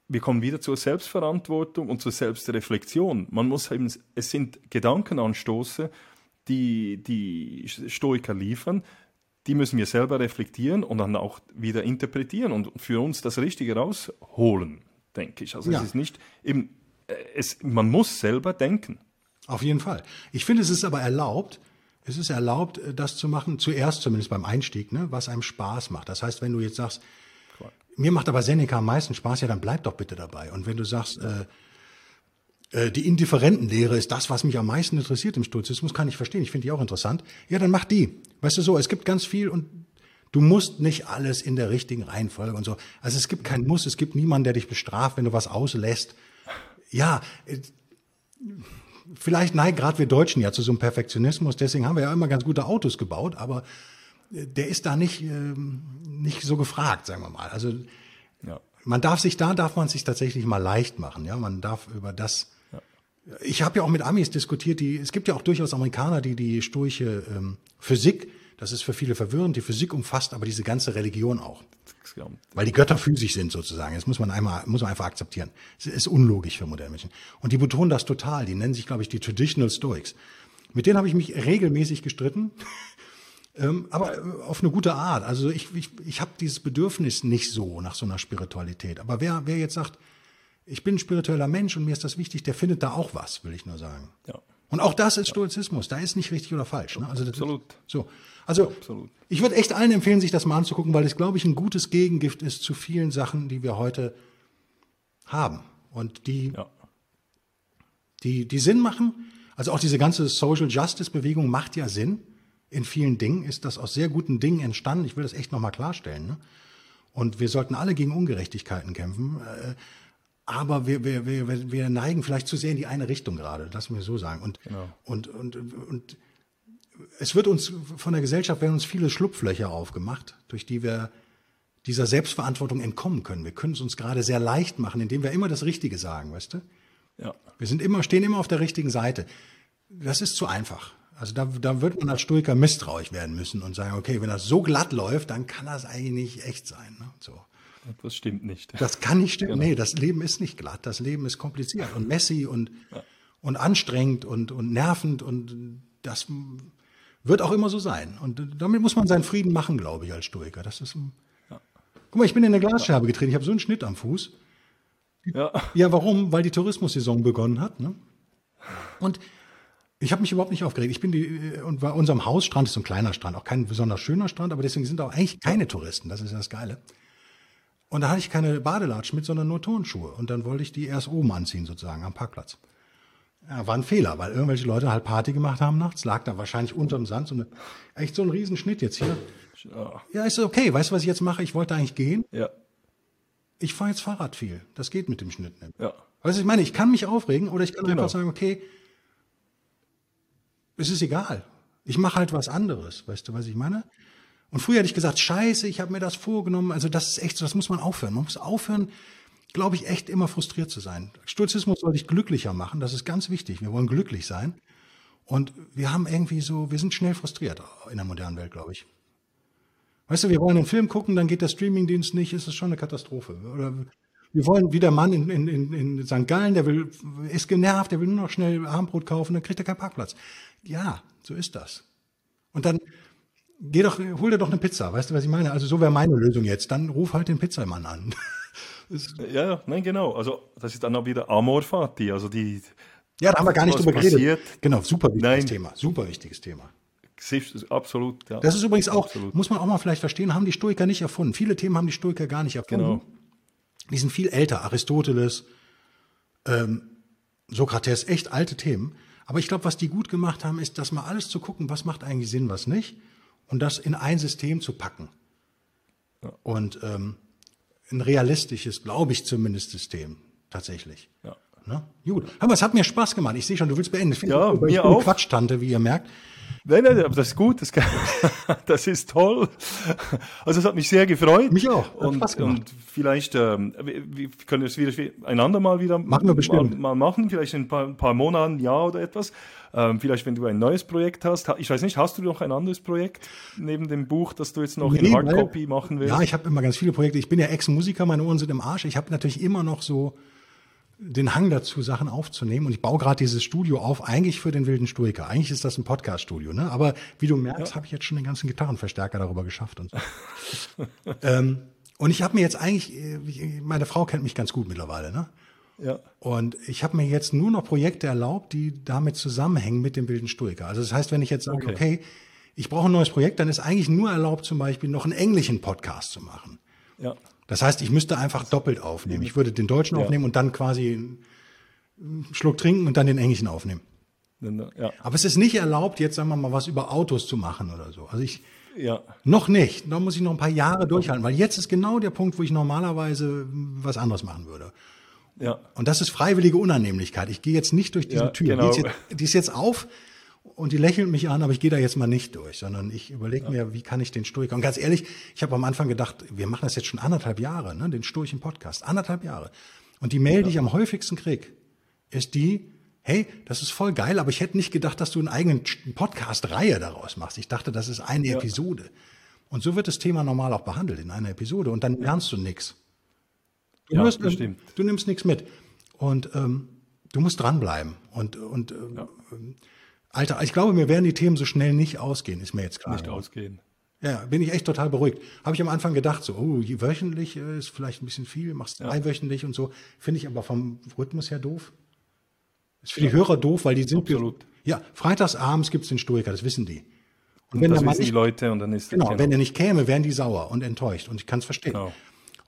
wir kommen wieder zur Selbstverantwortung und zur Selbstreflexion. Man muss eben, es sind Gedankenanstoße, die die Stoiker liefern, die müssen wir selber reflektieren und dann auch wieder interpretieren und für uns das Richtige rausholen, denke ich. Also ja. es ist nicht eben, äh, es, man muss selber denken. Auf jeden Fall. Ich finde, es ist aber erlaubt, es ist erlaubt, äh, das zu machen, zuerst zumindest beim Einstieg, ne, was einem Spaß macht. Das heißt, wenn du jetzt sagst, cool. mir macht aber Seneca am meisten Spaß, ja, dann bleib doch bitte dabei. Und wenn du sagst, äh, äh, die Indifferentenlehre ist das, was mich am meisten interessiert im Stoizismus, kann ich verstehen, ich finde die auch interessant, ja, dann mach die. Weißt du so, es gibt ganz viel und du musst nicht alles in der richtigen Reihenfolge und so. Also es gibt kein Muss, es gibt niemanden, der dich bestraft, wenn du was auslässt. Ja, äh, vielleicht neigen gerade wir Deutschen ja zu so einem Perfektionismus, deswegen haben wir ja immer ganz gute Autos gebaut, aber äh, der ist da nicht, ähm, nicht so gefragt, sagen wir mal. Also ja. man darf sich, da darf man sich tatsächlich mal leicht machen, ja. Man darf über das ich habe ja auch mit Amis diskutiert, die, es gibt ja auch durchaus Amerikaner, die die stoische ähm, Physik, das ist für viele verwirrend, die Physik umfasst aber diese ganze Religion auch. Weil die Götter physisch sind sozusagen. Das muss man einmal, muss man einfach akzeptieren. Es ist unlogisch für moderne Menschen. Und die betonen das total. Die nennen sich, glaube ich, die Traditional Stoics. Mit denen habe ich mich regelmäßig gestritten. ähm, aber äh, auf eine gute Art. Also ich, ich, ich habe dieses Bedürfnis nicht so nach so einer Spiritualität. Aber wer, wer jetzt sagt, ich bin ein spiritueller Mensch und mir ist das wichtig, der findet da auch was, will ich nur sagen. Ja. Und auch das ist Stoizismus. Da ist nicht richtig oder falsch. Ne? Also Absolut. Ist, so. Also Absolut. ich würde echt allen empfehlen, sich das mal anzugucken, weil es, glaube ich, ein gutes Gegengift ist zu vielen Sachen, die wir heute haben und die, ja. die, die Sinn machen. Also auch diese ganze Social Justice Bewegung macht ja Sinn. In vielen Dingen ist das aus sehr guten Dingen entstanden. Ich will das echt nochmal klarstellen. Ne? Und wir sollten alle gegen Ungerechtigkeiten kämpfen. Äh, aber wir, wir, wir, wir neigen vielleicht zu sehr in die eine Richtung gerade, lass mir so sagen. Und, genau. und, und, und es wird uns von der Gesellschaft werden uns viele Schlupflöcher aufgemacht, durch die wir dieser Selbstverantwortung entkommen können. Wir können es uns gerade sehr leicht machen, indem wir immer das Richtige sagen, weißt du? Ja. Wir sind immer, stehen immer auf der richtigen Seite. Das ist zu einfach. Also da, da wird man als Stoiker misstrauisch werden müssen und sagen, okay, wenn das so glatt läuft, dann kann das eigentlich nicht echt sein. Ne? So. Das stimmt nicht. Das kann nicht stimmen. Genau. Nee, das Leben ist nicht glatt. Das Leben ist kompliziert und messy und, ja. und anstrengend und, und nervend und das wird auch immer so sein. Und damit muss man seinen Frieden machen, glaube ich, als Stoiker. Das ist ein ja. Guck mal, ich bin in eine Glasscherbe getreten. Ich habe so einen Schnitt am Fuß. Ja. Ja, warum? Weil die Tourismussaison begonnen hat. Ne? Und ich habe mich überhaupt nicht aufgeregt. Ich bin die und bei unserem Hausstrand ist so ein kleiner Strand, auch kein besonders schöner Strand, aber deswegen sind auch eigentlich keine Touristen. Das ist das Geile. Und da hatte ich keine Badelatschen mit, sondern nur Turnschuhe. Und dann wollte ich die erst oben anziehen, sozusagen, am Parkplatz. Ja, war ein Fehler, weil irgendwelche Leute halt Party gemacht haben nachts, lag da wahrscheinlich unterm Sand, so eine, echt so ein Riesenschnitt jetzt hier. Ja, ist okay. Weißt du, was ich jetzt mache? Ich wollte eigentlich gehen. Ja. Ich fahre jetzt Fahrrad viel. Das geht mit dem Schnitt nicht. Ja. Weißt du, ich meine, ich kann mich aufregen oder ich kann genau. einfach sagen, okay, es ist egal. Ich mache halt was anderes. Weißt du, was ich meine? Und früher hätte ich gesagt, scheiße, ich habe mir das vorgenommen. Also das ist echt so, das muss man aufhören. Man muss aufhören, glaube ich, echt immer frustriert zu sein. Stoizismus soll dich glücklicher machen, das ist ganz wichtig. Wir wollen glücklich sein. Und wir haben irgendwie so, wir sind schnell frustriert in der modernen Welt, glaube ich. Weißt du, wir wollen einen Film gucken, dann geht der Streamingdienst nicht, ist es schon eine Katastrophe. Oder wir wollen wie der Mann in, in, in, in St. Gallen, der will, ist genervt, der will nur noch schnell Armbrot kaufen, dann kriegt er keinen Parkplatz. Ja, so ist das. Und dann geh doch, hol dir doch eine Pizza, weißt du, was ich meine? Also so wäre meine Lösung jetzt. Dann ruf halt den Pizzamann an. ja, nein, genau. Also das ist dann auch wieder Amor Fati, also die. Ja, da haben wir gar nicht drüber geredet. Genau, super wichtiges nein. Thema, super wichtiges Thema. Absolut, ja. Das ist übrigens auch, Absolut. muss man auch mal vielleicht verstehen, haben die Stoiker nicht erfunden. Viele Themen haben die Stoiker gar nicht erfunden. Genau. Die sind viel älter, Aristoteles, ähm, Sokrates, echt alte Themen. Aber ich glaube, was die gut gemacht haben, ist, dass mal alles zu gucken, was macht eigentlich Sinn, was nicht und das in ein System zu packen. Ja. Und ähm, ein realistisches, glaube ich zumindest, System tatsächlich. Ja. Ne? Gut. Aber es hat mir Spaß gemacht. Ich sehe schon, du willst beenden. Ich ja, mir auch. Quatschtante, wie ihr merkt. Nein, nein, aber das ist gut, das, kann, das ist toll. Also es hat mich sehr gefreut. Mich auch. Und, und vielleicht ähm, wir können es wieder einander mal wieder machen wir bestimmt. Mal, mal machen, vielleicht in ein paar, ein paar Monaten, Jahr oder etwas. Ähm, vielleicht, wenn du ein neues Projekt hast. Ich weiß nicht, hast du noch ein anderes Projekt neben dem Buch, das du jetzt noch nee, in Hardcopy machen willst? Ja, ich habe immer ganz viele Projekte. Ich bin ja Ex-Musiker, meine Ohren sind im Arsch. Ich habe natürlich immer noch so den Hang dazu, Sachen aufzunehmen. Und ich baue gerade dieses Studio auf, eigentlich für den wilden Stoiker. Eigentlich ist das ein Podcast-Studio, ne? Aber wie du merkst, ja. habe ich jetzt schon den ganzen Gitarrenverstärker darüber geschafft und so. ähm, und ich habe mir jetzt eigentlich, äh, meine Frau kennt mich ganz gut mittlerweile, ne? Ja. Und ich habe mir jetzt nur noch Projekte erlaubt, die damit zusammenhängen mit dem wilden Stoiker. Also das heißt, wenn ich jetzt sage, okay, okay ich brauche ein neues Projekt, dann ist eigentlich nur erlaubt, zum Beispiel noch einen englischen Podcast zu machen. Ja. Das heißt, ich müsste einfach doppelt aufnehmen. Ich würde den deutschen ja. aufnehmen und dann quasi einen Schluck trinken und dann den englischen aufnehmen. Ja. Aber es ist nicht erlaubt, jetzt sagen wir mal was über Autos zu machen oder so. Also ich ja. noch nicht. Da muss ich noch ein paar Jahre durchhalten, weil jetzt ist genau der Punkt, wo ich normalerweise was anderes machen würde. Ja. Und das ist freiwillige Unannehmlichkeit. Ich gehe jetzt nicht durch diese ja, Tür. Genau. Die, ist jetzt, die ist jetzt auf und die lächeln mich an, aber ich gehe da jetzt mal nicht durch, sondern ich überlege ja. mir, wie kann ich den Stoiker. Und ganz ehrlich, ich habe am Anfang gedacht, wir machen das jetzt schon anderthalb Jahre, ne, den Stoischen Podcast, anderthalb Jahre. Und die Mail, ja. die ich am häufigsten krieg, ist die, hey, das ist voll geil, aber ich hätte nicht gedacht, dass du einen eigenen Podcast-Reihe daraus machst. Ich dachte, das ist eine ja. Episode. Und so wird das Thema normal auch behandelt in einer Episode und dann lernst du nichts. Du, ja, hörst, du nimmst nichts mit. Und ähm, du musst dranbleiben. Und, und ähm, ja. Alter, ich glaube, mir werden die Themen so schnell nicht ausgehen, ist mir jetzt klar. Nicht ausgehen. Ja, bin ich echt total beruhigt. Habe ich am Anfang gedacht, so, oh, wöchentlich äh, ist vielleicht ein bisschen viel, machst ja. dreiwöchentlich und so. Finde ich aber vom Rhythmus her doof. Ist für die Hörer doof, weil die sind. Absolut. Ja, freitagsabends gibt's den Stoiker, das wissen die. Und, und wenn das wissen nicht, die Leute und dann ist Genau, genau, wenn er nicht käme, wären die sauer und enttäuscht. Und ich kann es verstehen. Genau.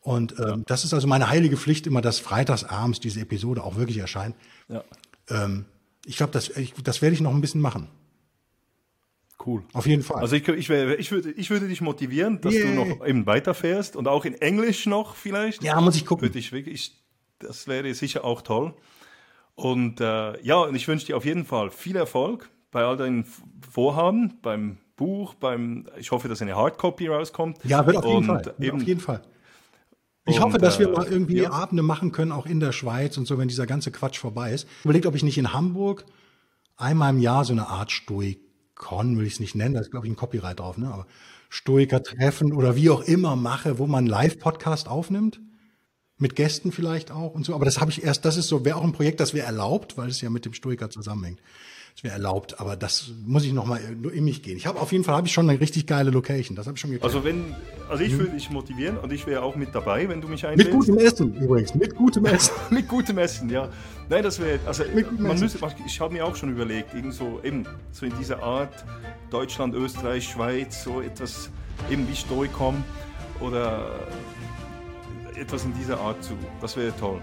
Und ähm, ja. das ist also meine heilige Pflicht, immer, dass freitagsabends diese Episode auch wirklich erscheint. Ja. Ähm, ich glaube, das, ich, das werde ich noch ein bisschen machen. Cool. Auf jeden Fall. Also ich, ich, ich, würde, ich würde dich motivieren, dass yeah. du noch eben weiterfährst und auch in Englisch noch vielleicht. Ja, muss ich gucken. Würde ich wirklich, das wäre sicher auch toll. Und äh, ja, und ich wünsche dir auf jeden Fall viel Erfolg bei all deinen Vorhaben, beim Buch, beim, ich hoffe, dass eine Hardcopy rauskommt. Ja, wird auf jeden Fall. Eben, auf jeden Fall. Ich und, hoffe, dass wir äh, mal irgendwie ja. Abende machen können, auch in der Schweiz und so, wenn dieser ganze Quatsch vorbei ist. Überlegt, ob ich nicht in Hamburg einmal im Jahr so eine Art Stoikon, will ich es nicht nennen, da ist, glaube ich, ein Copyright drauf, ne? aber Stoiker-Treffen oder wie auch immer mache, wo man Live-Podcast aufnimmt. Mit Gästen vielleicht auch und so. Aber das habe ich erst, das ist so, wäre auch ein Projekt, das wäre erlaubt, weil es ja mit dem Stoiker zusammenhängt. Das wäre erlaubt, aber das muss ich noch mal in mich gehen. Ich habe auf jeden Fall habe ich schon eine richtig geile Location. Das habe ich schon geklärt. Also wenn, also ich mhm. würde dich motivieren und ich wäre auch mit dabei, wenn du mich einlädst. Mit gutem Essen übrigens, mit gutem Essen. mit gutem Essen, ja. Nein, das wäre, also man müsste, ich habe mir auch schon überlegt, irgend so eben so in dieser Art Deutschland, Österreich, Schweiz, so etwas eben wie Stoikom oder etwas in dieser Art zu. Das wäre toll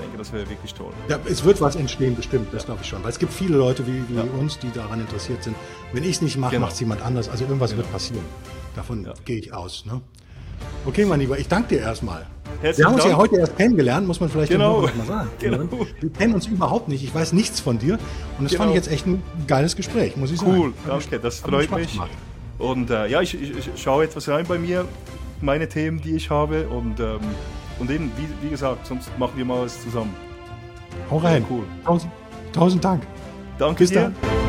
denke, das wäre wirklich toll. Ja, es wird was entstehen, bestimmt, das ja. glaube ich schon. Weil es gibt viele Leute wie, wie ja. uns, die daran interessiert sind. Wenn ich es nicht mache, genau. macht es jemand anders. Also irgendwas genau. wird passieren. Davon gehe ich aus. Ne? Okay, mein Lieber, ich danke dir erstmal. Herzlichen wir haben uns Dank. ja heute erst kennengelernt, muss man vielleicht genau. mal sagen. Genau. Wir kennen uns überhaupt nicht. Ich weiß nichts von dir. Und das genau. fand ich jetzt echt ein geiles Gespräch, muss ich cool. sagen. Cool, danke. Das freut mich. Gemacht. Und äh, ja, ich, ich, ich, schaue etwas rein bei mir, meine Themen, die ich habe. Und ähm, und eben, wie, wie gesagt, sonst machen wir mal was zusammen. Hau rein. Ja, cool. Tausend, tausend Dank. Danke Bis dir. Dann.